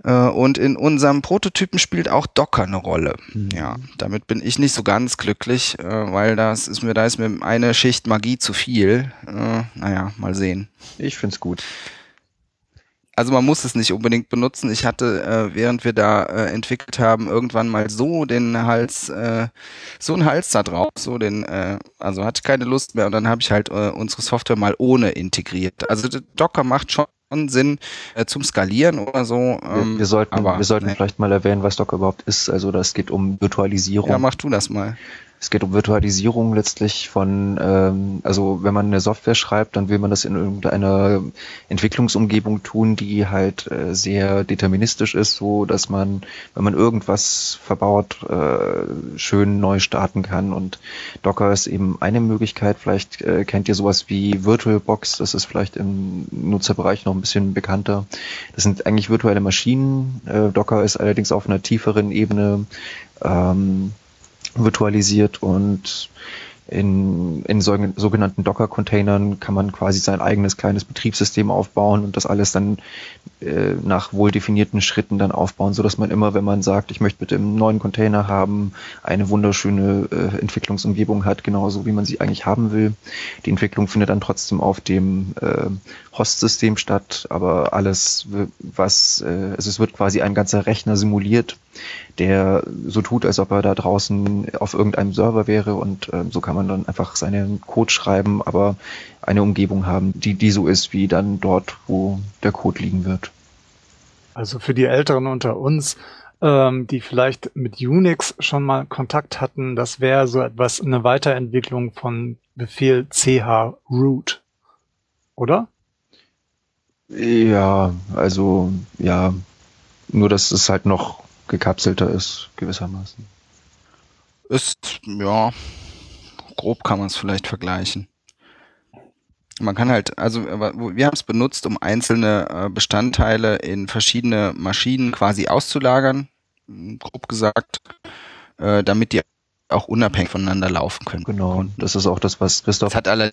Äh, und in unserem Prototypen spielt auch Docker eine Rolle. Ja, damit bin ich nicht so ganz glücklich, äh, weil das ist mir, da ist mir eine Schicht Magie zu viel. Äh, naja, mal sehen. Ich find's gut. Also man muss es nicht unbedingt benutzen. Ich hatte, äh, während wir da äh, entwickelt haben, irgendwann mal so den Hals, äh, so einen Hals da drauf, so den, äh, also hatte ich keine Lust mehr und dann habe ich halt äh, unsere Software mal ohne integriert. Also Docker macht schon Sinn äh, zum Skalieren oder so. Wir, Ähm, wir sollten, aber, wir sollten nee. vielleicht mal erwähnen, was Docker überhaupt ist. Also das geht um Virtualisierung. Ja, mach du das mal. Es geht um Virtualisierung letztlich von, ähm, also wenn man eine Software schreibt, dann will man das in irgendeiner Entwicklungsumgebung tun, die halt äh, sehr deterministisch ist, so dass man, wenn man irgendwas verbaut, äh, schön neu starten kann. Und Docker ist eben eine Möglichkeit. Vielleicht äh, kennt ihr sowas wie VirtualBox, das ist vielleicht im Nutzerbereich noch ein bisschen bekannter. Das sind eigentlich virtuelle Maschinen. Äh, Docker ist allerdings auf einer tieferen Ebene ähm, virtualisiert und in, in so, sogenannten Docker-Containern kann man quasi sein eigenes kleines Betriebssystem aufbauen und das alles dann äh, nach wohl definierten Schritten dann aufbauen, so dass man immer, wenn man sagt, ich möchte bitte einen neuen Container haben, eine wunderschöne äh, Entwicklungsumgebung hat, genauso wie man sie eigentlich haben will. Die Entwicklung findet dann trotzdem auf dem äh, Host-System statt, aber alles, was, äh, also es wird quasi ein ganzer Rechner simuliert der so tut, als ob er da draußen auf irgendeinem Server wäre und äh, so kann man dann einfach seinen Code schreiben, aber eine Umgebung haben, die, die so ist wie dann dort, wo der Code liegen wird. Also für die Älteren unter uns, ähm, die vielleicht mit Unix schon mal Kontakt hatten, das wäre so etwas, eine Weiterentwicklung von Befehl ch root, oder? Ja, also ja, nur dass es halt noch gekapselter ist, gewissermaßen. Ist, ja, grob kann man es vielleicht vergleichen. Man kann halt, also wir haben es benutzt, um einzelne äh, Bestandteile in verschiedene Maschinen quasi auszulagern, grob gesagt, äh, damit die auch unabhängig voneinander laufen können. Genau, das ist auch das, was Christoph. Das hat alle,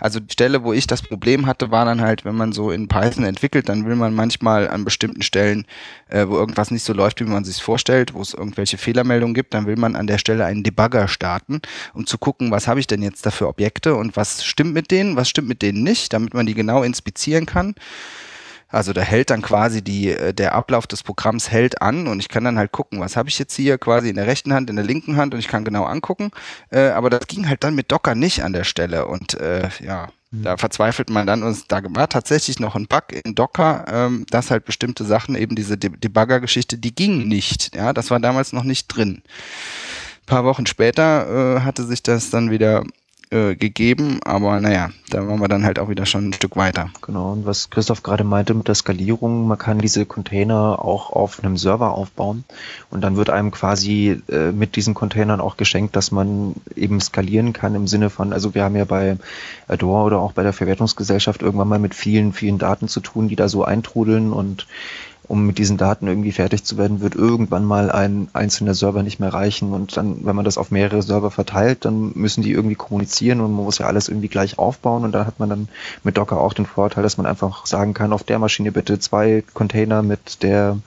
also die Stelle, wo ich das Problem hatte, war dann halt, wenn man so in Python entwickelt, dann will man manchmal an bestimmten Stellen, äh, wo irgendwas nicht so läuft, wie man sich vorstellt, wo es irgendwelche Fehlermeldungen gibt, dann will man an der Stelle einen Debugger starten, um zu gucken, was habe ich denn jetzt da für Objekte und was stimmt mit denen, was stimmt mit denen nicht, damit man die genau inspizieren kann. Also da hält dann quasi die, äh, der Ablauf des Programms hält an und ich kann dann halt gucken, was habe ich jetzt hier quasi in der rechten Hand, in der linken Hand und ich kann genau angucken. Äh, aber das ging halt dann mit Docker nicht an der Stelle und äh, ja, mhm. da verzweifelt man dann und da war tatsächlich noch ein Bug in Docker, ähm, dass halt bestimmte Sachen, eben diese De Debugger-Geschichte, die ging nicht. Ja, das war damals noch nicht drin. Ein paar Wochen später äh, hatte sich das dann wieder äh, gegeben, aber naja, da waren wir dann halt auch wieder schon ein Stück weiter. Genau, und was Christoph gerade meinte mit der Skalierung, man kann diese Container auch auf einem Server aufbauen und dann wird einem quasi äh, mit diesen Containern auch geschenkt, dass man eben skalieren kann im Sinne von, also wir haben ja bei Adore oder auch bei der Verwertungsgesellschaft irgendwann mal mit vielen, vielen Daten zu tun, die da so eintrudeln und um mit diesen Daten irgendwie fertig zu werden, wird irgendwann mal ein einzelner Server nicht mehr reichen. Und dann, wenn man das auf mehrere Server verteilt, dann müssen die irgendwie kommunizieren und man muss ja alles irgendwie gleich aufbauen. Und da hat man dann mit Docker auch den Vorteil, dass man einfach sagen kann, auf der Maschine bitte zwei Container mit der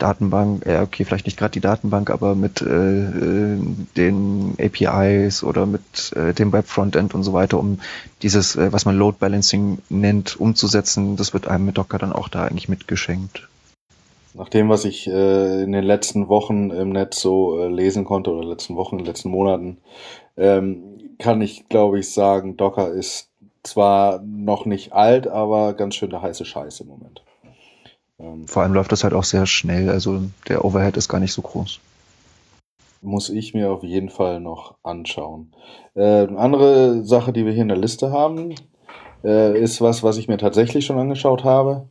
Datenbank, ja okay, vielleicht nicht gerade die Datenbank, aber mit äh, äh den APIs oder mit äh, dem Web-Frontend und so weiter, um dieses, äh, was man Load Balancing nennt, umzusetzen. Das wird einem mit Docker dann auch da eigentlich mitgeschenkt. Nach dem, was ich äh, in den letzten Wochen im Netz so äh, lesen konnte oder letzten Wochen, letzten Monaten, ähm, kann ich, glaube ich, sagen, Docker ist zwar noch nicht alt, aber ganz schön der heiße Scheiß im Moment. Ähm, Vor allem läuft das halt auch sehr schnell, also der Overhead ist gar nicht so groß. Muss ich mir auf jeden Fall noch anschauen. Äh, andere Sache, die wir hier in der Liste haben, äh, ist was, was ich mir tatsächlich schon angeschaut habe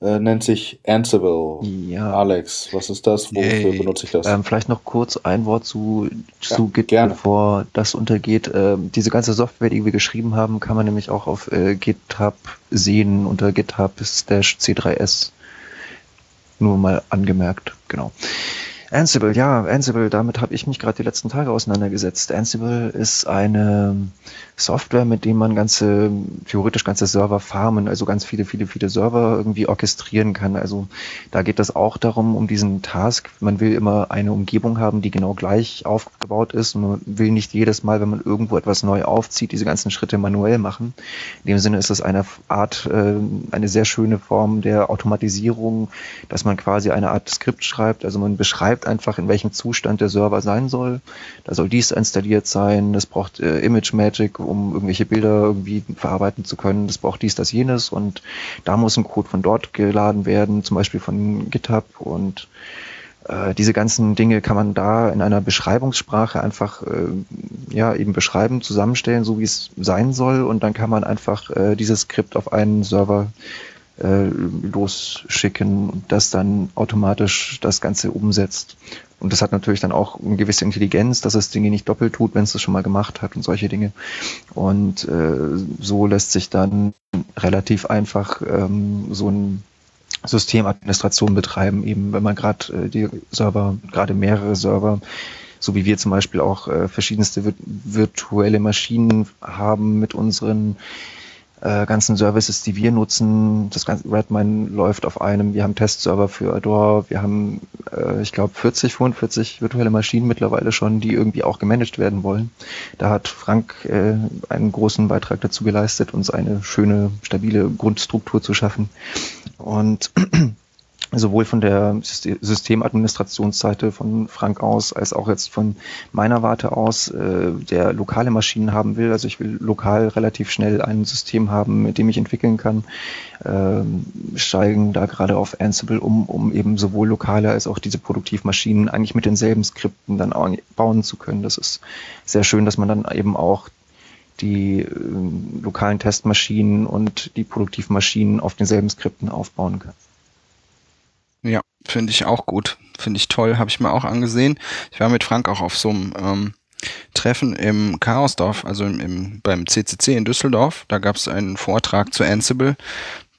äh, nennt sich Ansible. Ja. Alex, was ist das? Wofür Yay. benutze ich das? Ähm, vielleicht noch kurz ein Wort zu, zu ja, Git, gerne. bevor das untergeht. Ähm, diese ganze Software, die wir geschrieben haben, kann man nämlich auch auf äh, GitHub sehen unter GitHub C3S. Nur mal angemerkt, genau. Ansible, ja, Ansible, damit habe ich mich gerade die letzten Tage auseinandergesetzt. Ansible ist eine Software, mit dem man ganze, theoretisch ganze Server farmen, also ganz viele, viele, viele Server irgendwie orchestrieren kann. Also da geht es auch darum, um diesen Task. Man will immer eine Umgebung haben, die genau gleich aufgebaut ist und man will nicht jedes Mal, wenn man irgendwo etwas neu aufzieht, diese ganzen Schritte manuell machen. In dem Sinne ist es eine Art, äh, eine sehr schöne Form der Automatisierung, dass man quasi eine Art Skript schreibt. Also man beschreibt einfach, in welchem Zustand der Server sein soll. Da soll dies installiert sein. Es braucht äh, Image Magic um irgendwelche Bilder irgendwie verarbeiten zu können. Das braucht dies, das, jenes und da muss ein Code von dort geladen werden, zum Beispiel von GitHub und äh, diese ganzen Dinge kann man da in einer Beschreibungssprache einfach äh, ja eben beschreiben, zusammenstellen, so wie es sein soll und dann kann man einfach äh, dieses Skript auf einen Server äh, losschicken und das dann automatisch das Ganze umsetzt. Und das hat natürlich dann auch eine gewisse Intelligenz, dass es Dinge nicht doppelt tut, wenn es das schon mal gemacht hat und solche Dinge. Und äh, so lässt sich dann relativ einfach ähm, so ein Systemadministration betreiben, eben wenn man gerade äh, die Server, gerade mehrere Server, so wie wir zum Beispiel auch äh, verschiedenste virtuelle Maschinen haben mit unseren äh, ganzen Services, die wir nutzen. Das ganze Redmine läuft auf einem. Wir haben Testserver für Adore. Wir haben, äh, ich glaube, 40, 45 virtuelle Maschinen mittlerweile schon, die irgendwie auch gemanagt werden wollen. Da hat Frank äh, einen großen Beitrag dazu geleistet, uns eine schöne, stabile Grundstruktur zu schaffen. Und sowohl von der Syste- Systemadministrationsseite von Frank aus, als auch jetzt von meiner Warte aus, äh, der lokale Maschinen haben will. Also ich will lokal relativ schnell ein System haben, mit dem ich entwickeln kann, ähm, steigen da gerade auf Ansible um, um eben sowohl lokale als auch diese Produktivmaschinen eigentlich mit denselben Skripten dann auch bauen zu können. Das ist sehr schön, dass man dann eben auch die äh, lokalen Testmaschinen und die Produktivmaschinen auf denselben Skripten aufbauen kann. Ja, finde ich auch gut. Finde ich toll, habe ich mir auch angesehen. Ich war mit Frank auch auf so einem ähm, Treffen im Chaosdorf, also im, im, beim CCC in Düsseldorf. Da gab es einen Vortrag zu Ansible.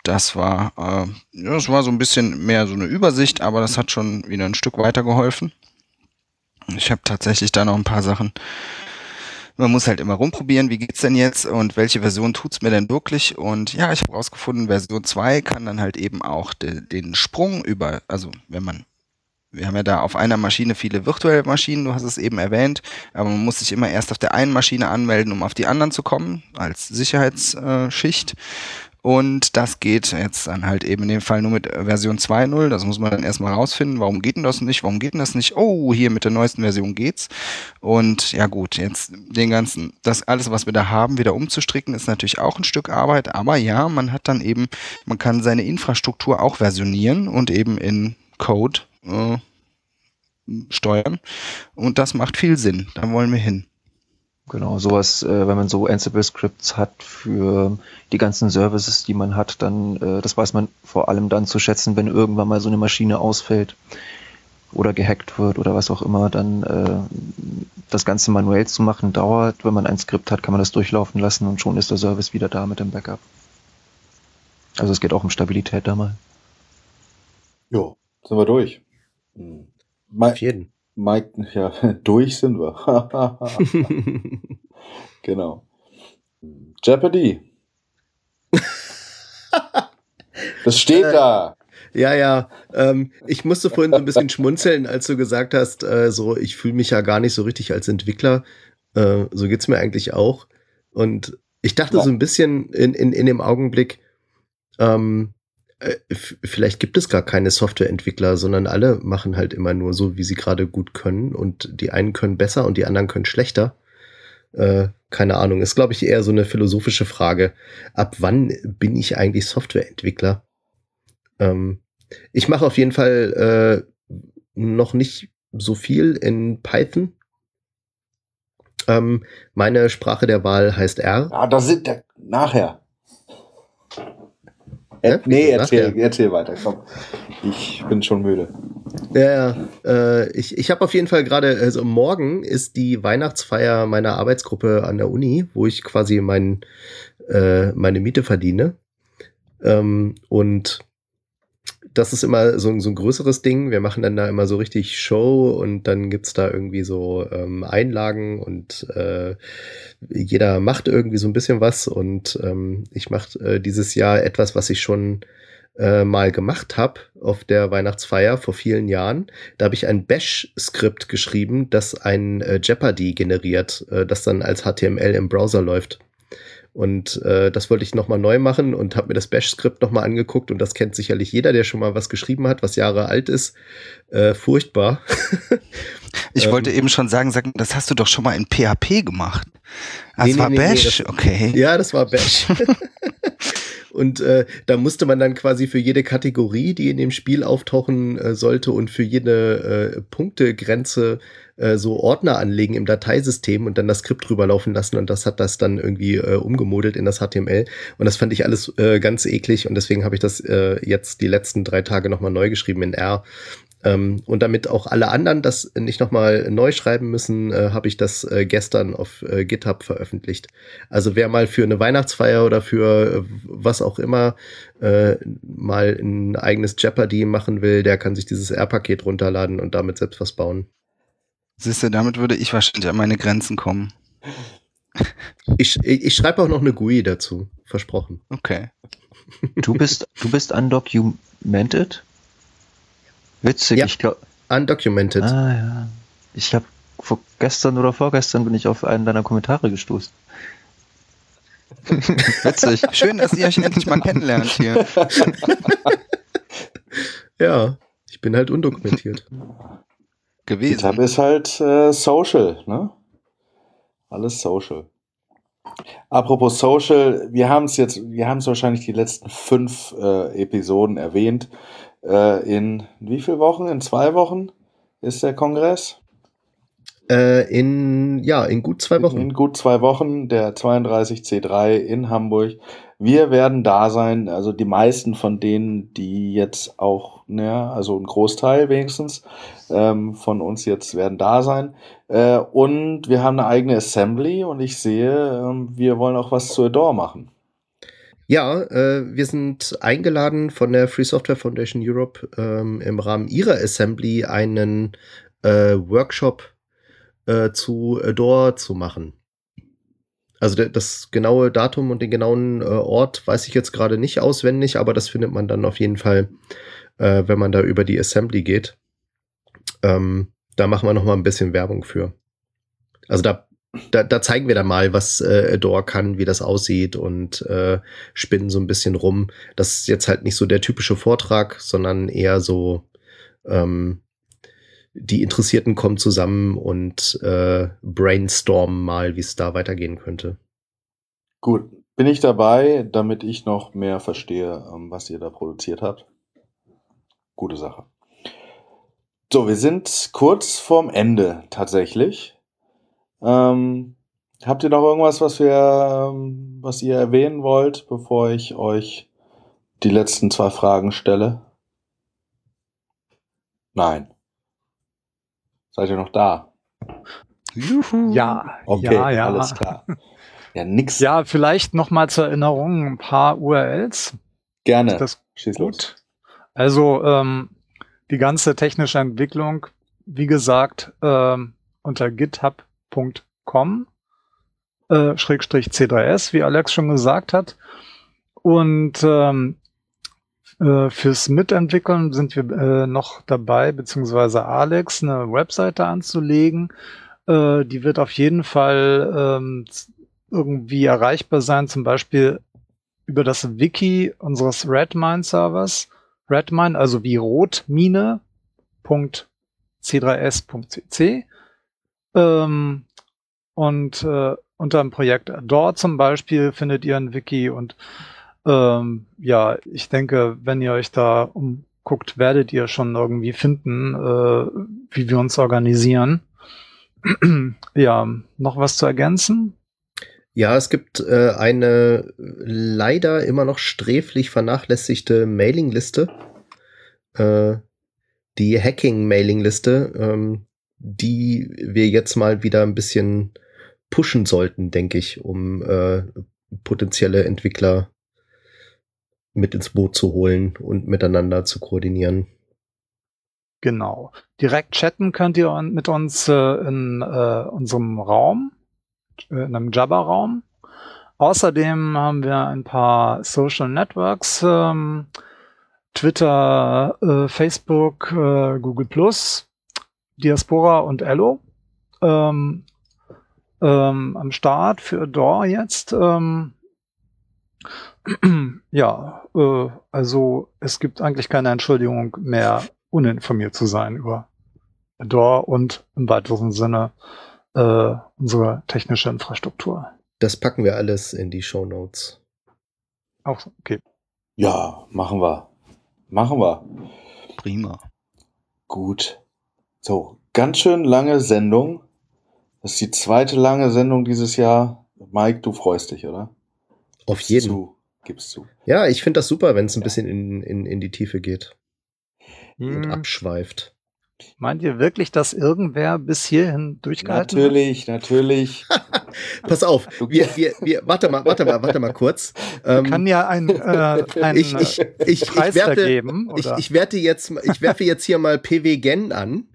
Das war, äh, ja, das war so ein bisschen mehr so eine Übersicht, aber das hat schon wieder ein Stück weitergeholfen. Ich habe tatsächlich da noch ein paar Sachen man muss halt immer rumprobieren, wie geht's denn jetzt und welche Version tut's mir denn wirklich? Und ja, ich habe rausgefunden, Version 2 kann dann halt eben auch de, den Sprung über, also wenn man wir haben ja da auf einer Maschine viele virtuelle Maschinen, du hast es eben erwähnt, aber man muss sich immer erst auf der einen Maschine anmelden, um auf die anderen zu kommen, als Sicherheitsschicht. Und das geht jetzt dann halt eben in dem Fall nur mit Version 2.0. Das muss man dann erstmal rausfinden. Warum geht denn das nicht? Warum geht denn das nicht? Oh, hier mit der neuesten Version geht's. Und ja gut, jetzt den ganzen, das alles, was wir da haben, wieder umzustricken, ist natürlich auch ein Stück Arbeit. Aber ja, man hat dann eben, man kann seine Infrastruktur auch versionieren und eben in Code äh, steuern. Und das macht viel Sinn. Da wollen wir hin. Genau, sowas, äh, wenn man so Ansible-Scripts hat für die ganzen Services, die man hat, dann, äh, das weiß man vor allem dann zu schätzen, wenn irgendwann mal so eine Maschine ausfällt oder gehackt wird oder was auch immer, dann äh, das Ganze manuell zu machen dauert. Wenn man ein Skript hat, kann man das durchlaufen lassen und schon ist der Service wieder da mit dem Backup. Also es geht auch um Stabilität da mal. Jo, sind wir durch. Hm. Mike, Auf jeden. Mike, ja, durch sind wir. genau. Jeopardy. Das steht Äh, da. Ja, ja. Ähm, ich musste vorhin so ein bisschen schmunzeln, als du gesagt hast, äh, so ich fühle mich ja gar nicht so richtig als Entwickler. Äh, so geht's mir eigentlich auch. Und ich dachte Ja. so ein bisschen in, in, in dem Augenblick, ähm, äh, vielleicht gibt es gar keine Softwareentwickler, sondern alle machen halt immer nur so, wie sie gerade gut können. Und die einen können besser und die anderen können schlechter. Äh, keine Ahnung, ist, glaube ich, eher so eine philosophische Frage. Ab wann bin ich eigentlich Softwareentwickler? Ähm, ich mache auf jeden Fall äh, noch nicht so viel in Python. Ähm, meine Sprache der Wahl heißt R. Ah, da sind da nachher. Äh, nee, erzähl, erzähl weiter. Komm. Ich bin schon müde. Ja, ja, äh, ich, ich habe auf jeden Fall gerade, also morgen ist die Weihnachtsfeier meiner Arbeitsgruppe an der Uni, wo ich quasi mein, äh, meine Miete verdiene. Ähm, und das ist immer so, ein- so ein größeres Ding. Wir machen dann da immer so richtig Show und dann gibt's da irgendwie so ähm, Einlagen und äh, jeder macht irgendwie so ein bisschen was. Und ähm, ich mache äh, dieses Jahr etwas, was ich schon äh, mal gemacht habe auf der Weihnachtsfeier vor vielen Jahren. Da habe ich ein Bash-Skript geschrieben, das ein äh, Jeopardy generiert, äh, das dann als HTML im Browser läuft. Und äh, das wollte ich nochmal neu machen und habe mir das Bash-Skript nochmal angeguckt und das kennt sicherlich jeder, der schon mal was geschrieben hat, was Jahre alt ist. Äh, furchtbar. Ich Ähm, wollte eben schon sagen, sag, das hast du doch schon mal in PHP gemacht. Ah, Nee, nee, war nee, nee, Bash, das- okay. Ja, das war Bash. und äh, da musste man dann quasi für jede Kategorie, die in dem Spiel auftauchen äh, sollte und für jede äh, Punktegrenze äh, so Ordner anlegen im Dateisystem und dann das Skript drüber laufen lassen und das hat das dann irgendwie äh, umgemodelt in das HTML und das fand ich alles äh, ganz eklig und deswegen habe ich das äh, jetzt die letzten drei Tage nochmal neu geschrieben in R. Ähm, und damit auch alle anderen das nicht nochmal neu schreiben müssen, äh, habe ich das äh, gestern auf äh, GitHub veröffentlicht. Also wer mal für eine Weihnachtsfeier oder für äh, was auch immer äh, mal ein eigenes Jeopardy machen will, der kann sich dieses R-Paket runterladen und damit selbst was bauen. Siehst du, damit würde ich wahrscheinlich an meine Grenzen kommen. Ich, ich, ich schreibe auch noch eine GUI dazu, versprochen. Okay. Du bist, du bist undocumented? Witzig, Ja. ich glaube. Undocumented. Ah ja. Ich habe vor gestern oder vorgestern bin ich auf einen deiner Kommentare gestoßen. Witzig. Schön, dass ihr euch endlich mal kennenlernt hier. Ja, ich bin halt undokumentiert. gewesen. GitHub ist halt äh, Social, ne? Alles Social. Apropos Social, wir haben es jetzt, wir haben es wahrscheinlich die letzten fünf äh, Episoden erwähnt. Äh, in wie viel Wochen? In zwei Wochen ist der Kongress? Äh, in, ja, in gut zwei Wochen. In gut zwei Wochen, der 32C3 in Hamburg. Wir werden da sein, also die meisten von denen, die jetzt auch, naja, also ein Großteil wenigstens ähm, von uns jetzt werden da sein. Äh, und wir haben eine eigene Assembly und ich sehe, ähm, wir wollen auch was zu Adore machen. Ja, äh, wir sind eingeladen von der Free Software Foundation Europe ähm, im Rahmen ihrer Assembly einen äh, Workshop äh, zu Adore zu machen. Also das genaue Datum und den genauen äh, Ort weiß ich jetzt gerade nicht auswendig, aber das findet man dann auf jeden Fall, äh, wenn man da über die Assembly geht. Ähm, da machen wir noch mal ein bisschen Werbung für. Also da, da, da zeigen wir dann mal, was äh, Adore kann, wie das aussieht und äh, spinnen so ein bisschen rum. Das ist jetzt halt nicht so der typische Vortrag, sondern eher so ähm, die Interessierten kommen zusammen und äh, brainstormen mal, wie es da weitergehen könnte. Gut, bin ich dabei, damit ich noch mehr verstehe, ähm, was ihr da produziert habt. Gute Sache. So, wir sind kurz vorm Ende tatsächlich. Ähm, habt ihr noch irgendwas, was wir, ähm, was ihr erwähnen wollt, bevor ich euch die letzten zwei Fragen stelle? Nein. Seid ihr noch da? Juhu. Ja, Okay, ja, ja. alles klar. Ja, nix. Ja, vielleicht noch mal zur Erinnerung ein paar URLs. Gerne. Ist das Schieß los. gut? Also ähm, die ganze technische Entwicklung, wie gesagt, ähm, unter github.com äh, Schrägstrich C3S, wie Alex schon gesagt hat. Und ähm, äh, fürs Mitentwickeln sind wir äh, noch dabei, beziehungsweise Alex, eine Webseite anzulegen. Äh, die wird auf jeden Fall ähm, irgendwie erreichbar sein, zum Beispiel über das Wiki unseres Redmine-Servers. Redmine, also wie rotmine.c3s.cc. Ähm, und äh, unter dem Projekt Adore zum Beispiel findet ihr ein Wiki und ähm, ja, ich denke, wenn ihr euch da umguckt, werdet ihr schon irgendwie finden, äh, wie wir uns organisieren. ja, noch was zu ergänzen? Ja, es gibt äh, eine leider immer noch sträflich vernachlässigte Mailingliste. Äh, die Hacking-Mailingliste, ähm, die wir jetzt mal wieder ein bisschen pushen sollten, denke ich, um äh, potenzielle Entwickler mit ins Boot zu holen und miteinander zu koordinieren. Genau. Direkt chatten könnt ihr mit uns äh, in äh, unserem Raum, äh, in einem Jabba-Raum. Außerdem haben wir ein paar Social Networks, ähm, Twitter, äh, Facebook, äh, Google Plus, Diaspora und Ello ähm, ähm, am Start für Adore jetzt. Ja, äh, also es gibt eigentlich keine Entschuldigung mehr, uninformiert zu sein über Adore und im weiteren Sinne äh, unsere technische Infrastruktur. Das packen wir alles in die Show Notes. Auch so, okay. Ja, machen wir. Machen wir. Prima. Gut. So, ganz schön lange Sendung. Das ist die zweite lange Sendung dieses Jahr. Mike, du freust dich, oder? Auf jeden. Zu. Gib's zu. Ja, ich finde das super, wenn es ein bisschen in, in, in die Tiefe geht und Hm, abschweift. meint ihr wirklich, dass irgendwer bis hierhin durchgehalten hat? Natürlich, natürlich. Pass auf, wir, wir, wir, warte mal, warte mal, warte mal kurz. Ähm, Kann ja ein, äh, ein ich, ich, ich, ich, Preis werte, vergeben, ich, oder? ich werte jetzt, ich werfe jetzt hier mal PW Gen an.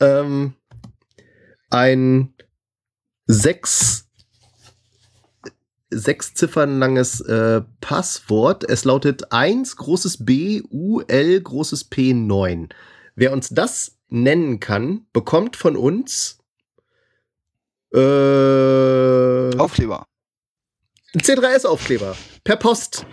Ähm, ein sechs, sechs Ziffern langes äh, Passwort. Es lautet 1 großes B, U, L, großes P, 9. Wer uns das nennen kann, bekommt von uns äh, Aufkleber. ein C3S-Aufkleber per Post.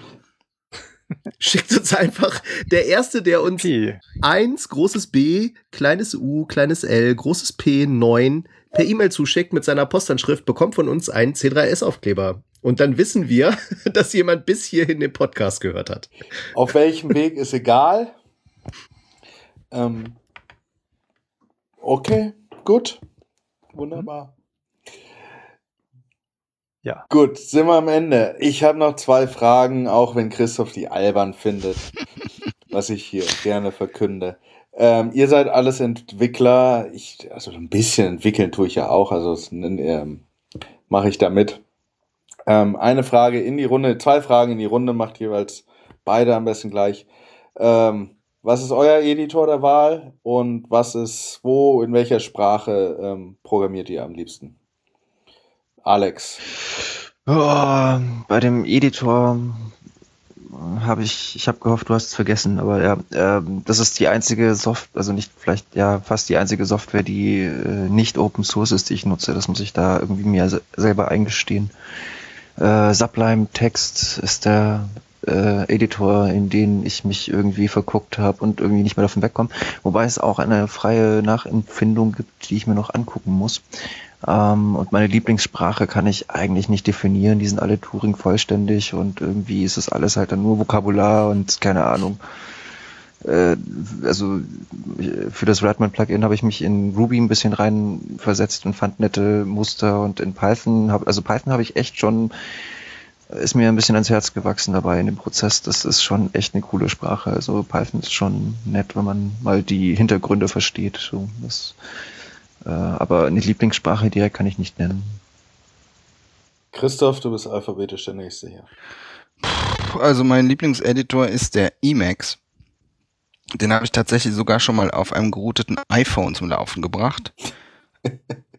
Schickt uns einfach der Erste, der uns P. 1, großes B, kleines U, kleines L, großes P, 9 per E-Mail zuschickt mit seiner Postanschrift, bekommt von uns einen C3S-Aufkleber. Und dann wissen wir, dass jemand bis hierhin den Podcast gehört hat. Auf welchem Weg ist egal. Ähm, okay, gut. Wunderbar. Ja. Gut, sind wir am Ende. Ich habe noch zwei Fragen, auch wenn Christoph die albern findet, was ich hier gerne verkünde. Ähm, ihr seid alles Entwickler. Ich, also ein bisschen entwickeln tue ich ja auch, also ähm, mache ich da mit. Ähm, eine Frage in die Runde, zwei Fragen in die Runde, macht jeweils beide am besten gleich. Ähm, was ist euer Editor der Wahl und was ist, wo, in welcher Sprache ähm, programmiert ihr am liebsten? Alex. Oh, bei dem Editor habe ich, ich habe gehofft, du hast es vergessen, aber ja, ähm, das ist die einzige Software, also nicht vielleicht ja fast die einzige Software, die äh, nicht Open Source ist, die ich nutze. Das muss ich da irgendwie mir se selber eingestehen. Äh, Sublime Text ist der äh, Editor, in den ich mich irgendwie verguckt habe und irgendwie nicht mehr davon wegkomme. Wobei es auch eine freie Nachempfindung gibt, die ich mir noch angucken muss. Ähm, und meine Lieblingssprache kann ich eigentlich nicht definieren. Die sind alle Turing vollständig und irgendwie ist es alles halt dann nur Vokabular und keine Ahnung. Äh, also für das Redman-Plugin habe ich mich in Ruby ein bisschen reinversetzt und fand nette Muster und in Python, hab, also Python habe ich echt schon ist mir ein bisschen ans Herz gewachsen dabei in dem Prozess. Das ist schon echt eine coole Sprache. Also Python ist schon nett, wenn man mal die Hintergründe versteht. So, das, äh, aber eine Lieblingssprache direkt kann ich nicht nennen. Christoph, du bist alphabetisch der Nächste hier. Also mein Lieblingseditor ist der Emacs. Den habe ich tatsächlich sogar schon mal auf einem gerouteten iPhone zum Laufen gebracht.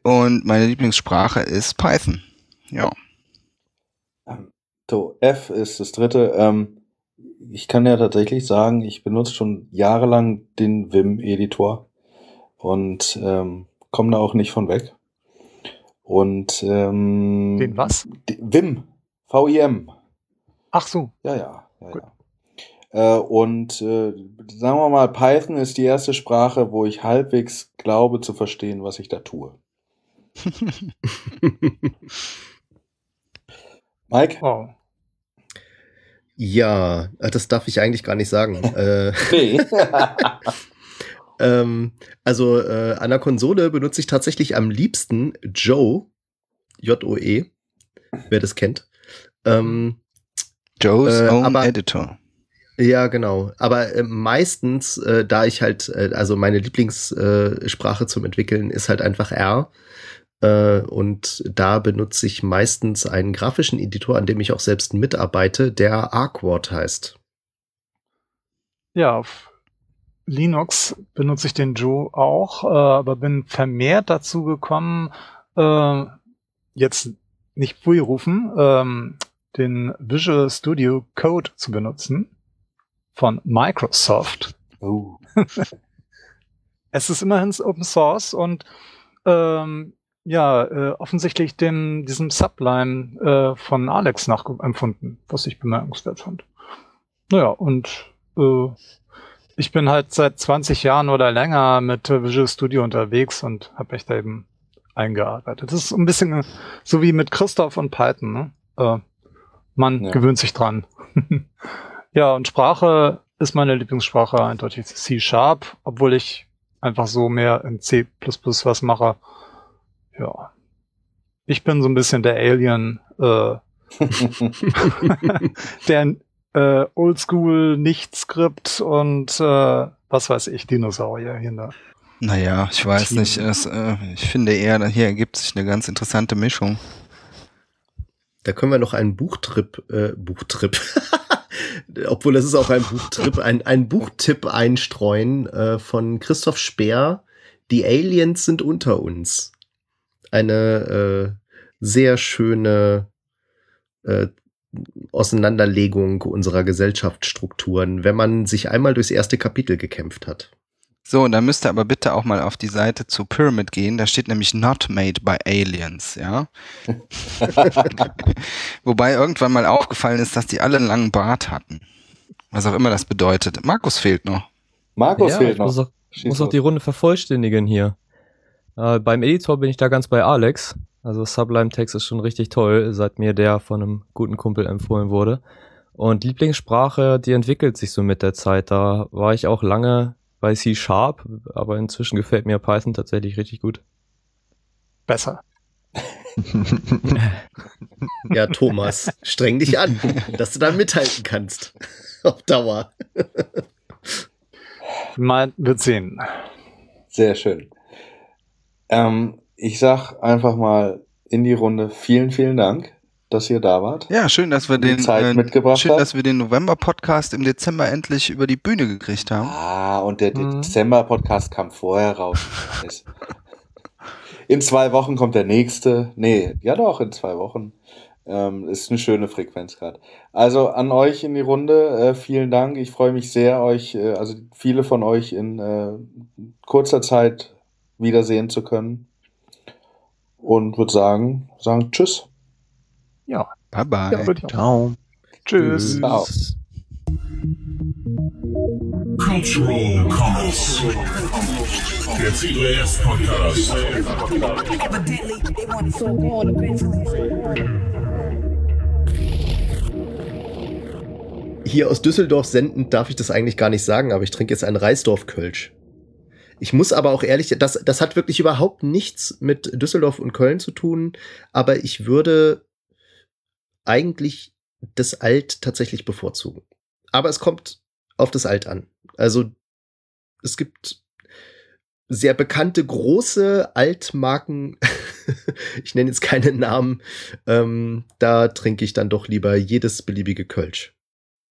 Und meine Lieblingssprache ist Python. Ja. So, F ist das dritte. Ähm, ich kann ja tatsächlich sagen, ich benutze schon jahrelang den Vim-Editor und ähm, komme da auch nicht von weg. Und ähm, Den was? Vim, V-I-M. Ach so. Ja, ja, ja, Gut. ja. Äh, und äh, sagen wir mal, Python ist die erste Sprache, wo ich halbwegs glaube zu verstehen, was ich da tue. Mike? Wow. Ja, äh, das darf ich eigentlich gar nicht sagen. äh, ähm, also äh, an der Konsole benutze ich tatsächlich am liebsten Joe, J-O-E, wer das kennt. Ähm, Joe's Äh, Own aber- Editor. Ja, genau. Aber äh, meistens, äh, da ich halt, äh, also meine Lieblingssprache Sprache zum Entwickeln ist halt einfach R. Äh, und da benutze ich meistens einen grafischen Editor, an dem ich auch selbst mitarbeite, der Arquard heißt. Ja, auf Linux benutze ich den Joe auch, äh, aber bin vermehrt dazu gekommen, äh, jetzt nicht Pfui rufen, ähm, den Visual Studio Code zu benutzen von Microsoft. Oh. Es ist immerhin Open Source und ähm, ja, äh, offensichtlich dem, diesem Sublime äh, von Alex nachempfunden, was ich bemerkenswert fand. Naja, und äh, ich bin halt seit 20 Jahren oder länger mit Visual Studio unterwegs und habe mich da eben eingearbeitet. Das ist ein bisschen äh, so wie mit Christoph und Python. Ne? Äh, man Ja. gewöhnt sich dran. ja, und Sprache ist meine Lieblingssprache eindeutig C-Sharp, obwohl ich einfach so mehr in C++ was mache. Ja. Ich bin so ein bisschen der Alien, äh, der äh, Oldschool, nicht Skript und äh, was weiß ich, Dinosaurier hier. Ne? Naja, ich weiß Team. nicht. Es, äh, ich finde eher, hier ergibt sich eine ganz interessante Mischung. Da können wir noch einen Buchtrip, äh, Buchtrip, obwohl das ist auch ein Buchtrip, ein, ein Buchtipp einstreuen äh, von Christoph Speer. Die Aliens sind unter uns. Eine äh, sehr schöne äh, Auseinanderlegung unserer Gesellschaftsstrukturen, wenn man sich einmal durchs erste Kapitel gekämpft hat. So, und dann müsst ihr aber bitte auch mal auf die Seite zu Pyramid gehen. Da steht nämlich not made by aliens, ja. Wobei irgendwann mal aufgefallen ist, dass die alle einen langen Bart hatten. Was auch immer das bedeutet. Markus fehlt noch. Markus ja, fehlt ich noch. muss auch, muss auch die Runde vervollständigen hier. Äh, beim Editor bin ich da ganz bei Alex. Also Sublime Text ist schon richtig toll, seit mir der von einem guten Kumpel empfohlen wurde. Und Lieblingssprache, die entwickelt sich so mit der Zeit. Da war ich auch lange bei C Sharp, aber inzwischen gefällt mir Python tatsächlich richtig gut. Besser. Ja, Thomas, streng dich an, dass du da mithalten kannst. Auf Dauer. Mal wird sehen. Sehr schön. Ähm, ich sag einfach mal in die Runde vielen, vielen Dank, dass ihr da wart. Ja, schön, dass wir den Zeit äh, mitgebracht schön, dass wir den November-Podcast im Dezember endlich über die Bühne gekriegt haben. Ah, und der Mhm. Dezember-Podcast kam vorher raus. In zwei Wochen kommt der nächste. Nee, ja doch, in zwei Wochen. Ähm, ist eine schöne Frequenz gerade. Also an euch in die Runde, äh, vielen Dank. Ich freue mich sehr, euch, äh, also viele von euch in äh, kurzer Zeit wiedersehen zu können. Und würde sagen, sagen Tschüss. Ja, Bye bye. ja. Ciao. Tschüss. Ciao. Cultural Comments. Der C3S Podcast. Evidently, they want it so bad eventually. Hier aus Düsseldorf sendend darf ich das eigentlich gar nicht sagen, aber ich trinke jetzt einen Reisdorf-Kölsch. Ich muss aber auch ehrlich, das, das hat wirklich überhaupt nichts mit Düsseldorf und Köln zu tun, aber ich würde eigentlich das Alt tatsächlich bevorzugen. Aber es kommt auf das Alt an. Also es gibt sehr bekannte große Altmarken. ich nenne jetzt keine Namen. Ähm, da trinke ich dann doch lieber jedes beliebige Kölsch.